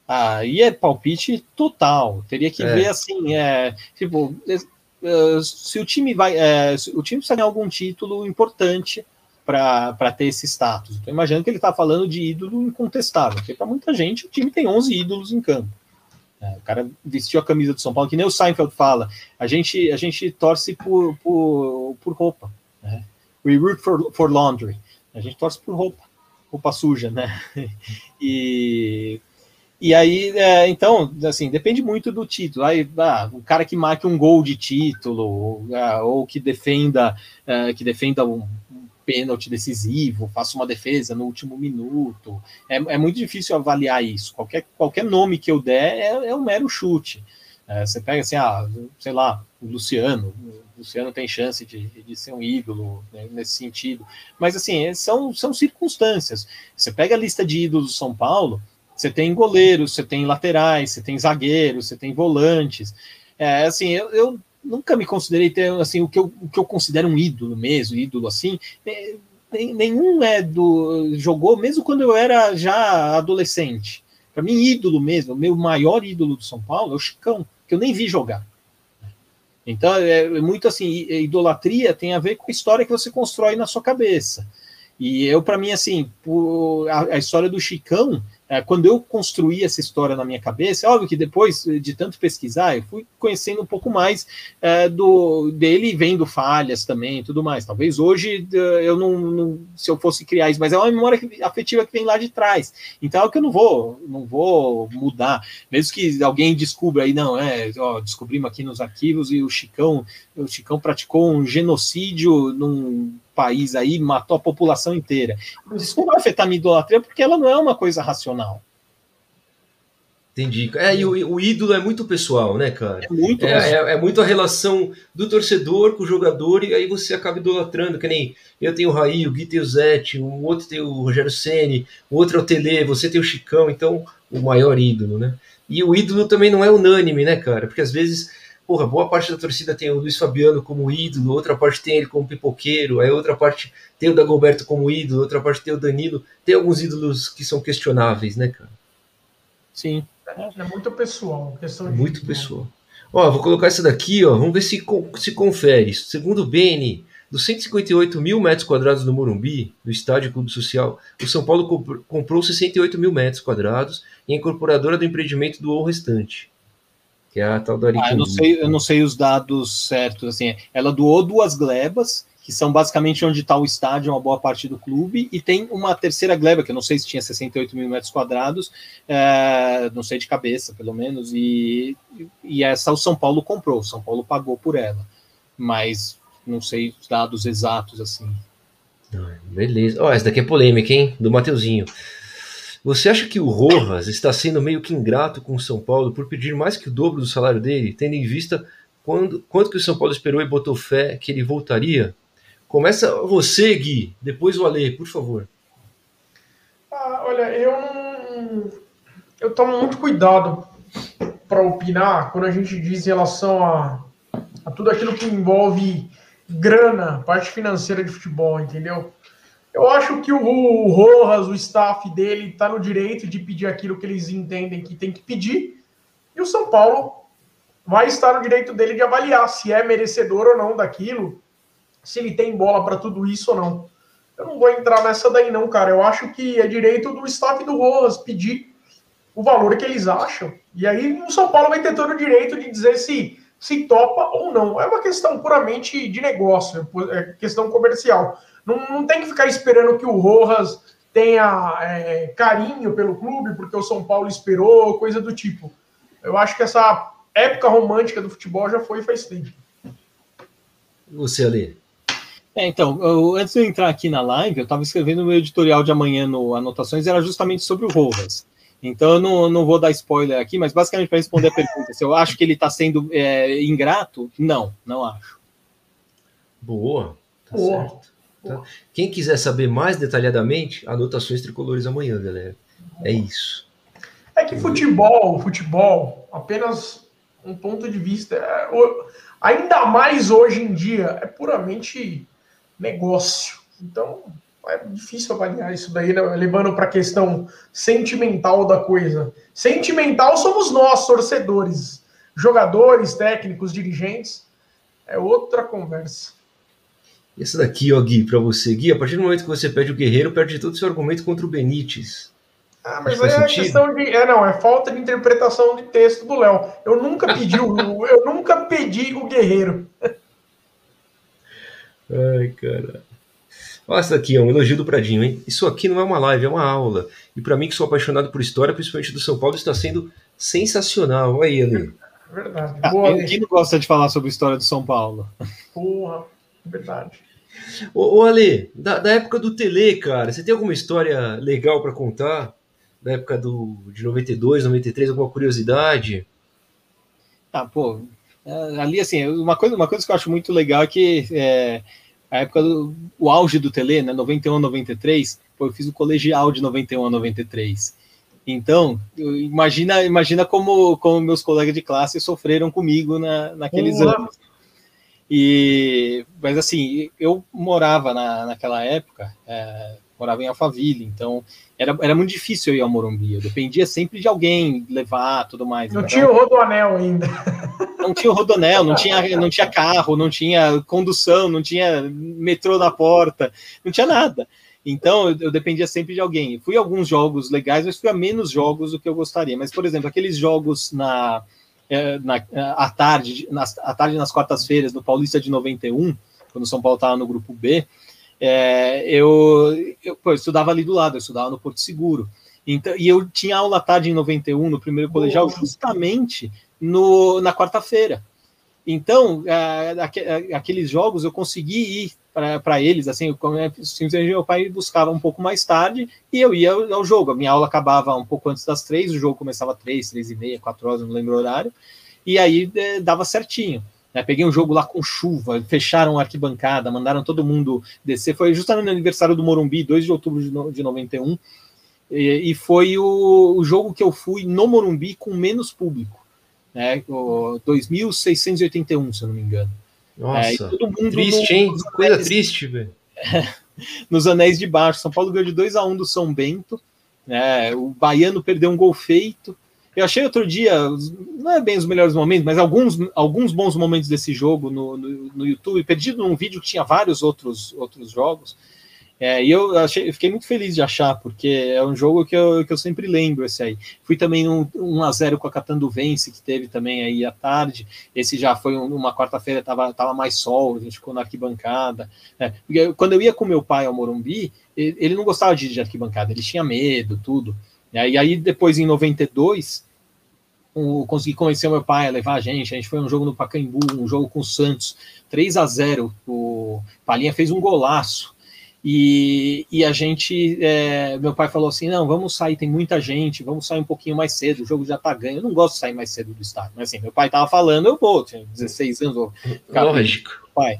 Aí é palpite total. Teria que é. ver assim, é, tipo, eh, se o time vai, uh, o time precisa ganhar algum título importante para ter esse status. Estou imaginando que ele está falando de ídolo incontestável, porque para muita gente o time tem 11 ídolos em campo. É, o cara vestiu a camisa do São Paulo, que nem o Seinfeld fala. A gente, a gente torce por, por, por roupa. Né? We root for, for laundry. A gente torce por roupa, roupa suja, né? E e aí, é, então, assim, depende muito do título. Aí, ah, o cara que marque um gol de título, ou, ah, ou que defenda, ah, que defenda um, um pênalti decisivo, faça uma defesa no último minuto. É, é, muito difícil avaliar isso. Qualquer, qualquer nome que eu der é, é um mero chute. É, você pega assim, ah, sei lá, o Luciano. O Luciano tem chance de, de ser um ídolo né, nesse sentido. Mas assim, são, são circunstâncias. Você pega a lista de ídolos do São Paulo Você tem goleiros, você tem laterais, você tem zagueiros, você tem volantes. É, assim, eu, eu nunca me considerei ter assim o que eu, o que eu considero um ídolo mesmo, ídolo assim. É, nenhum é do jogou mesmo quando eu era já adolescente. Para mim, ídolo mesmo, o meu maior ídolo do São Paulo é o Chicão, que eu nem vi jogar. Então, é muito assim, idolatria tem a ver com a história que você constrói na sua cabeça. E eu, para mim, assim, a, a história do Chicão é, quando eu construí essa história na minha cabeça, é óbvio que depois de tanto pesquisar, eu fui conhecendo um pouco mais é, do dele, vendo falhas também, tudo mais. Talvez hoje é, eu não, não, se eu fosse criar isso, mas é uma memória afetiva que vem lá de trás. Então é o que eu não vou, não vou mudar, mesmo que alguém descubra aí, não é, ó, descobrimos aqui nos arquivos e o Chicão, o Chicão praticou um genocídio num país aí matou a população inteira. Isso não vai afetar a minha idolatria porque ela não é uma coisa racional. Entendi. É, e o, o, ídolo é muito pessoal, né, cara? É muito, é, é, é, muito a relação do torcedor com o jogador, e aí você acaba idolatrando, que nem eu tenho o Raí, o Gui tem o Zete, o outro tem o Rogério Ceni, o outro é o Tele, você tem o Chicão, então o maior ídolo, né? E o ídolo também não é unânime, né, cara? Porque às vezes porra, boa parte da torcida tem o Luiz Fabiano como ídolo, outra parte tem ele como pipoqueiro, aí outra parte tem o Dagoberto como ídolo, outra parte tem o Danilo. Tem alguns ídolos que são questionáveis, né, cara? Sim. É, muito pessoal. Questão de muito pessoal. Ó, vou colocar essa daqui, ó. Vamos ver se, se confere. Segundo o BN, dos 158 mil metros quadrados no Morumbi, do estádio Clube Social, o São Paulo comprou 68 mil metros quadrados e a incorporadora do empreendimento doou o restante que é a tal da ah, eu não sei Eu não sei os dados certos, assim, ela doou duas glebas, que são basicamente onde está o estádio, uma boa parte do clube, e tem uma terceira gleba, que eu não sei se tinha 68 mil metros quadrados, é, não sei de cabeça, pelo menos, e, e essa o São Paulo comprou, o São Paulo pagou por ela, mas não sei os dados exatos, assim. Beleza. Ó, oh, essa daqui é polêmica, hein? Do Mateuzinho. Você acha que o Rojas está sendo meio que ingrato com o São Paulo por pedir mais que o dobro do salário dele, tendo em vista quando, quanto que o São Paulo esperou e botou fé que ele voltaria? Começa você, Gui, depois o Ale, por favor. Ah, olha, eu não. Eu tomo muito cuidado para opinar quando a gente diz em relação a, a tudo aquilo que envolve grana, parte financeira de futebol, entendeu? Eu acho que o Rojas, o staff dele, está no direito de pedir aquilo que eles entendem que tem que pedir. E o São Paulo vai estar no direito dele de avaliar se é merecedor ou não daquilo, se ele tem bola para tudo isso ou não. Eu não vou entrar nessa daí, não, cara. Eu acho que é direito do staff do Rojas pedir o valor que eles acham. E aí o São Paulo vai ter todo o direito de dizer se se topa ou não. É uma questão puramente de negócio, é questão comercial. Não, não tem que ficar esperando que o Rojas tenha é, carinho pelo clube, porque o São Paulo esperou, coisa do tipo. Eu acho que essa época romântica do futebol já foi faz tempo. Você ali. É, então, eu, antes de eu entrar aqui na live, eu estava escrevendo o meu editorial de amanhã no Anotações, era justamente sobre o Rojas. Então eu não, não vou dar spoiler aqui, mas basicamente para responder a pergunta, se eu acho que ele está sendo é, ingrato, não, não acho. Boa, tá Boa. certo. Tá? Quem quiser saber mais detalhadamente, anotações tricolores amanhã, galera. É isso. É que futebol, futebol, apenas um ponto de vista, é, ainda mais hoje em dia, é puramente negócio. Então, é difícil avaliar isso daí, né? levando para a questão sentimental da coisa. Sentimental somos nós, torcedores, jogadores, técnicos, dirigentes. É outra conversa. Essa daqui, ó, Gui, para você. Gui, a partir do momento que você pede o Guerreiro, perde todo o seu argumento contra o Benítez. Ah, mas aí é questão de. É, não, é falta de interpretação de texto do Léo. Eu nunca pedi o. eu nunca pedi o Guerreiro. Ai, cara. Olha essa daqui, é um elogio do Pradinho, hein? Isso aqui não é uma live, é uma aula. E para mim, que sou apaixonado por história, principalmente do São Paulo, está sendo sensacional. Olha aí, Ale. Verdade. Ah, Boa, quem não gosta de falar sobre história do São Paulo? Porra, verdade. Ô, ô Ale, da, da, época do Tele, cara, você tem alguma história legal para contar? Da época do, de 92, 93, alguma curiosidade? Ah, pô, é, ali assim, uma coisa, uma coisa que eu acho muito legal é que é, a época do o auge do Tele, né, 91 93, pô, eu fiz o colegial de 91 a 93. Então, imagina, imagina como, como meus colegas de classe sofreram comigo na, naqueles Olá. anos. E, mas assim, eu morava na, naquela época, é, morava em Alphaville, então era, era muito difícil eu ir ao Morumbi. Eu dependia sempre de alguém levar tudo mais. Não tinha o Rodoanel ainda. Não tinha o Rodoanel, não tinha, não tinha carro, não tinha condução, não tinha metrô na porta, não tinha nada. Então eu, eu dependia sempre de alguém. Fui a alguns jogos legais, mas fui a menos jogos do que eu gostaria. Mas, por exemplo, aqueles jogos na, é, na à tarde, nas, à tarde nas quartas-feiras, no Paulista de 91, quando o São Paulo estava no grupo B, é, eu, eu, pô, eu, estudava ali do lado, eu estudava no Porto Seguro. Então, e eu tinha aula à tarde em 91, no primeiro colegial, justamente no, na quarta-feira. Então, é, aqueles jogos eu consegui ir para eles, assim, simplesmente meu pai buscava um pouco mais tarde e eu ia ao jogo. A minha aula acabava um pouco antes das três, o jogo começava três, três e meia, quatro horas, não lembro o horário, e aí é, dava certinho. Né? Peguei um jogo lá com chuva, fecharam a arquibancada, mandaram todo mundo descer. Foi justamente no aniversário do Morumbi, 2 de outubro de, no, de 91, e, e foi o, o jogo que eu fui no Morumbi com menos público. Né, 2.681, se eu não me engano. Nossa, é, triste, hein? Coisa anéis, triste, velho. nos anéis de baixo. São Paulo ganhou de 2 a 1 um do São Bento. Né, o Baiano perdeu um gol feito. Eu achei outro dia, não é bem os melhores momentos, mas alguns, alguns bons momentos desse jogo no, no, no YouTube, perdido num vídeo que tinha vários outros, outros jogos. É, e eu achei, fiquei muito feliz de achar, porque é um jogo que eu, que eu sempre lembro esse aí. Fui também no 1x0 com a Catanduvense, que teve também aí à tarde. Esse já foi uma quarta-feira, tava, tava mais sol, a gente ficou na arquibancada. Né? Quando eu ia com meu pai ao Morumbi, ele não gostava de ir de arquibancada, ele tinha medo, tudo. E aí depois, em 92, consegui convencer meu pai a levar a gente. A gente foi um jogo no Pacaembu, um jogo com o Santos, 3 a 0 O Palinha fez um golaço. E, e a gente, é, meu pai falou assim: não, vamos sair, tem muita gente, vamos sair um pouquinho mais cedo, o jogo já tá ganho. Eu não gosto de sair mais cedo do estádio, mas assim, meu pai tava falando, eu vou, tinha 16 anos, vou ficar Lógico. pai.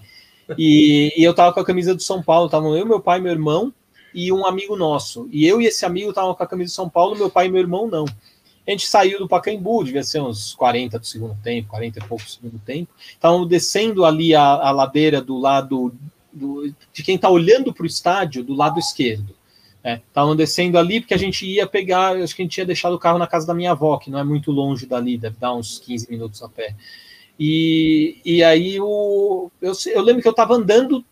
E, e, eu tava com a camisa do São Paulo, tava eu, meu pai, meu irmão e um amigo nosso. E eu e esse amigo estavam com a camisa do São Paulo, meu pai e meu irmão não. A gente saiu do Pacaembu, devia ser uns 40 do segundo tempo, 40 e pouco do segundo tempo. Estavam descendo ali a, a ladeira do lado do, de quem está olhando para o estádio, do lado esquerdo. Estavam é, descendo ali porque a gente ia pegar, acho que a gente ia deixar o carro na casa da minha avó, que não é muito longe dali, deve dar uns 15 minutos a pé. E, e aí o, eu, eu lembro que eu estava andando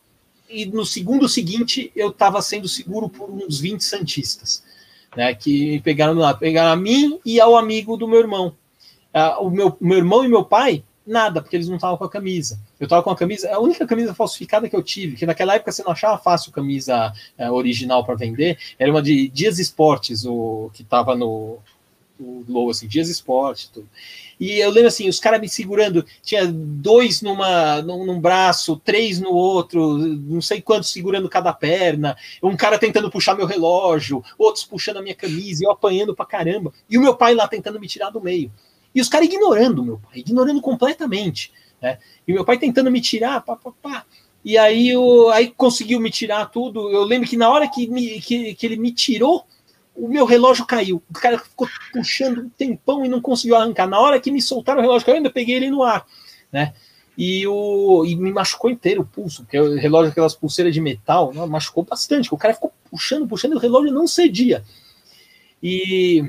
e no segundo seguinte eu estava sendo seguro por uns 20 santistas né, que pegaram lá, pegaram a mim e ao amigo do meu irmão. Uh, o meu, meu irmão e meu pai, nada, porque eles não estavam com a camisa. Eu estava com a camisa, a única camisa falsificada que eu tive, que naquela época você não achava fácil camisa uh, original para vender, era uma de Dias Esportes, o que estava no, logo, assim, Dias Esportes, tudo. E eu lembro assim, os caras me segurando, tinha dois numa, num, num, braço, três no outro, não sei quantos segurando cada perna, um cara tentando puxar meu relógio, outros puxando a minha camisa, eu apanhando pra caramba, e o meu pai lá tentando me tirar do meio. E os caras ignorando meu pai, ignorando completamente. Né? E meu pai tentando me tirar, pá, pá, pá. E aí, eu, aí conseguiu me tirar tudo. Eu lembro que na hora que, me, que, que ele me tirou, o meu relógio caiu. O cara ficou puxando um tempão e não conseguiu arrancar. Na hora que me soltaram o relógio eu ainda peguei ele no ar, né? E, o, e me machucou inteiro o pulso, porque o relógio, aquelas pulseiras de metal, machucou bastante. O cara ficou puxando, puxando, e o relógio não cedia. E,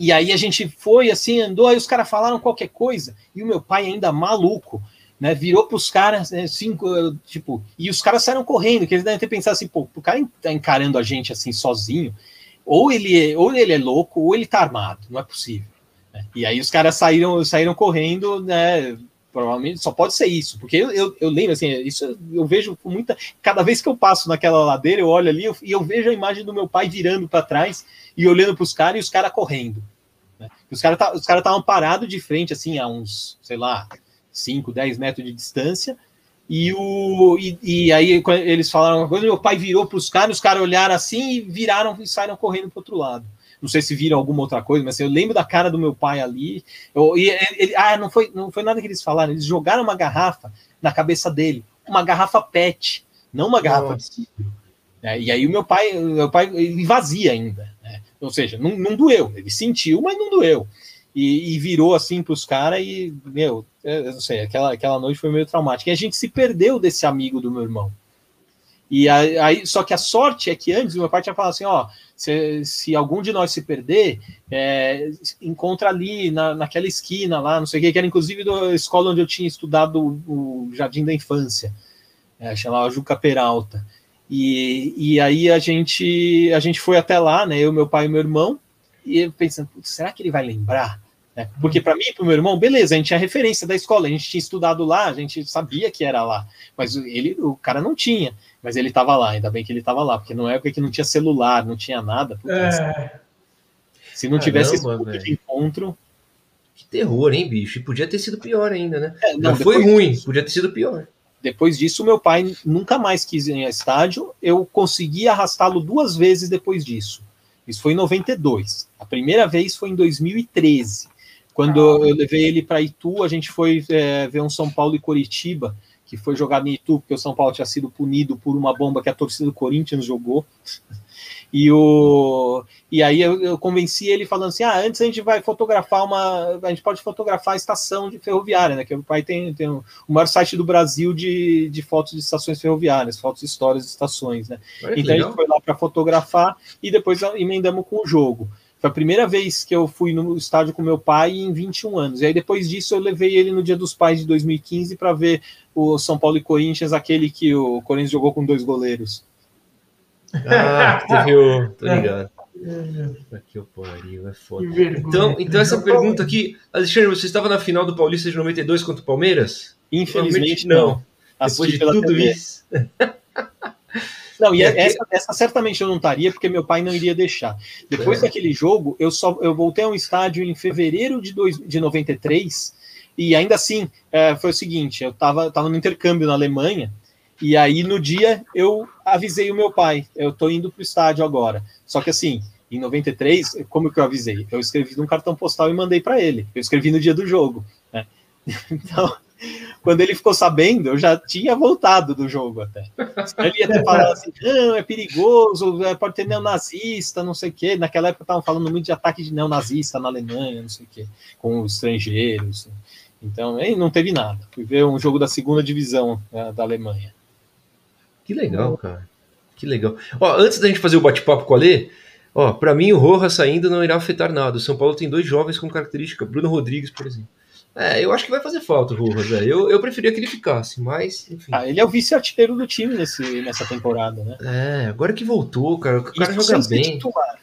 e aí a gente foi assim, andou, aí os caras falaram qualquer coisa, e o meu pai ainda maluco, né, virou para os caras, né, cinco, tipo, e os caras saíram correndo, que eles devem ter pensado assim, pô, o cara tá encarando a gente assim sozinho, ou ele, é, ou ele é louco, ou ele tá armado, não é possível. Né? E aí os caras saíram, saíram correndo, né? Provavelmente só pode ser isso, porque eu, eu, eu, lembro assim, isso eu vejo muita. Cada vez que eu passo naquela ladeira, eu olho ali eu, e eu vejo a imagem do meu pai virando para trás e olhando para os caras e os caras correndo. Né? Os caras tá, estavam parados de frente, assim, a uns, sei lá, 5, 10 metros de distância, e, o, e, e, aí eles falaram uma coisa, meu pai virou para os caras, os caras olharam assim e viraram e saíram correndo para outro lado. Não sei se viram alguma outra coisa, mas assim, eu lembro da cara do meu pai ali. Eu, e ele, ah, não foi, não foi nada que eles falaram, eles jogaram uma garrafa na cabeça dele, uma garrafa PET, não uma garrafa de. É, e aí o meu pai, meu pai vazia ainda. Ou seja, não, não doeu. Ele sentiu, mas não doeu. E, e virou assim para os caras e, meu, eu não sei, aquela, aquela noite foi meio traumática. E a gente se perdeu desse amigo do meu irmão. E aí, só que a sorte é que antes meu pai tinha falado assim: ó, se, se algum de nós se perder, é, encontra ali na, naquela esquina lá, não sei o que, que era inclusive da escola onde eu tinha estudado o Jardim da Infância, é, chamava Juca Peralta. E, e aí a gente, a gente foi até lá, né? Eu, meu pai e meu irmão, e eu pensando, será que ele vai lembrar? É, porque para mim e para o meu irmão, beleza, a gente tinha referência da escola, a gente tinha estudado lá, a gente sabia que era lá, mas ele, o cara não tinha, mas ele estava lá, ainda bem que ele estava lá, porque não é época que não tinha celular, não tinha nada. É. Se não tivesse esse ponto de encontro. Que terror, hein, bicho? E podia ter sido pior ainda, né? É, não, Já foi ruim, podia ter sido pior. Depois disso, meu pai nunca mais quis ir ao estádio. Eu consegui arrastá-lo duas vezes depois disso. Isso foi em 92. A primeira vez foi em 2013, quando ah. eu levei ele para Itu. A gente foi é, ver um São Paulo e Coritiba, que foi jogado em Itu, porque o São Paulo tinha sido punido por uma bomba que a torcida do Corinthians jogou. E, o, e aí eu, eu, convenci ele falando assim: ah, antes a gente vai fotografar uma. A gente pode fotografar a estação de ferroviária, né? Que o pai tem, tem o maior site do Brasil de, de fotos de estações ferroviárias, fotos histórias de estações, né? então legal. a gente foi lá para fotografar e depois emendamos com o jogo. Foi a primeira vez que eu fui no estádio com meu pai em 21 anos. E aí depois disso eu levei ele no Dia dos Pais de 2015 para ver o São Paulo e Corinthians, aquele que o Corinthians jogou com dois goleiros. Ah, teve o. Tô ligado. Aqui o pariu, é foda. Então, então essa pergunta aqui, Alexandre, você estava na final do Paulista de 92 contra o Palmeiras? Infelizmente não. Depois de tudo TV. isso. Não, e é, essa, essa, certamente eu não estaria, porque meu pai não iria deixar. Depois é. daquele jogo, eu só eu voltei a um estádio em fevereiro de, dois, de 93, e ainda assim, é, foi o seguinte: eu estava tava no intercâmbio na Alemanha, e aí no dia eu avisei o meu pai, eu tô indo pro estádio agora. Só que assim, em 93, como que eu avisei? Eu escrevi num cartão postal e mandei para ele. Eu escrevi no dia do jogo. Né? Então, quando ele ficou sabendo, eu já tinha voltado do jogo até. Ele ia ter falado assim: não, é perigoso, é, pode ter neonazista, não sei o quê. Naquela época estavam falando muito de ataque de neonazista na Alemanha, não sei o quê, com os estrangeiros. Então, aí não teve nada. Fui ver um jogo da segunda divisão né, da Alemanha. Que legal, cara. Que legal. Ó, antes da gente fazer o bate-papo com a Lê, ó, para mim o Rojas saindo não irá afetar nada. O São Paulo tem dois jovens com característica, Bruno Rodrigues, por exemplo. É, eu acho que vai fazer falta o Rojas, é. eu, eu preferia que ele ficasse, mas enfim. Ah, ele é o vice-artilheiro do time nesse, nessa temporada, né? É, agora que voltou, cara, o cara Isso joga bem. Ser titular.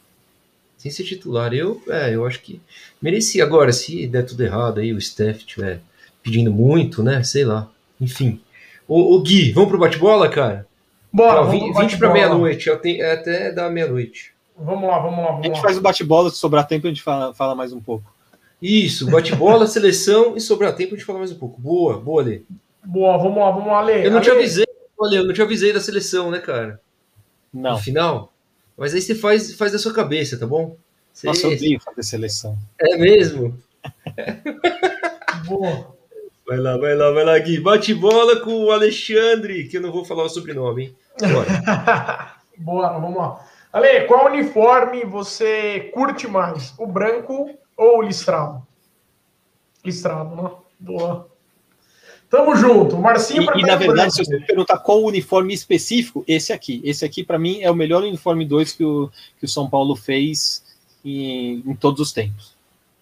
Sem ser titular, eu, é, eu acho que merecia. Agora, se der tudo errado aí, o Steph tiver pedindo muito, né? Sei lá. Enfim. Ô, ô Gui, vamos pro bate-bola, cara? Bora, Não, 20, 20 para meia-noite, é até da meia-noite. Vamos lá, vamos lá. Vamos a gente lá. faz o bate-bola, se sobrar tempo a gente fala, fala mais um pouco. Isso, bate-bola, seleção e sobrar tempo a gente fala mais um pouco. Boa, boa, Lê. Boa, vamos lá, vamos lá, Lê. Eu não Ale. te avisei, olha, eu não te avisei da seleção, né, cara? Não. No final. Mas aí você faz, faz da sua cabeça, tá bom? Você... Nossa, eu odeio fazer seleção. É mesmo? boa. Vai lá, vai lá, vai lá, Gui. Bate bola com o Alexandre, que eu não vou falar o sobrenome, hein? Bora. Bora, vamos lá. Ale, qual uniforme você curte mais? O branco ou o listrado? Listrado, né? Boa. Tamo junto. Marcinho E, e na verdade, se você perguntar qual uniforme específico, esse aqui. Esse aqui, para mim, é o melhor uniforme 2 que o, que o São Paulo fez em, em todos os tempos.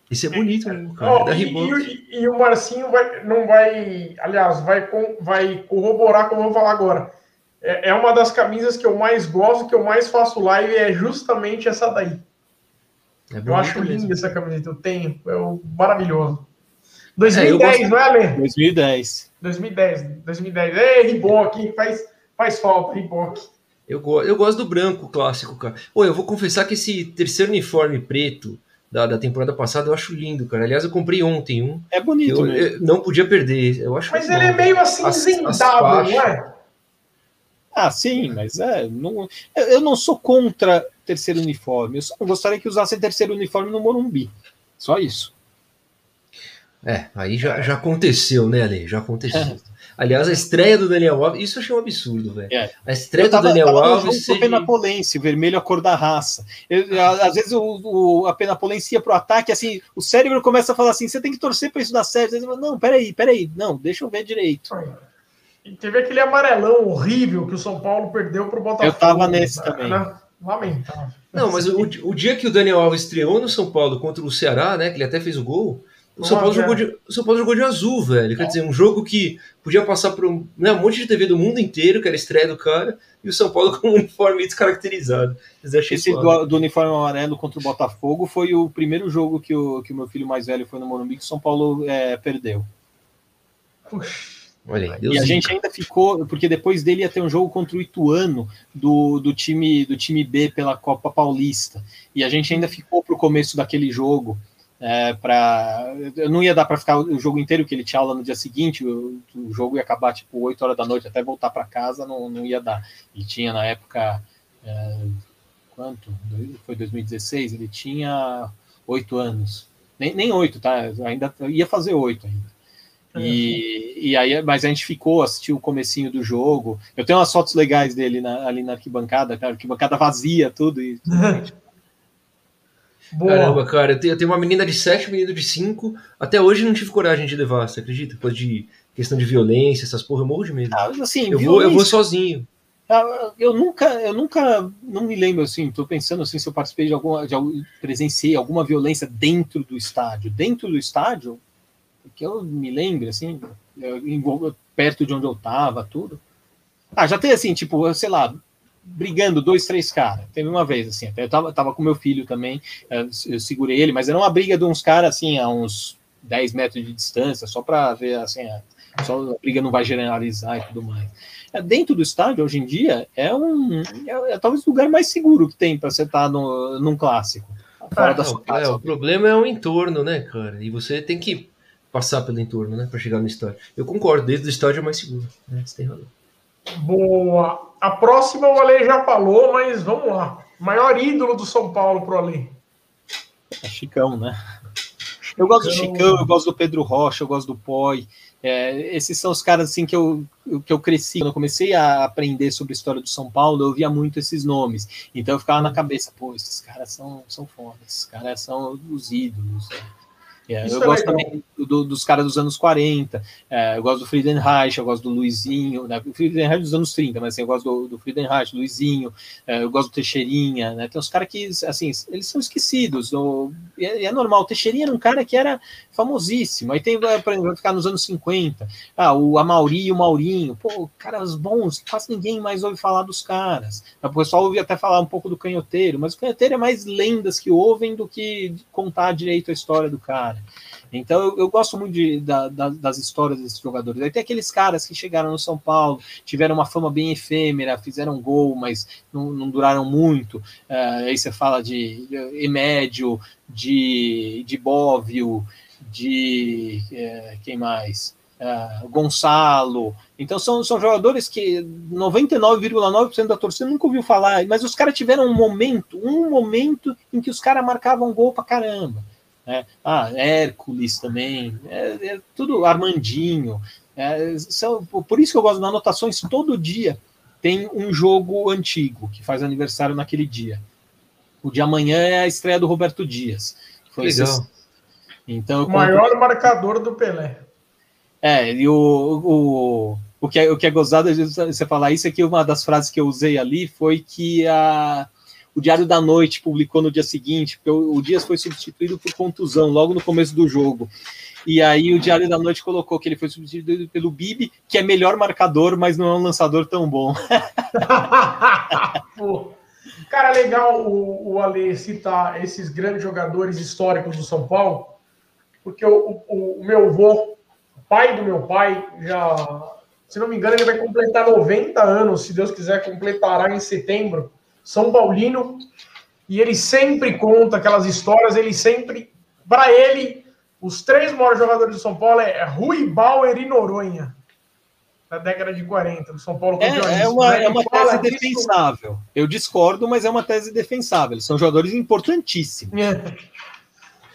Isso é bonito, né, cara? Oh, é e, e, e, o Marcinho vai, não vai, aliás, vai, com, vai corroborar como eu vou falar agora. É, é, uma das camisas que eu mais gosto, que eu mais faço live, é justamente essa daí. É eu acho linda essa camiseta, eu tenho, é maravilhoso. 2010, é, não é, Ale? 2010. 2010, 2010. Ei, Riboc, faz, faz falta, Riboc. Eu, eu gosto do branco clássico, cara. Pô, eu vou confessar que esse terceiro uniforme preto da, da temporada passada, eu acho lindo, cara. Aliás, eu comprei ontem um. É bonito, eu, eu não podia perder. Eu acho mas ele bom. é meio assim, zendável, não é? Ah, sim, mas é. Não, eu não sou contra terceiro uniforme. Eu só gostaria que usassem terceiro uniforme no Morumbi. Só isso. É, aí já, já aconteceu, né, Ale? Já aconteceu. Aliás, a estreia do Daniel Alves, isso eu achei um absurdo, velho. É. A estreia tava, do Daniel tava Alves. Seja... Penapolense, vermelho a cor da raça. Eu, às vezes o, o, a Penapolense ia pro ataque, assim, o cérebro começa a falar assim: você tem que torcer para isso dar certo. Vezes, não, peraí, peraí, não, deixa eu ver direito. E teve aquele amarelão horrível que o São Paulo perdeu pro Botafogo. Eu tava nesse né? também. Lamentável. Não, mas o, o dia que o Daniel Alves estreou no São Paulo contra o Ceará, né? Que ele até fez o gol. O São, Paulo jogou de, o São Paulo jogou de azul, velho. Quer é. dizer, um jogo que podia passar por um, né, um monte de TV do mundo inteiro, que era a estreia do cara, e o São Paulo com um uniforme descaracterizado. Esse do, do, uniforme amarelo contra o Botafogo foi o primeiro jogo que o, que o meu filho mais velho foi no Morumbi que o São Paulo é, perdeu. Puxa. Olha, e a gente ainda ficou, porque depois dele ia ter um jogo contra o Ituano do, do, time, do time B pela Copa Paulista. E a gente ainda ficou para o começo daquele jogo. É, para eu não ia dar para ficar o jogo inteiro que ele tinha aula no dia seguinte o, o jogo ia acabar tipo 8 horas da noite até voltar para casa não, não ia dar. Ele tinha na época é, quanto? Foi 2016 ele tinha oito anos. Nem, nem 8, tá? Ainda ia fazer oito ainda. E, e aí, mas a gente ficou, assistiu o comecinho do jogo. Eu tenho umas fotos legais dele na, ali na arquibancada, cara, arquibancada vazia, tudo. E, Boa. Caramba, cara, eu tenho, uma menina de 7, um menino de 5. Até hoje não tive coragem de levar, você acredita? Depois de questão de violência, essas porra, eu morro de medo. Ah, assim, eu, vou, eu vou sozinho. Ah, eu nunca, eu nunca, não me lembro assim, tô pensando assim, se eu participei de alguma, de, presenciei alguma violência dentro do estádio. Dentro do estádio, que eu me lembro, assim, eu, perto de onde eu tava, tudo. Ah, já tem assim, tipo, sei lá, brigando dois, três caras. Teve uma vez, assim, até eu tava, tava com meu filho também, eu segurei ele, mas era uma briga de uns caras, assim, a uns 10 metros de distância, só para ver, assim, a, só a briga não vai generalizar e tudo mais. É, dentro do estádio, hoje em dia, é um é, é talvez o lugar mais seguro que tem para você estar tá no, num clássico. Fora ah, da sua casa. É, o problema é o entorno, né, cara? E você tem que passar pelo entorno, né, para chegar no estádio. Eu concordo, desde o estádio é mais seguro. Né? Você tem razão. Boa. A próxima o Ale já falou, mas vamos lá. Maior ídolo do São Paulo pro Ale. É Chicão, né? Eu gosto do Chicão, eu gosto do Pedro Rocha, eu gosto do Poi. É, esses são os caras assim que eu, que eu cresci. Quando eu comecei a aprender sobre a história do São Paulo, eu via muito esses nomes. Então eu ficava na cabeça, pô, esses caras são, são fodas, esses caras são os ídolos. Né? É, eu é gosto legal. também do, dos caras dos anos 40, é, eu gosto do Friedenreich, eu gosto do Luizinho, né? o Friedenreich dos anos 30, mas assim, eu gosto do, do Friedenreich, Luizinho, é, eu gosto do Teixeirinha, né? Tem uns caras que, assim, eles são esquecidos, no, é, é, normal, o Teixeirinha era um cara que era famosíssimo, aí tem, para ficar nos anos 50, ah, o Amauri e o Maurinho, pô, caras bons, quase ninguém mais ouve falar dos caras, o pessoal ouve até falar um pouco do Canhoteiro, mas o Canhoteiro é mais lendas que ouvem do que contar direito a história do cara. Então eu, eu gosto muito de, da, da, das histórias desses jogadores. Aí tem aqueles caras que chegaram no São Paulo, tiveram uma fama bem efêmera, fizeram gol, mas não, não duraram muito. Uh, aí você fala de, de Emédio, de, de Bóvio, de uh, quem mais? Uh, Gonçalo. Então são, são jogadores que 99,9% da torcida nunca ouviu falar, mas os caras tiveram um momento, um momento em que os caras marcavam gol pra caramba. Né? Ah, Hércules também, é, é tudo Armandinho. É, são, por isso que eu gosto das anotações, todo dia tem um jogo antigo que faz aniversário naquele dia. O de amanhã é a estreia do Roberto Dias. Foi Legal. Então, o maior compro... marcador do Pelé. É, e o, o, o, que é, o que é gozado você falar isso é que uma das frases que eu usei ali foi que a, o Diário da Noite publicou no dia seguinte, porque o, Dias foi substituído por contusão logo no começo do jogo. E aí o Diário da Noite colocou que ele foi substituído pelo Bibi, que é melhor marcador, mas não é um lançador tão bom. Cara, legal o, o Ale citar esses grandes jogadores históricos do São Paulo, porque o, o, o meu avô, pai do meu pai, já, se não me engano, ele vai completar 90 anos, se Deus quiser, completará em setembro. São Paulino, e ele sempre conta aquelas histórias, ele sempre, para ele, os três maiores jogadores do São Paulo é Rui Bauer e Noronha, da década de 40, do São Paulo É, é uma, é uma tese defensável. Disso. Eu discordo, mas é uma tese defensável. Eles são jogadores importantíssimos. É.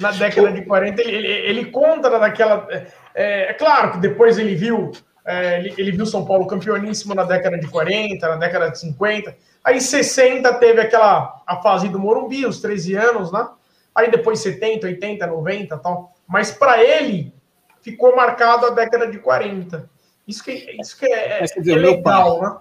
na década de 40. Ele, ele, ele conta daquela. É, é, claro que depois ele viu. É, ele, ele, viu São Paulo campeoníssimo na década de 40, na década de 50. Aí em 60 teve aquela a fase do Morumbi, os 13 anos, né? Aí depois 70, 80, 90 tal. Mas para ele ficou marcado a década de 40. Isso que, isso que é, Mas, dizer, é legal, meu pai, né?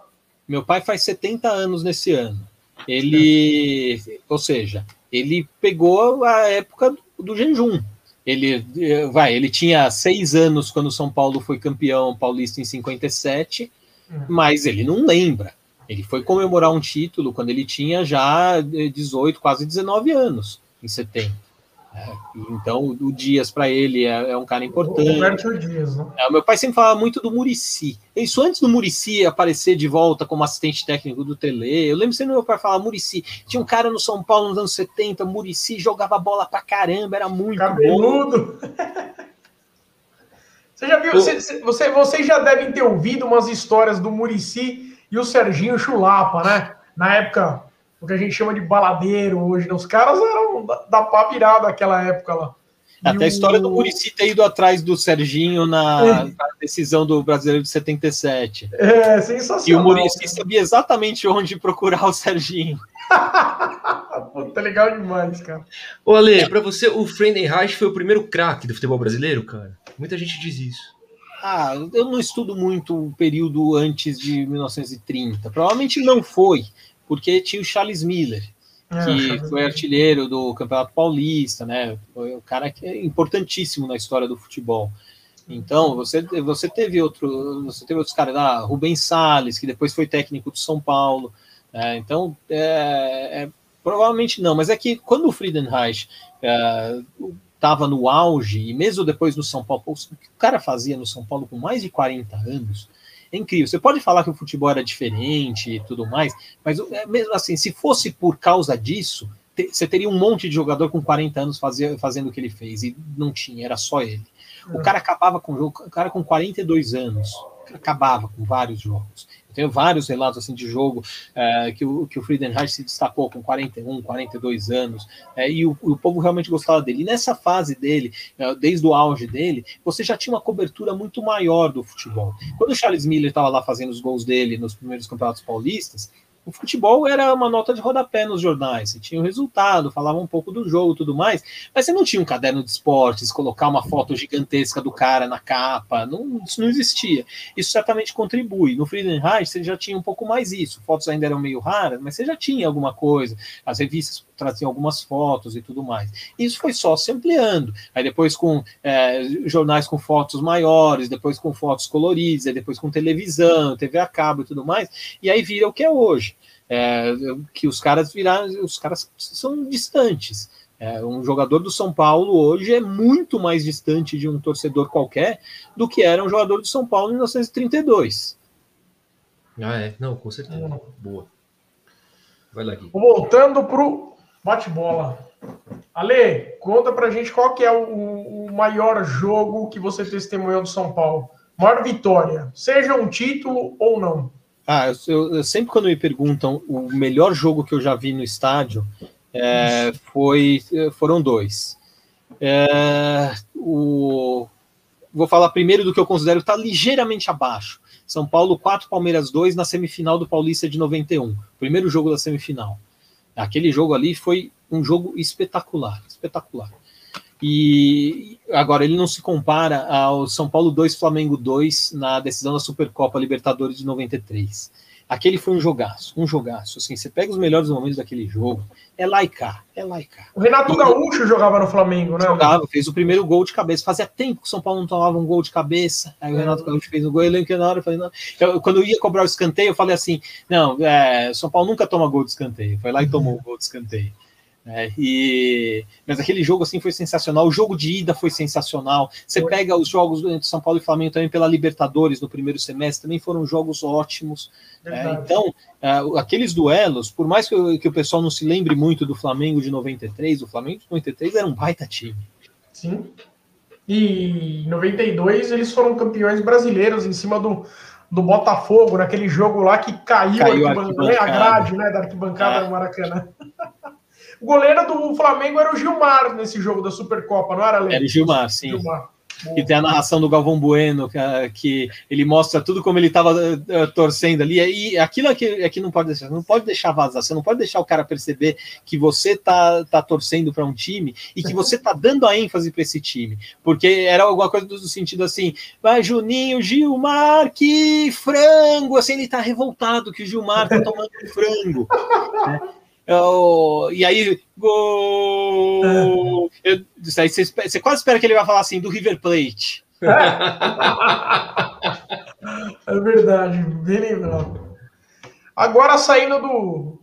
Meu pai faz 70 anos nesse ano. Ele, ou seja, ele pegou a época do jejum. Ele vai, ele tinha seis anos quando São Paulo foi campeão paulista em 57, uhum. mas ele não lembra. Ele foi comemorar um título quando ele tinha já 18, quase 19 anos, em 70. É, então, o Dias, para ele, é, é, um cara importante. Roberto Dias, né? É, meu pai sempre falava muito do Murici. Isso antes do Murici aparecer de volta como assistente técnico do Tele. Eu lembro sempre meu pai falar Murici. Tinha um cara no São Paulo nos anos 70, Murici jogava bola pra caramba, era muito Cabeludo. bom. Você já viu? Você, você, vocês já devem ter ouvido umas histórias do Murici e o Serginho Chulapa, né? Na época o que a gente chama de baladeiro hoje. Né? Os caras eram da, da pá virada naquela época lá. Até e a história o... do Murici ter ido atrás do Serginho na, é. na, decisão do Brasileiro de 77. É, sensacional. E o Murici sabia exatamente onde procurar o Serginho. Puta, legal demais, cara. Ô, Ale, pra você, o Friedenreich foi o primeiro craque do futebol brasileiro, cara? Muita gente diz isso. Ah, eu não estudo muito o período antes de 1930. Provavelmente não foi porque tinha o Charles Miller, é, que é, foi artilheiro do Campeonato Paulista, né? Foi um cara que é importantíssimo na história do futebol. Então, você, você teve outro, você teve outros caras lá, Rubens Salles, que depois foi técnico do São Paulo. Né? Então, é, é, provavelmente não, mas é que quando o Friedenreich estava no auge, e mesmo depois no São Paulo, o que o cara fazia no São Paulo com mais de 40 anos, é incrível. Você pode falar que o futebol era diferente e tudo mais, mas é, mesmo assim, se fosse por causa disso, você teria um monte de jogador com 40 anos fazia, fazendo o que ele fez, e não tinha, era só ele. O é. cara acabava com o jogo, o cara com 42 anos, acabava com vários jogos. Eu tenho vários relatos assim de jogo é, que, o, que o Friedenreich se destacou com 41, 42 anos, é, e o, o, povo realmente gostava dele. E nessa fase dele, é, desde o auge dele, você já tinha uma cobertura muito maior do futebol. Quando o Charles Miller estava lá fazendo os gols dele nos primeiros campeonatos paulistas, o futebol era uma nota de rodapé nos jornais. Você tinha o resultado, falava um pouco do jogo tudo mais, mas você não tinha um caderno de esportes, colocar uma foto gigantesca do cara na capa. Não, isso não existia. Isso certamente contribui. No Friedenreich você já tinha um pouco mais isso. Fotos ainda eram meio raras, mas você já tinha alguma coisa. As revistas traziam algumas fotos e tudo mais. Isso foi só se ampliando. Aí depois com é, jornais com fotos maiores, depois com fotos coloridas, depois com televisão, TV a cabo e tudo mais. E aí vira o que é hoje é, que os caras viraram, os caras são distantes. É, um jogador do São Paulo hoje é muito mais distante de um torcedor qualquer do que era um jogador do São Paulo em 1932. Ah, é? Não, com certeza. Hum. Boa. Vai lá, Gui. Voltando pro bate-bola. Ale, conta pra gente qual que é o, o maior jogo que você testemunhou do São Paulo. Maior vitória, seja um título ou não. Ah, eu, eu, sempre quando me perguntam o melhor jogo que eu já vi no estádio, é, foi, foram dois. É, o, vou falar primeiro do que eu considero estar tá ligeiramente abaixo. São Paulo 4, Palmeiras 2 na semifinal do Paulista de 91. Primeiro jogo da semifinal. Aquele jogo ali foi um jogo espetacular, espetacular. E agora ele não se compara ao São Paulo 2 Flamengo 2 na decisão da Supercopa Libertadores de 93. Aquele foi um jogaço, um jogaço. Assim, você pega os melhores momentos daquele jogo, é laicar, é laicar. O Renato e, Gaúcho jogava no Flamengo, né? Jogava, fez o primeiro gol de cabeça. Fazia tempo que o São Paulo não tomava um gol de cabeça. Aí o é. Renato Gaúcho fez o gol. Eu lembro que na hora eu falei, não. Eu, quando eu ia cobrar o escanteio, eu falei assim: não, é, São Paulo nunca toma gol de escanteio. Foi lá e tomou o gol de escanteio. É, e, mas aquele jogo assim foi sensacional. O jogo de ida foi sensacional. Você foi. pega os jogos entre São Paulo e Flamengo também pela Libertadores no primeiro semestre, também foram jogos ótimos. É, então, é, aqueles duelos, por mais que, eu, que, o pessoal não se lembre muito do Flamengo de 93, o Flamengo de 93 era um baita time. Sim. E em 92 eles foram campeões brasileiros em cima do, do Botafogo, naquele jogo lá que caiu, caiu a, a grade né, da arquibancada é. do Maracanã. O goleiro do Flamengo era o Gilmar nesse jogo da Supercopa, não era, Lê? Era o Gilmar, sim. Gilmar. Que tem a narração do Galvão Bueno, que, que ele mostra tudo como ele estava uh, eh, torcendo ali. E aquilo é que, é que não pode deixar, não pode deixar vazar, você não pode deixar o cara perceber que você tá, tá torcendo para um time e que você tá dando a ênfase para esse time. Porque era alguma coisa do sentido assim: vai Juninho, Gilmar, que frango! Assim, ele tá revoltado que o Gilmar tá tomando frango. Né? Oh, e aí, gol! Eu, aí você, você, quase espera que ele vai falar assim, do River Plate. É verdade, bem lembrado. Agora saindo do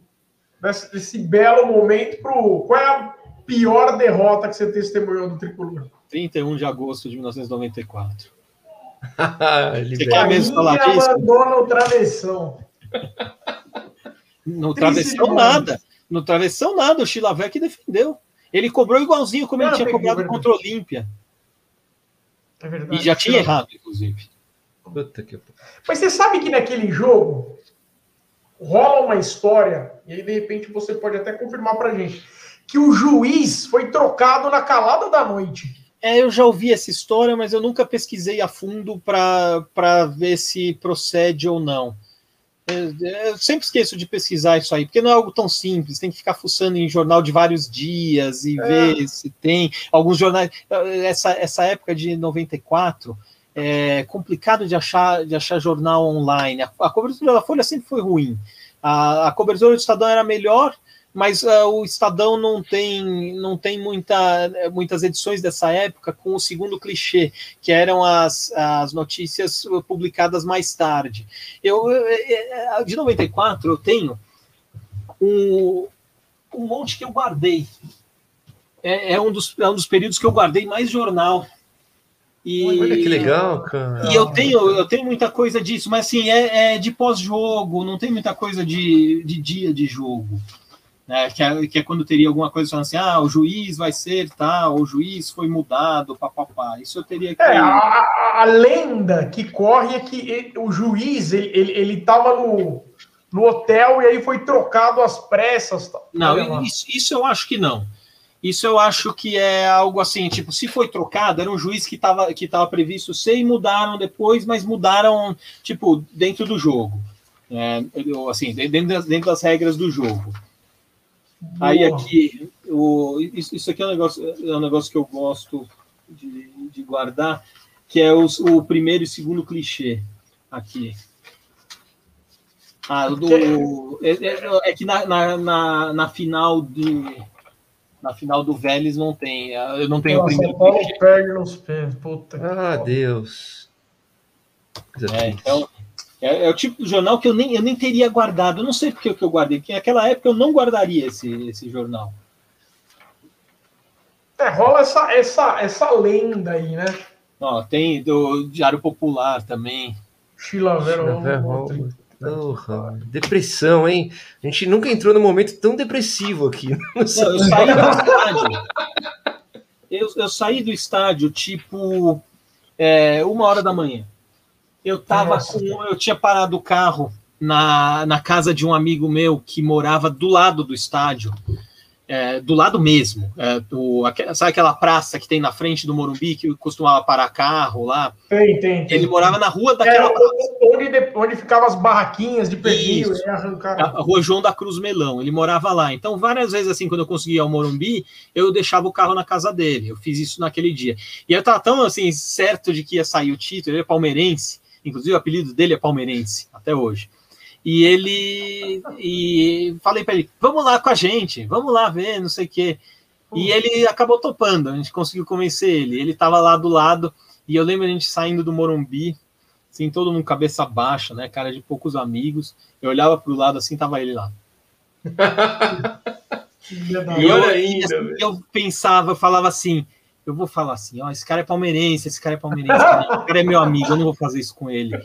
desse, desse belo momento pro qual é a pior derrota que você testemunhou do Tricolor? 31 de agosto de 1994. você quer mesmo falar disso? abandona o travessão. No travessão nada. No travessão, nada, o Chilavec defendeu. Ele cobrou igualzinho como ele tinha cobrado verdade. contra o Olímpia. É verdade. E já tinha errado, inclusive. Mas você sabe que naquele jogo rola uma história, e aí de repente você pode até confirmar pra gente, que o juiz foi trocado na calada da noite. É, eu já ouvi essa história, mas eu nunca pesquisei a fundo para ver se procede ou não. Eu sempre esqueço de pesquisar isso aí, porque não é algo tão simples, tem que ficar fuçando em jornal de vários dias e é. ver se tem. Alguns jornais. Essa, essa época de 94 é complicado de achar, de achar jornal online. A, a cobertura da Folha sempre foi ruim. A, a cobertura do Estadão era melhor, mas uh, o Estadão não tem, não tem muita, muitas edições dessa época com o segundo clichê, que eram as, as notícias publicadas mais tarde. Eu, de 94 eu tenho um, um monte que eu guardei. É, é, um dos, é um dos períodos que eu guardei mais jornal. E, Olha que legal, cara. E eu tenho, eu tenho muita coisa disso, mas assim, é, é de pós-jogo, não tem muita coisa de, de dia de jogo né, que, é, que é quando teria alguma coisa falando assim, ah, o juiz vai ser tal, o juiz foi mudado, papapá. Isso eu teria que. É, a, a, lenda que corre é que ele, o juiz ele, ele, ele tava no, no hotel e aí foi trocado às pressas. Não, isso, isso eu acho que não. Isso eu acho que é algo assim, tipo, se foi trocado, era um juiz que estava que tava previsto ser e mudaram depois, mas mudaram, tipo, dentro do jogo. É, assim, dentro das, dentro das regras do jogo. Boa. Aí aqui, o, isso, isso, aqui é um, negócio, é um negócio que eu gosto de, de guardar, que é os, o primeiro e segundo clichê aqui. Ah, do, é, é, é que na, na, na, na, final do na final do Vélez não tem. Eu não tenho Nossa, o primeiro. Paulo perde nos pés. Puta ah, Deus. É, então, é, é, o tipo de jornal que eu nem, eu nem teria guardado. Eu não sei porque que eu guardei, porque naquela época eu não guardaria esse, esse jornal. É, rola essa, essa, essa lenda aí, né? Ó, tem do Diário Popular também. Chilavero. Porra, depressão, hein? A gente nunca entrou num momento tão depressivo aqui. Não, eu saí do estádio. Eu, eu saí do estádio tipo é, uma hora da manhã. Eu tava com, eu tinha parado o carro na, na casa de um amigo meu que morava do lado do estádio, é, do lado mesmo. É, do, sabe aquela praça que tem na frente do Morumbi que costumava parar carro lá? Tem, tem. tem. Ele morava na rua daquela praça. Onde, onde ficavam as barraquinhas de pernil e arrancar. A rua João da Cruz Melão. Ele morava lá. Então, várias vezes, assim, quando eu conseguia ao Morumbi, eu deixava o carro na casa dele. Eu fiz isso naquele dia. E eu tava tão, assim, certo de que ia sair o título, ele é palmeirense inclusive o apelido dele é palmeirense, até hoje. E ele. E falei para ele: vamos lá com a gente, vamos lá ver, não sei o quê. E ele acabou topando, a gente conseguiu convencer ele. Ele estava lá do lado, e eu lembro a gente saindo do Morumbi, assim, todo mundo cabeça baixa, né? Cara de poucos amigos. Eu olhava para o lado assim, tava ele lá. e eu, ainda, assim, eu pensava, falava assim: eu vou falar assim, ó, esse cara é palmeirense, esse cara é palmeirense, esse cara é meu amigo, eu não vou fazer isso com ele.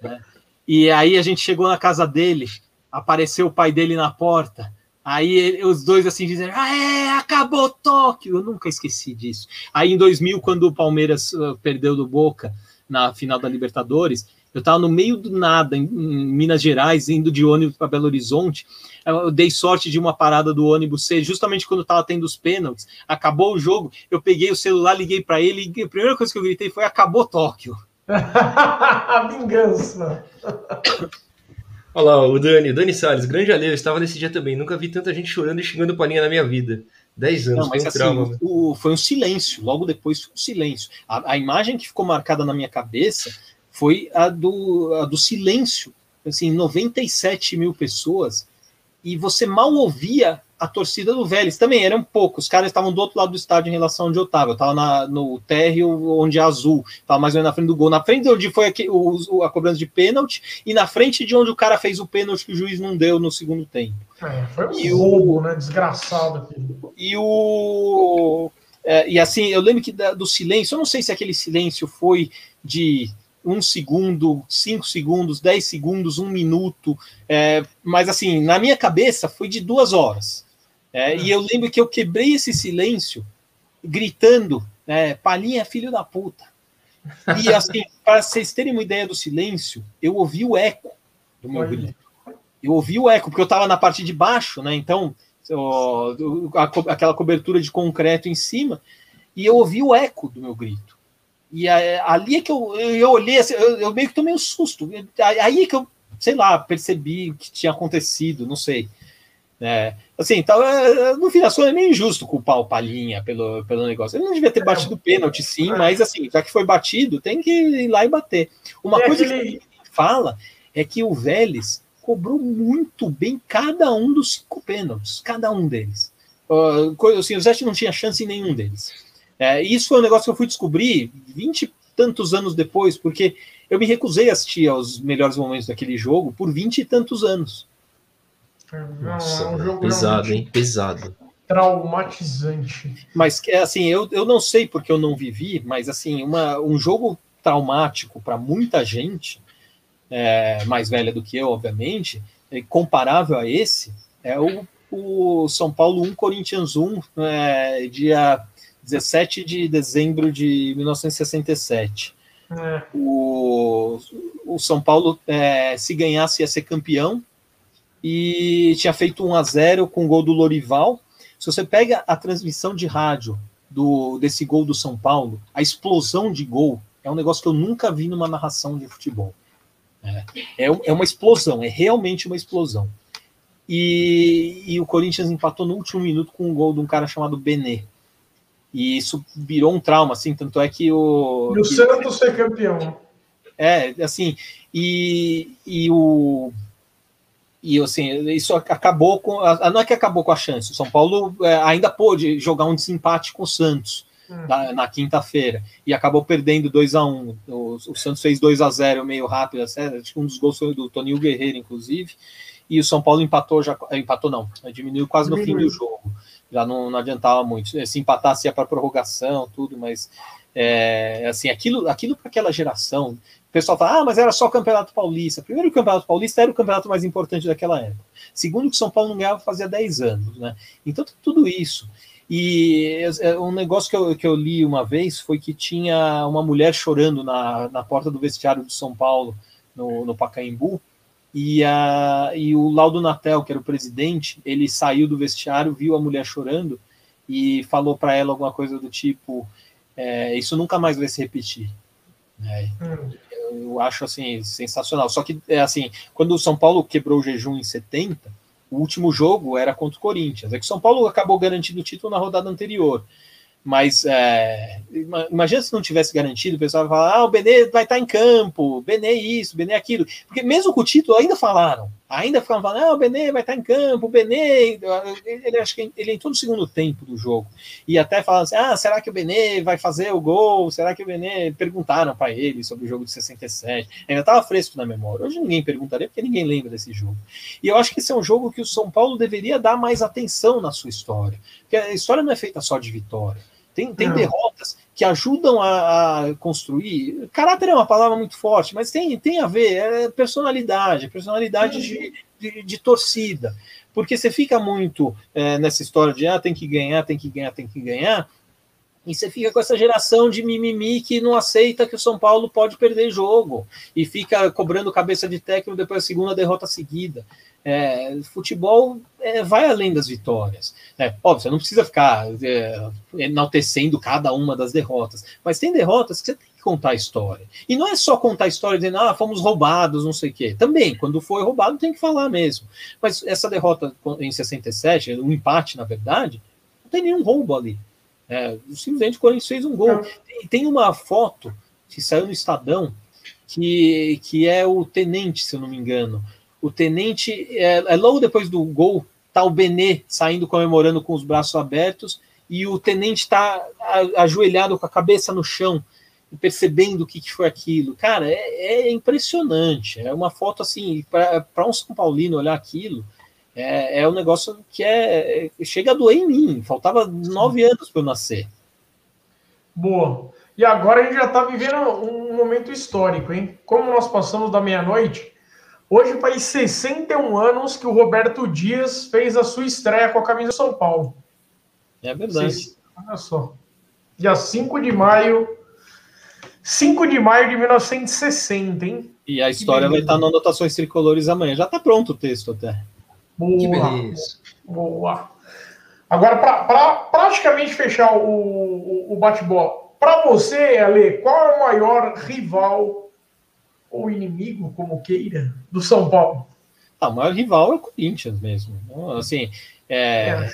Né? E aí a gente chegou na casa dele, apareceu o pai dele na porta, aí os dois assim dizendo, ah, é, acabou Tóquio, eu nunca esqueci disso. Aí em 2000, quando o Palmeiras uh, perdeu do Boca na final da Libertadores, Eu estava no meio do nada, em, em Minas Gerais, indo de ônibus para Belo Horizonte. Eu dei sorte de uma parada do ônibus ser justamente quando estava tendo os pênaltis. Acabou o jogo, eu peguei o celular, liguei para ele e a primeira coisa que eu gritei foi: acabou Tóquio. Vingança. Olha lá, o Dani, Dani Salles, grande alheio, estava nesse dia também. Nunca vi tanta gente chorando e xingando palinha na minha vida. Dez anos, Não, mas foi um assim, trauma. o, foi um silêncio, logo depois foi um silêncio. A, a imagem que ficou marcada na minha cabeça foi a do, a do silêncio. Assim, 97 mil pessoas e você mal ouvia a torcida do Vélez. Também eram poucos, os caras estavam do outro lado do estádio em relação onde eu estava. Eu estava no térreo onde é azul, estava mais ou menos na frente do gol, na frente de onde foi aqui, o, a cobrança de pênalti e na frente de onde o cara fez o pênalti que o juiz não deu no segundo tempo. É, foi um E roubo, o- né? Desgraçado aqui. E o. é, e assim, eu lembro que da- do silêncio, eu não sei se aquele silêncio foi de um segundo, cinco segundos, dez segundos, um minuto, é, mas assim, na minha cabeça foi de duas horas. É, e eu lembro que eu quebrei esse silêncio gritando, né, Palhinha, filho da puta. E assim, para vocês terem uma ideia do silêncio, eu ouvi o eco do meu grito. Eu ouvi o eco, porque eu estava na parte de baixo, né? Então, ó, a aquela cobertura de concreto em cima, e eu ouvi o eco do meu grito. E é, ali é que eu, eu, eu olhei, assim, eu, eu meio que tomei um susto. Aí é que eu, sei lá, percebi o que tinha acontecido, não sei. É, assim, então, é, no fim das contas, é meio injusto culpar o Palhinha pelo, pelo negócio. Ele não devia ter batido o pênalti, sim, É. mas assim, já que foi batido, tem que ir lá e bater. Uma É coisa aquele- que fala é que o Vélez cobrou muito bem cada um dos cinco pênaltis, cada um deles. Uh, assim, o Zete não tinha chance em nenhum deles. É, isso foi um negócio que eu fui descobrir vinte e tantos anos depois, porque eu me recusei a assistir aos melhores momentos daquele jogo por vinte e tantos anos. Nossa, é um jogo pesado, realmente hein? Pesado. traumatizante. Mas é assim, eu, eu não sei porque eu não vivi, mas assim, uma, um jogo traumático para muita gente, é, mais velha do que eu, obviamente, é, comparável a esse, é o, o São Paulo 1 Corinthians 1, é, dia 17 de dezembro de 1967. É, O, o São Paulo, é, se ganhasse, ia ser campeão e tinha feito 1 a 0 com o gol do Lorival. Se você pega a transmissão de rádio do, desse gol do São Paulo, a explosão de gol é um negócio que eu nunca vi numa narração de futebol. É, é, é uma explosão, é realmente uma explosão. E, e o Corinthians empatou no último minuto com um gol de um cara chamado Benê. E isso virou um trauma, assim, tanto é que o. E o que- Santos ser campeão. é, assim, e, e o. E assim, isso acabou com. a- Não é que acabou com a chance. O São Paulo é, ainda pôde jogar um desempate com o Santos Hum. na, na quinta-feira e acabou perdendo 2 a 1 o, o Santos fez 2 a 0 meio rápido, acho que um dos gols foi do Toninho Guerreiro, inclusive. E o São Paulo empatou já. Empatou não, diminuiu quase no fim do jogo. Já não, não adiantava muito. Se empatasse ia para prorrogação, tudo, mas é, assim, aquilo, aquilo para aquela geração. O pessoal fala, ah, mas era só o Campeonato Paulista. Primeiro, o Campeonato Paulista era o campeonato mais importante daquela época. Segundo, que o São Paulo não ganhava fazia 10 anos, né? Então, tudo isso. E é, um negócio que eu, que eu li uma vez foi que tinha uma mulher chorando na, na porta do vestiário do São Paulo, no, no Pacaembu, e, a, e o Laudo Natel, que era o presidente, ele saiu do vestiário, viu a mulher chorando e falou para ela alguma coisa do tipo: é, Isso nunca mais vai se repetir. Hum. eu acho assim sensacional. Só que é assim, quando o São Paulo quebrou o jejum em 70, o último jogo era contra o Corinthians. É que o São Paulo acabou garantindo o título na rodada anterior. Mas é, ima- imagina se não tivesse garantido, o pessoal vai falar: ah, o Benê vai estar em campo, Benê isso, Benê aquilo. Porque mesmo com o título ainda falaram, ainda ficavam falando: ah, o Benê vai estar em campo, o Benê. Ele, ele acho que ele entrou no segundo tempo do jogo. E até falaram assim: ah, será que o Benê vai fazer o gol? Será que o Benê. Perguntaram para ele sobre o jogo de 67. Ainda estava fresco na memória. Hoje ninguém perguntaria, porque ninguém lembra desse jogo. E eu acho que esse é um jogo que o São Paulo deveria dar mais atenção na sua história. Porque a história não é feita só de vitória. Tem, tem derrotas que ajudam a, a construir. Caráter é uma palavra muito forte, mas tem, tem a ver, é personalidade, personalidade de, de, de torcida. Porque você fica muito é, nessa história de ah, tem que ganhar, tem que ganhar, tem que ganhar. E você fica com essa geração de mimimi que não aceita que o São Paulo pode perder jogo e fica cobrando cabeça de técnico depois da segunda derrota seguida. É, futebol é, vai além das vitórias. É, óbvio, você não precisa ficar é, enaltecendo cada uma das derrotas, mas tem derrotas que você tem que contar a história. E não é só contar a história dizendo, ah, fomos roubados, não sei o quê. Também, quando foi roubado, tem que falar mesmo. Mas essa derrota em 67, um empate, na verdade, não tem nenhum roubo ali. É, simplesmente o Corinthians fez um gol. Tem, tem uma foto que saiu no Estadão, que, que é o tenente, se eu não me engano. O tenente, é, é logo depois do gol, tá o Benê saindo comemorando com os braços abertos, e o tenente está ajoelhado com a cabeça no chão, percebendo o que, que foi aquilo. Cara, é, é impressionante. É uma foto assim, para um São Paulino olhar aquilo, é, é um negócio que é, é chega a doer em mim. Faltava nove anos para eu nascer. Boa. E agora a gente já está vivendo um momento histórico, hein? Como nós passamos da meia-noite, hoje faz 61 anos que o Roberto Dias fez a sua estreia com a camisa São Paulo. É verdade. Olha só. Dia 5 de maio. 5 de maio de 1960, hein? E a história vai estar no Anotações Tricolores amanhã. Já está pronto o texto até. Boa. Boa. Agora, para praticamente fechar o, o, o bate-bola, para você, Ale, qual é o maior rival ou inimigo, como queira, do São Paulo? Ah, o maior rival é o Corinthians mesmo. Assim, é, é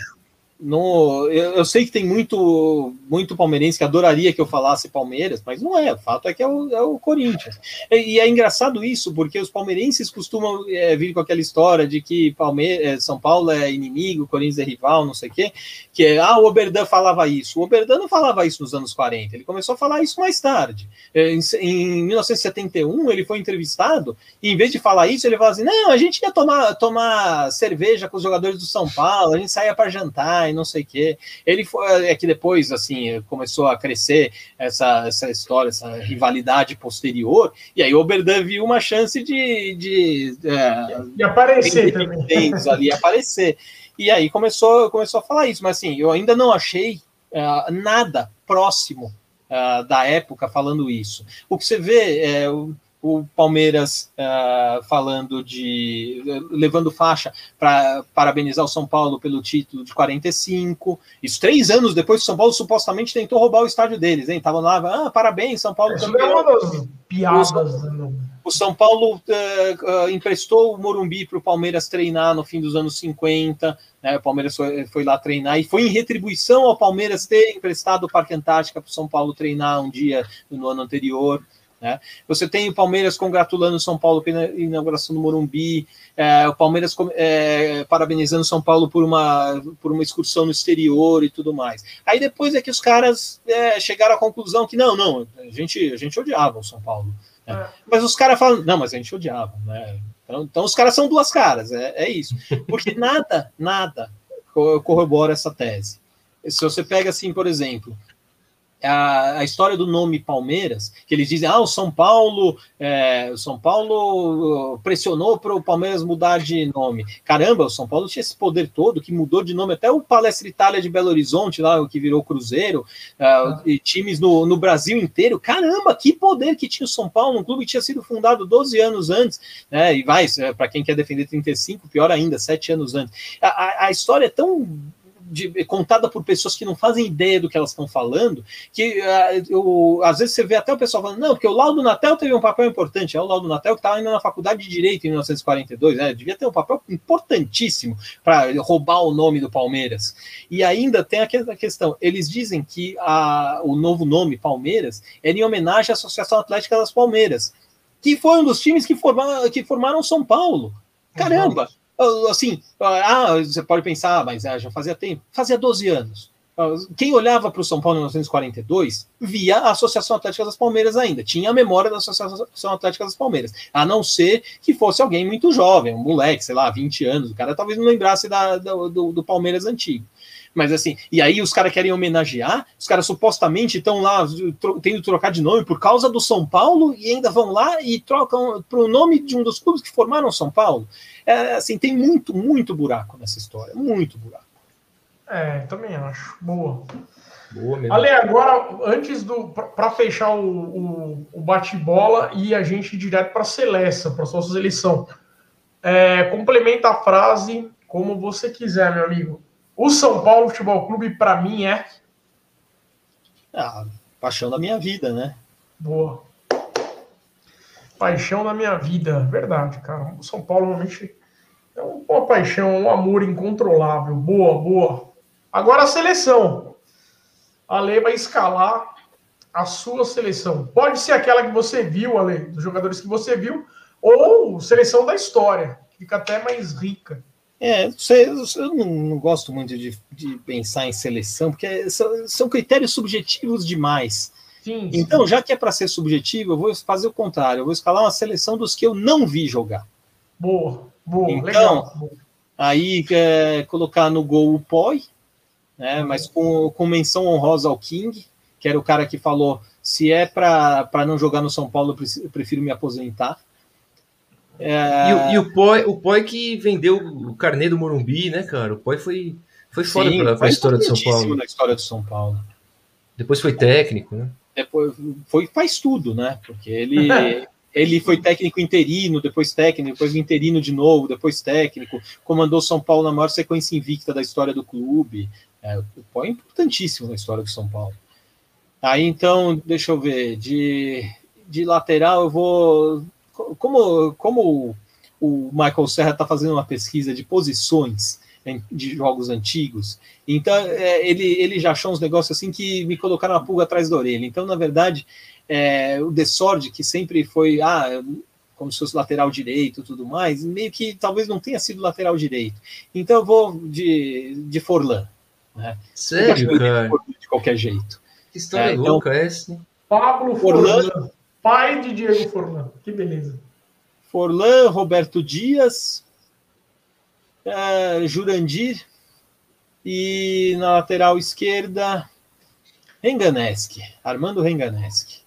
no, eu, eu, sei que tem muito muito palmeirense que adoraria que eu falasse Palmeiras, mas não é. O fato é que é o, é o Corinthians. E, e, é engraçado isso, porque os palmeirenses costumam é, vir com aquela história de que Palmeiras, é, São Paulo é inimigo, Corinthians é rival, não sei o quê. Que é, ah, o Oberdan falava isso. O Oberdan não falava isso nos anos 40, ele começou a falar isso mais tarde. É, em, em 1971, ele foi entrevistado, e em vez de falar isso, ele falou assim: não, a gente ia tomar, tomar cerveja com os jogadores do São Paulo, a gente saía para jantar e não sei o quê. Ele foi, é que depois, assim, começou a crescer essa, essa história, essa rivalidade posterior, e aí o Oberdan viu uma chance de... De, é, de aparecer também. ali, aparecer. E aí começou, começou a falar isso, mas assim, eu ainda não achei uh, nada próximo uh, da época falando isso. O que você vê é o Palmeiras uh, falando de. levando faixa para parabenizar o São Paulo pelo título de 45. Isso três anos depois que o São Paulo supostamente tentou roubar o estádio deles, hein? Estavam lá, ah, parabéns, São Paulo. Isso é uma das piadas. Né? O São Paulo uh, uh, emprestou o Morumbi para o Palmeiras treinar no fim dos anos 50. Né? O Palmeiras foi, foi, lá treinar e foi em retribuição ao Palmeiras ter emprestado o Parque Antártica para o São Paulo treinar um dia no ano anterior. Né? Você tem o Palmeiras congratulando o São Paulo pela inauguração do Morumbi, é, o Palmeiras é, parabenizando o São Paulo por uma, por uma excursão no exterior e tudo mais. Aí depois é que os caras é, chegaram à conclusão que não, não, a gente, a gente odiava o São Paulo. Né? É. Mas os caras falam, não, mas a gente odiava. Né? Então, então os caras são duas caras, é, é isso. Porque nada, nada corrobora essa tese. Se você pega assim, por exemplo, a, a, história do nome Palmeiras, que eles dizem, ah, o São Paulo, é, o São Paulo uh, pressionou para o Palmeiras mudar de nome. Caramba, o São Paulo tinha esse poder todo que mudou de nome até o Palestra Itália de Belo Horizonte, lá que virou Cruzeiro, uh, e times no, no Brasil inteiro. Caramba, que poder que tinha o São Paulo, um clube que tinha sido fundado 12 anos antes, né? E vai, para quem quer defender 35, pior ainda, 7 anos antes. A, a, a história é tão de, contada por pessoas que não fazem ideia do que elas estão falando, que uh, eu, às vezes você vê até o pessoal falando, não, porque o Laudo Natel teve um papel importante, é o Laudo Natel que estava ainda na faculdade de Direito em 1942, né, devia ter um papel importantíssimo para roubar o nome do Palmeiras. E ainda tem aquela questão, eles dizem que a, o novo nome Palmeiras é em homenagem à Associação Atlética das Palmeiras, que foi um dos times que, forma, que formaram São Paulo. Caramba! Assim, ah, você pode pensar, ah, mas ah, já fazia tempo. Fazia 12 anos. Ah, quem olhava para o São Paulo em 1942 via a Associação Atlética das Palmeiras ainda, tinha a memória da Associação Atlética das Palmeiras, a não ser que fosse alguém muito jovem, um moleque, sei lá, 20 anos, o cara talvez não lembrasse da, do, do Palmeiras antigo. Mas assim, e aí os caras querem homenagear, os caras supostamente estão lá tro tendo trocar de nome por causa do São Paulo e ainda vão lá e trocam para o nome de um dos clubes que formaram São Paulo. É, assim, tem muito, muito buraco nessa história, muito buraco. É, também acho. Boa. Boa mesmo. Ale, agora, antes do. para fechar o, o, o bate-bola e a gente ir direto para a Celeste, para a sua seleção. É, complementa a frase como você quiser, meu amigo. O São Paulo Futebol Clube, para mim, é. Ah, paixão da minha vida, né? Boa. Paixão da minha vida, verdade, cara. O São Paulo realmente é uma paixão, um amor incontrolável. Boa, boa. Agora a seleção. A Lei vai escalar a sua seleção. Pode ser aquela que você viu, Ale, dos jogadores que você viu, ou seleção da história, fica até mais rica. É, eu não, gosto muito de, de, pensar em seleção, porque são critérios subjetivos demais. Sim, então, sim. já que é para ser subjetivo, eu vou fazer o contrário. Eu vou escalar uma seleção dos que eu não vi jogar. Boa, boa, então, legal. Aí é, colocar no gol o Poi, né? Mas com, com menção honrosa ao King, que era o cara que falou: se é para não jogar no São Paulo, eu prefiro me aposentar. É... E, o, e o Poi, o Poi que vendeu o carnê do Morumbi, né, cara? O Poi foi, foi fora para a história do São Paulo. na história do São Paulo. Depois foi técnico, né? Depois foi faz tudo, né? Porque ele ele foi técnico interino, depois técnico, depois interino de novo, depois técnico, comandou São Paulo na maior sequência invicta da história do clube. É, o Pó é importantíssimo na história do São Paulo. Aí então, deixa eu ver, de, de lateral eu vou como como o Michael Serra está fazendo uma pesquisa de posições de jogos antigos. Então, é, ele, ele já achou uns negócios assim que me colocaram a pulga atrás da orelha. Então, na verdade, é, o Desord, que sempre foi ah, como se fosse lateral direito e tudo mais, meio que talvez não tenha sido lateral direito. Então, eu vou de, de Forlan. Né? Sério, cara? De qualquer jeito. Que história é, louca então, essa. Pablo Forlan, Forlan, pai de Diego Forlan. Que beleza. Forlan, Roberto Dias, uh, Jurandir e na lateral esquerda Renganeschi, Armando Renganeschi.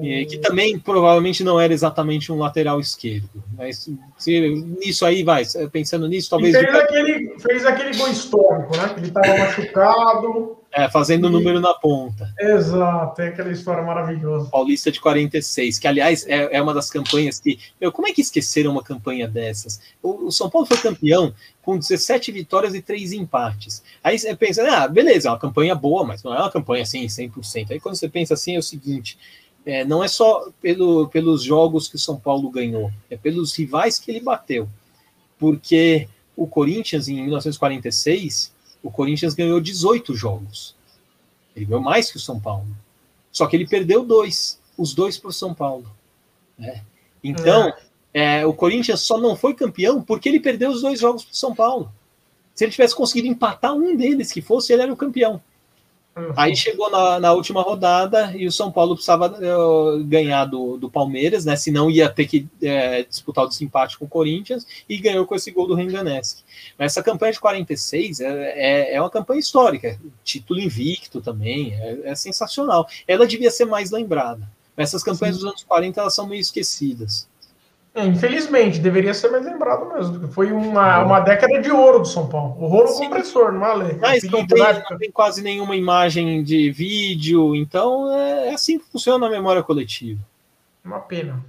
E, que também provavelmente não era exatamente um lateral esquerdo. Mas se, nisso aí vai, pensando nisso, talvez. Fez, aquele, fez aquele gol histórico, né? Que ele estava machucado. É, fazendo o e... número na ponta. Exato, é aquela história maravilhosa. Paulista de 46, que aliás é, é uma das campanhas que. Meu, como é que esqueceram uma campanha dessas? O, o, São Paulo foi campeão com 17 vitórias e 3 empates. Aí você pensa, ah, beleza, é uma campanha boa, mas não é uma campanha assim 100%. Aí quando você pensa assim, é o seguinte. É, não é só pelo, pelos jogos que o São Paulo ganhou, é pelos rivais que ele bateu. Porque o Corinthians, em 1946, o Corinthians ganhou 18 jogos. Ele ganhou mais que o São Paulo. Só que ele perdeu dois, os dois para o São Paulo. Né? Então, é. É, o Corinthians só não foi campeão porque ele perdeu os dois jogos para o São Paulo. Se ele tivesse conseguido empatar um deles que fosse, ele era o campeão. Uhum. Aí chegou na, na, última rodada e o São Paulo precisava uh, ganhar do, do Palmeiras, né? Senão ia ter que uh, disputar o desempate com o Corinthians e ganhou com esse gol do Renganeschi. Mas essa campanha de 46 é, é, é uma campanha histórica, título invicto também, é, é, sensacional. Ela devia ser mais lembrada. Mas essas campanhas Sim. dos anos 40 elas são meio esquecidas. É, infelizmente, deveria ser mais lembrado mesmo, porque foi uma, uma década de ouro do São Paulo. O rolo Sim. compressor, não é, lei. Mas não tem, não tem, quase nenhuma imagem de vídeo, então é, é assim que funciona a memória coletiva. Uma pena.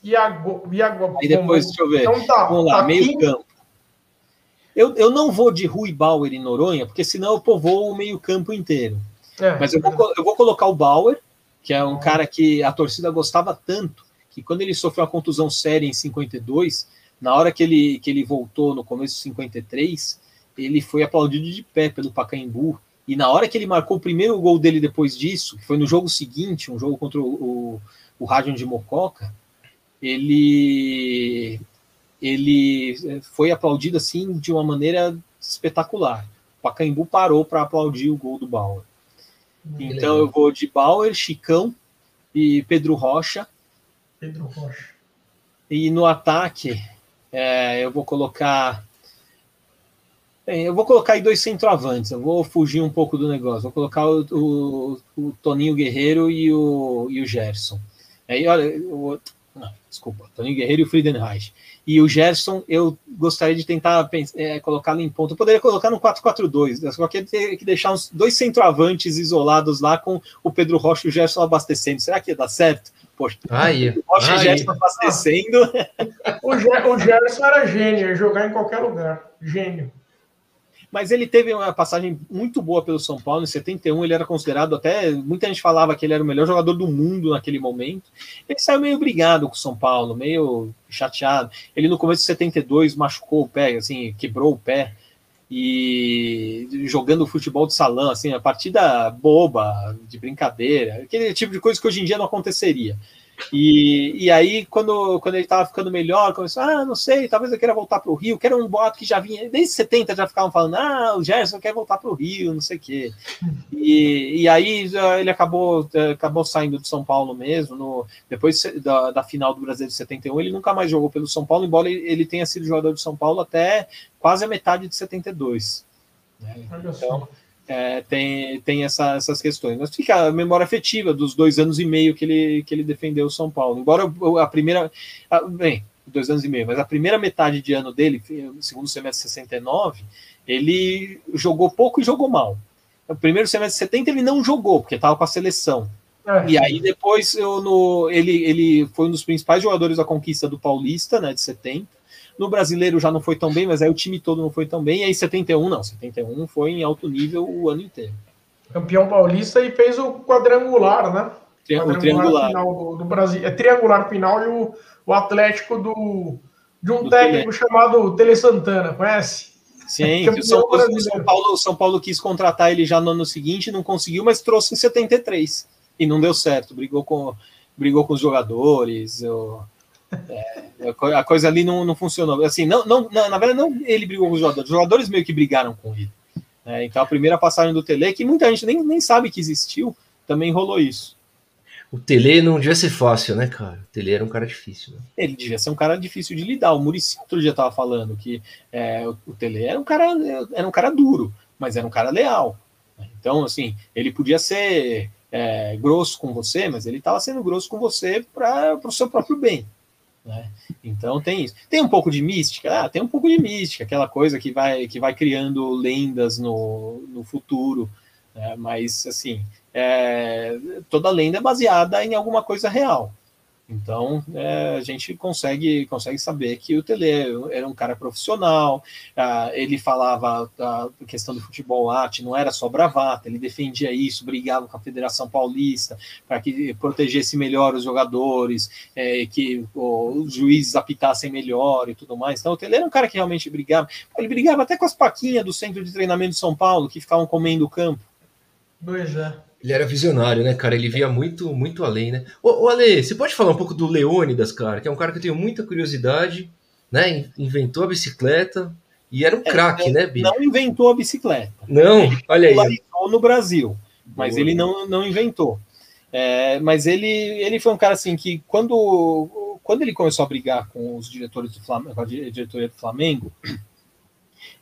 E agora. E agora Aí depois, deixa eu ver. Então tá, Vamos lá, tá meio aqui... campo. Eu, eu não vou de Rui Bauer e Noronha, porque senão eu povoo o meio campo inteiro. É, Mas eu vou, eu vou colocar o Bauer, que é um cara que a torcida gostava tanto que quando ele sofreu a contusão séria em 52, na hora que ele, que ele voltou no começo de 53, ele foi aplaudido de pé pelo Pacaembu. E na hora que ele marcou o primeiro gol dele depois disso, que foi no jogo seguinte, um jogo contra o, o, o Rádio de Mococa, ele, ele foi aplaudido assim de uma maneira espetacular. O Pacaembu parou para aplaudir o gol do Bauer. Então eu vou de Bauer, Chicão e Pedro Rocha Pedro Rocha. E no ataque, é, eu vou colocar. Bem, eu vou colocar aí dois centroavantes. Eu vou fugir um pouco do negócio. Vou colocar o, o, o Toninho Guerreiro e o, e o Gerson. Aí, olha, eu, não, Desculpa, Tony Guerreiro e o Friedenreich. E o Gerson, eu gostaria de tentar é, colocá-lo em ponto. Eu poderia colocar no 4-4-2, só que ter que deixar uns dois centroavantes isolados lá com o Pedro Rocha e o Gerson abastecendo. Será que ia dar certo? Poxa, aí, Rocha aí. e Gerson abastecendo. O, Gerson era gênio, ia jogar em qualquer lugar. Gênio mas ele teve uma passagem muito boa pelo São Paulo. Em 71, ele era considerado até. Muita gente falava que ele era o melhor jogador do mundo naquele momento. Ele saiu meio brigado com o São Paulo, meio chateado. Ele, no começo de 72, machucou o pé, assim, quebrou o pé. E jogando futebol de salão, assim, a partida boba, de brincadeira, aquele tipo de coisa que hoje em dia não aconteceria. E, e aí, quando, quando ele estava ficando melhor, começou, ah, não sei, talvez eu queira voltar para o Rio, que era um boato que já vinha, desde 70 já ficavam falando, ah, o Gerson quer voltar para o Rio, não sei o quê. E, e aí ele acabou, acabou saindo de São Paulo mesmo, no, depois da, da final do Brasil de 71, ele nunca mais jogou pelo São Paulo, embora ele, ele tenha sido jogador de São Paulo até quase a metade de 72. Né? Então, é, tem, tem essa, essas questões. Mas fica a memória afetiva dos dois anos e meio que ele, que ele defendeu o São Paulo. Embora a primeira. A, bem, dois anos e meio, mas a primeira metade de ano dele, segundo semestre de 69, ele jogou pouco e jogou mal. O primeiro semestre de 70 ele não jogou, porque estava com a seleção. É. E aí depois eu, no, ele, ele foi um dos principais jogadores da conquista do Paulista, né, de 70. No brasileiro já não foi tão bem, mas aí o time todo não foi tão bem. E aí 71 não, 71 foi em alto nível o ano inteiro. Campeão paulista e fez o quadrangular, né? Tri quadrangular o triangular. Final do, do, Brasil. É triangular final e o, o Atlético do, de um do técnico Tele. chamado Tele Santana, conhece? Sim, o São, o São, Paulo, São Paulo quis contratar ele já no ano seguinte, não conseguiu, mas trouxe em 73 e não deu certo. Brigou com, brigou com os jogadores. Eu, é, a coisa ali não, não funcionou. Assim, não, não, na verdade, não ele brigou com os jogadores, os jogadores meio que brigaram com ele. Né? Então, a primeira passagem do Tele, que muita gente nem, nem sabe que existiu, também rolou isso. O Tele não devia ser fácil, né, cara? O Tele era um cara difícil. Né? Ele devia ser um cara difícil de lidar. O Muricy outro dia estava falando que é, o, o Tele era um cara era um cara duro, mas era um cara leal. Então, assim, ele podia ser é, grosso com você, mas ele estava sendo grosso com você para o seu próprio bem. Né? Então tem isso. Tem um pouco de mística? Ah, tem um pouco de mística, aquela coisa que vai, que vai criando lendas no, no futuro. Né? Mas, assim, é, toda lenda é baseada em alguma coisa real. Então, é, a gente consegue, consegue saber que o Tele era um cara profissional, ah, ele falava a questão do futebol arte, não era só bravata, ele defendia isso, brigava com a Federação Paulista para que protegesse melhor os jogadores, é, que os juízes apitassem melhor e tudo mais. Então, o Tele era um cara que realmente brigava. Ele brigava até com as paquinhas do Centro de Treinamento de São Paulo, que ficavam comendo o campo. Pois é. Ele era visionário, né, cara? Ele via muito, muito além, né? Ô, ô Ale, você pode falar um pouco do Leônidas, cara? Que é um cara que eu tenho muita curiosidade, né? Inventou a bicicleta e era um é, craque, né, Bi? Não inventou a bicicleta. Não, ele olha aí. no Brasil, mas Boa. ele não, não inventou. É, mas ele, ele foi um cara assim que quando, quando ele começou a brigar com os diretores do Flamengo, com a diretoria do Flamengo,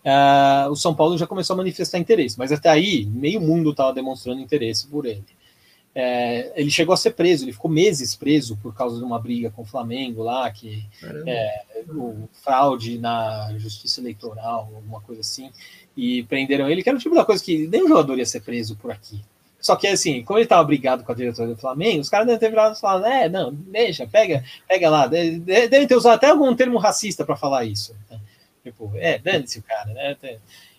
uh, o São Paulo já começou a manifestar interesse, mas até aí meio mundo estava demonstrando interesse por ele. É, ele chegou a ser preso, ele ficou meses preso por causa de uma briga com o Flamengo lá, que é, o fraude na justiça eleitoral, alguma coisa assim, e prenderam ele, que era o tipo da coisa que nem um jogador ia ser preso por aqui. Só que assim, como ele estava brigado com a diretoria do Flamengo, os caras devem ter virado e falado, é, não, deixa, pega, pega lá. Devem ter usado até algum termo racista para falar isso. Né? Tipo, é, dane-se o cara, né?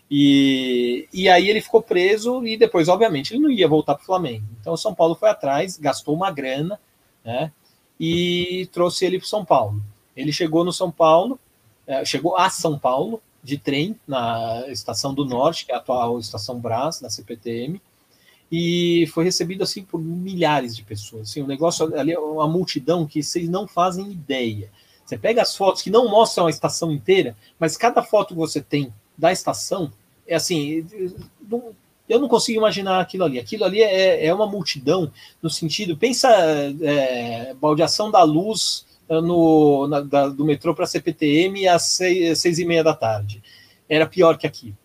E, e aí ele ficou preso e depois, obviamente, ele não ia voltar para o Flamengo. Então o São Paulo foi atrás, gastou uma grana, né? E trouxe ele para São Paulo. Ele chegou no São Paulo, é, chegou a São Paulo de trem na estação do Norte, que é a atual estação Brás, da CPTM, e foi recebido assim por milhares de pessoas. Assim, o negócio ali é uma multidão que vocês não fazem ideia. Você pega as fotos que não mostram a estação inteira, mas cada foto que você tem da estação é assim. Eu não consigo imaginar aquilo ali. Aquilo ali é, é uma multidão no sentido. Pensa é, baldeação da luz eh, no, na, da, do metrô para a CPTM às seis, seis, e meia da tarde. Era pior que aquilo.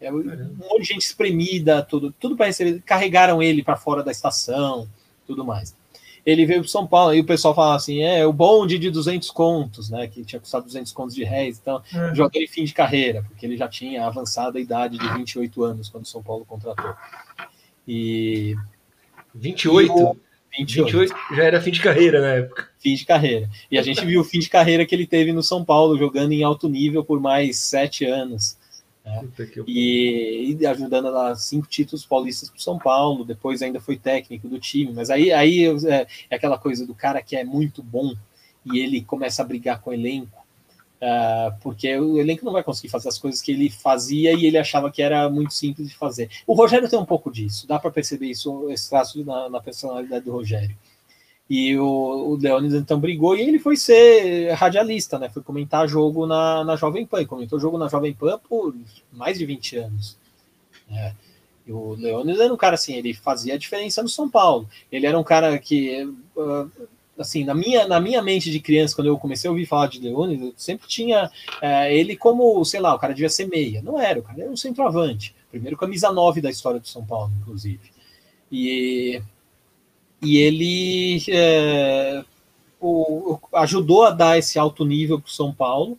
É, um monte de gente espremida, tudo, tudo para receber. Carregaram ele para fora da estação, tudo mais. Ele veio para São Paulo, e o pessoal fala assim, é o bonde de 200 contos, né, que tinha custado 200 contos de réis, então é. joguei fim de carreira, porque ele já tinha avançada a idade de 28 anos quando o São Paulo contratou. E 28? E o, 28. 28 já era fim de carreira na época. Fim de carreira. E a gente viu o fim de carreira que ele teve no São Paulo, jogando em alto nível por mais sete anos. Né? E, e, ajudando a dar cinco títulos paulistas para o São Paulo. Depois ainda foi técnico do time. Mas aí, aí é, é aquela coisa do cara que é muito bom e ele começa a brigar com o elenco Uh, porque o elenco não vai conseguir fazer as coisas que ele fazia e ele achava que era muito simples de fazer. O Rogério tem um pouco disso, dá para perceber isso, esse traço na, na, personalidade do Rogério. E o, o Leônidas então brigou e ele foi ser radialista, né? Foi comentar jogo na, na Jovem Pan. Comentou jogo na Jovem Pan por mais de 20 anos. Né? E o Leônidas era um cara assim, ele fazia a diferença no São Paulo. Ele era um cara que. Uh, assim, na minha, na minha mente de criança, quando eu comecei a ouvir falar de eu sempre tinha é, ele como, sei lá, o cara devia ser meia. Não era, o cara era um centroavante. Primeiro camisa 9 da história do São Paulo, inclusive. E, e ele é, o, ajudou a dar esse alto nível para o São Paulo.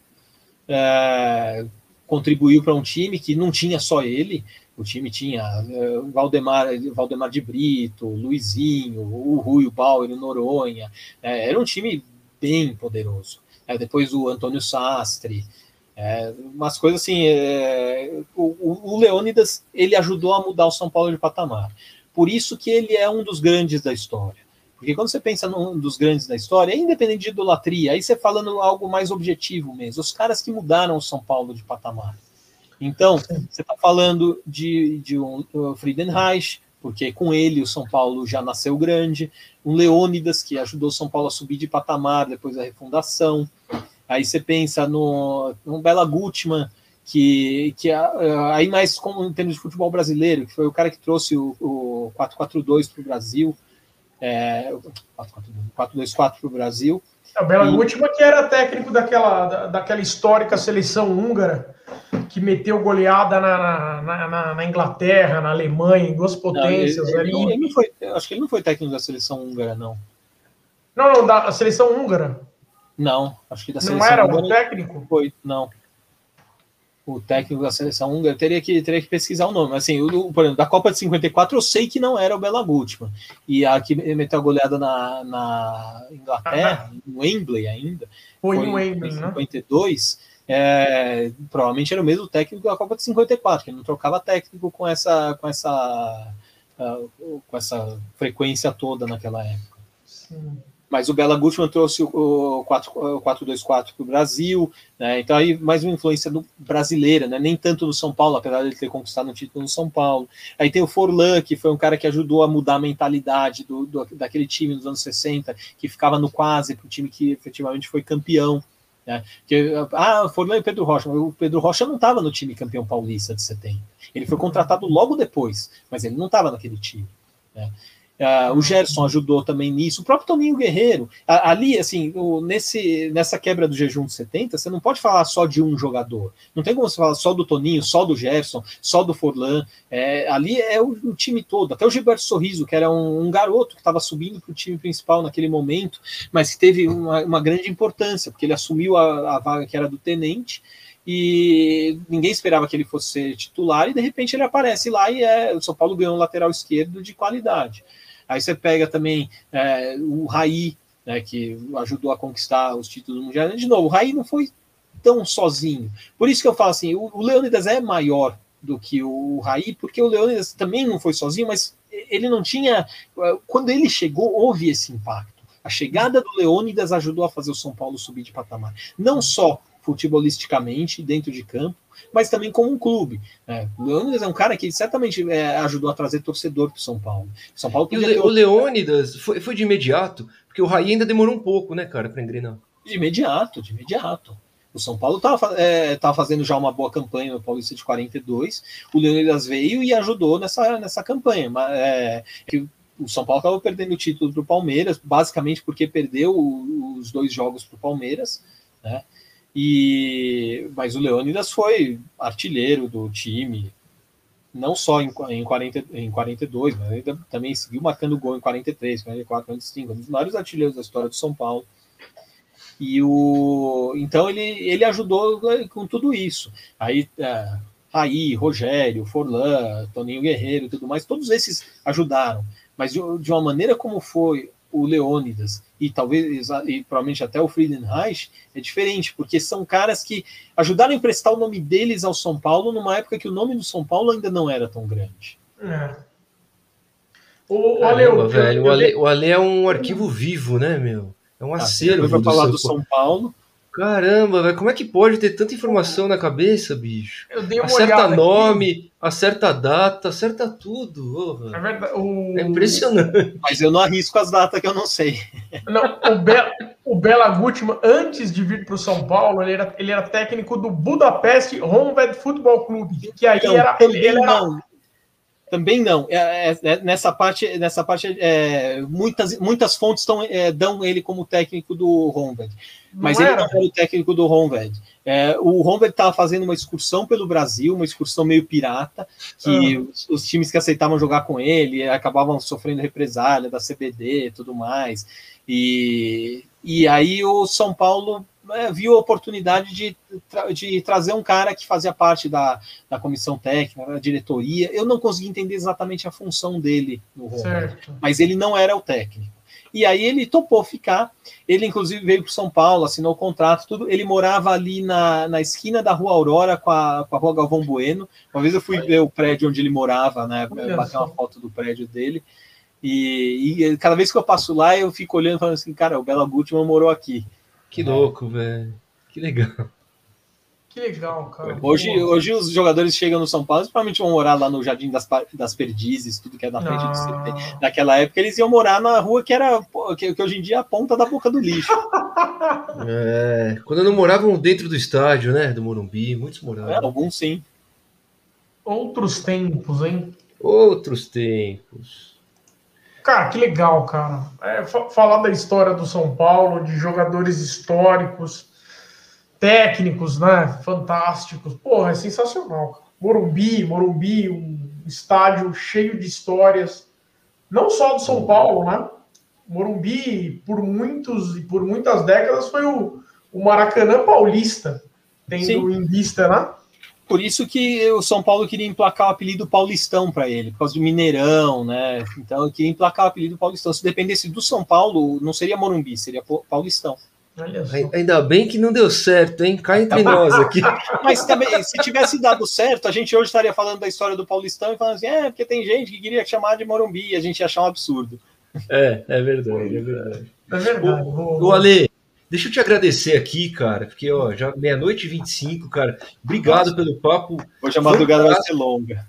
É, contribuiu para um time que não tinha só ele, o time tinha uh, Valdemar, Valdemar de Brito, Luizinho, o Rui, o Bauer, o Noronha. É, era um time bem poderoso. É, depois o Antônio Sastre. É, umas coisas assim. É, o, o Leônidas ele ajudou a mudar o São Paulo de patamar. Por isso que ele é um dos grandes da história. Porque quando você pensa num dos grandes da história, é independente de idolatria, aí você falando algo mais objetivo mesmo. Os caras que mudaram o São Paulo de patamar. Então, você está falando de, de um, Friedenreich, porque com ele o São Paulo já nasceu grande, um Leônidas, que ajudou o São Paulo a subir de patamar depois da refundação. Aí você pensa no, no Bela Gutmann, que, que aí mais como em termos de futebol brasileiro, que foi o cara que trouxe o, o 4-4-2 para o Brasil, é, 4-2-4 para o Brasil. O Bela e... Gutmann que era técnico daquela, da, daquela histórica seleção húngara, que meteu goleada na, na, na, na Inglaterra, na Alemanha, em duas potências. Não, ele, ele, ele, não foi, acho que ele não foi técnico da seleção húngara, não. Não, não, da seleção húngara. Não, acho que da seleção Não era o técnico? Foi, não. O técnico da seleção húngara teria que, teria que pesquisar o nome. Assim, o, por exemplo, da Copa de 54 eu sei que não era o Bela Gutmann. E a que meteu a goleada na, na Inglaterra, ah, no Wembley ainda. Foi, foi em Wembley, em 52. Né? é, provavelmente era o mesmo técnico da Copa de 54, que não trocava técnico com essa, com essa, uh, com essa frequência toda naquela época. Sim. Mas o Bela Gutmann trouxe o 4-2-4 para o Brasil, né? então aí mais uma influência do, brasileira, né? nem tanto no São Paulo, apesar de ele ter conquistado um título no São Paulo. Aí tem o Forlan, que foi um cara que ajudou a mudar a mentalidade do, do daquele time nos anos 60, que ficava no quase para o time que efetivamente foi campeão. Né? Que, ah, Forlan e Pedro Rocha. O Pedro Rocha não estava no time campeão paulista de 70. Ele foi contratado logo depois, mas ele não estava naquele time. Né? Uh, o Gerson ajudou também nisso, o próprio Toninho Guerreiro. ali, assim, o, nesse, nessa quebra do jejum de 70, você não pode falar só de um jogador. Não tem como você falar só do Toninho, só do Gerson, só do Forlan. É, ali é o, o, time todo. Até o Gilberto Sorriso, que era um, um garoto que estava subindo para o time principal naquele momento, mas que teve uma, uma grande importância, porque ele assumiu a, a vaga que era do tenente e ninguém esperava que ele fosse titular, e de repente ele aparece lá e é, o São Paulo ganhou um lateral esquerdo de qualidade. Aí você pega também é, o Raí, né, que ajudou a conquistar os títulos mundiais. De novo, o Raí não foi tão sozinho. Por isso que eu falo assim, o, o Leônidas é maior do que o Raí, porque o Leônidas também não foi sozinho, mas ele não tinha. Quando ele chegou, houve esse impacto. A chegada do Leônidas ajudou a fazer o São Paulo subir de patamar. Não só futebolisticamente, dentro de campo, mas também como um clube. Né? O Leônidas é um cara que certamente é, ajudou a trazer torcedor para o São Paulo. São Paulo o, Le, o Leônidas foi, foi de imediato, porque o Raí ainda demorou um pouco, né, cara, para engrenar. De imediato, de imediato. O São Paulo estava é, tava fazendo já uma boa campanha no Paulista de 42. O Leônidas veio e ajudou nessa, nessa campanha. Mas, é, o São Paulo acabou perdendo o título para o Palmeiras, basicamente porque perdeu os dois jogos para o Palmeiras. Né? E mas o Leônidas foi artilheiro do time. não só em, em, 40, em 42, mas ele também seguiu marcando gol em 43, 44, 45, um dos maiores artilheiros da história do São Paulo. E o então ele, ele ajudou com tudo isso. Aí é, Raí, Rogério, Forlan, Toninho Guerreiro tudo mais, todos esses ajudaram. Mas de, de uma maneira como foi o Leônidas e talvez e provavelmente até o Friedenreich é diferente, porque são caras que ajudaram a emprestar o nome deles ao São Paulo numa época que o nome do São Paulo ainda não era tão grande. É. O, Caramba, Ale, velho, o, Ale, o Ale é um arquivo vivo, né, meu? É um ah, acervo. Vai falar do São Paulo. Caramba, velho, como é que pode ter tanta informação na cabeça, bicho? Eu dei uma acerta nome, aqui. acerta data, acerta tudo. É, verdade, o... é impressionante. Mas eu não arrisco as datas que eu não sei. Não, o, Be o Bela Gutmann, antes de vir para o São Paulo, ele era, ele era técnico do Budapeste Honved Futebol Clube, que aí então, era, ele, ele era, também não. É, é, é, nessa parte, nessa parte é, muitas, muitas fontes tão, é, dão ele como técnico do Honved. Mas não ele era. não era o técnico do Honved. É, o Honved estava fazendo uma excursão pelo Brasil, uma excursão meio pirata, que ah. os, os, times que aceitavam jogar com ele acabavam sofrendo represália da CBD e tudo mais. E, e aí o São Paulo é, viu a oportunidade de, de trazer um cara que fazia parte da, da comissão técnica, da diretoria. Eu não consegui entender exatamente a função dele no Roma, mas ele não era o técnico. E aí ele topou ficar. Ele, inclusive, veio para São Paulo, assinou o contrato, tudo. Ele morava ali na, na esquina da Rua Aurora com a, com a Rua Galvão Bueno. Uma vez eu fui ver o prédio onde ele morava, né? Bater uma foto do prédio dele. E, e, cada vez que eu passo lá, eu fico olhando falando assim, cara, o Bela Gutmann morou aqui. Que louco, velho. Que legal. Que legal, cara. Hoje, hoje os jogadores chegam no São Paulo, provavelmente vão morar lá no Jardim das, das Perdizes, tudo que é na frente do CT. Naquela época eles iam morar na rua que era que, que hoje em dia é a ponta da boca do lixo. É, quando não moravam dentro do estádio, né? Do Morumbi, muitos moravam. É, alguns sim. Outros tempos, hein? Outros tempos. Cara, que legal, cara. É, falar da história do São Paulo, de jogadores históricos, técnicos, né? Fantásticos. Porra, é sensacional. Cara. Morumbi, Morumbi, um estádio cheio de histórias. Não só do São Paulo, né? Morumbi, por muitos e por muitas décadas, foi o, o Maracanã paulista, tendo Sim. em vista, né? Por isso que o São Paulo queria emplacar o apelido Paulistão para ele, por causa do Mineirão, né? Então eu queria emplacar o apelido Paulistão. Se dependesse do São Paulo, não seria Morumbi, seria Paulistão. Ainda bem que não deu certo, hein? Cai entre nós aqui. Mas também, se tivesse dado certo, a gente hoje estaria falando da história do Paulistão e falando assim: é, porque tem gente que queria chamar de Morumbi, a gente ia achar um absurdo. É, é verdade, é verdade. É verdade. O, o Ale, Deixa eu te agradecer aqui, cara, porque ó, já meia-noite e 25, cara. Obrigado Nossa. pelo papo. Hoje a madrugada vai ser longa.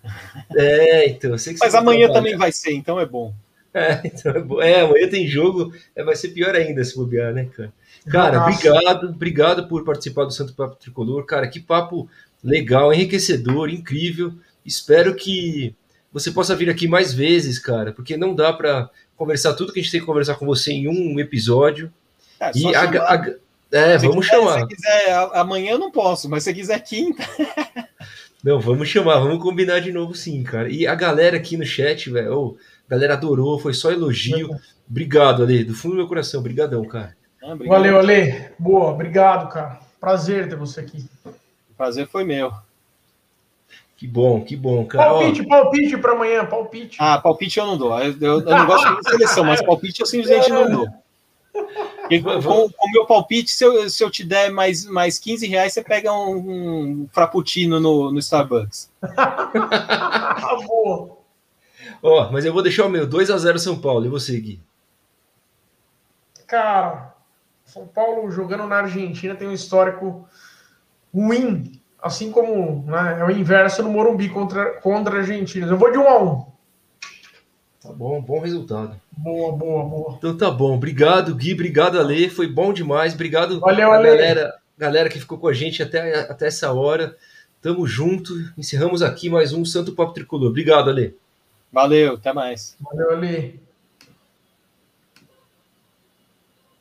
É, então. sei que Mas amanhã trabalhar. também vai ser, então é bom. É, então é bom. É, amanhã tem jogo, é, vai ser pior ainda se bobear, né, cara? Cara, Nossa. obrigado, obrigado por participar do Santo Papo Tricolor. Cara, que papo legal, enriquecedor, incrível. Espero que você possa vir aqui mais vezes, cara, porque não dá para conversar tudo que a gente tem que conversar com você em um episódio. É, e a, a, é vamos quiser, chamar. Se quiser, amanhã eu não posso, mas se quiser quinta. não, vamos chamar, vamos combinar de novo sim, cara. E a galera aqui no chat, velho, oh, a galera adorou, foi só elogio. Obrigado, Ale, do fundo do meu coração, brigadão, cara. Ah, Valeu, Ale. Boa, obrigado, cara. Prazer ter você aqui. O prazer foi meu. Que bom, que bom, cara. Palpite, palpite para amanhã, palpite. Ah, palpite eu não dou. Eu, eu, eu não gosto de seleção, mas palpite eu simplesmente não dou. E com, o meu palpite, se eu, se eu te der mais, mais 15 reais, você pega um, um frappuccino no, no Starbucks. ah, boa. Ó, oh, mas eu vou deixar o meu 2 a 0 São Paulo. E você, Gui? Cara, São Paulo jogando na Argentina tem um histórico ruim, assim como né, é o inverso no Morumbi contra, contra a Argentina. Eu vou de 1 a 1 Tá bom, bom resultado. Boa, boa, boa. Então tá bom. Obrigado, Gui. Obrigado, Ale. Foi bom demais. Obrigado Valeu, a Ale. galera, galera que ficou com a gente até, até essa hora. Tamo junto. Encerramos aqui mais um Santo Papo Tricolor. Obrigado, Ale. Valeu, até mais. Valeu, Ale.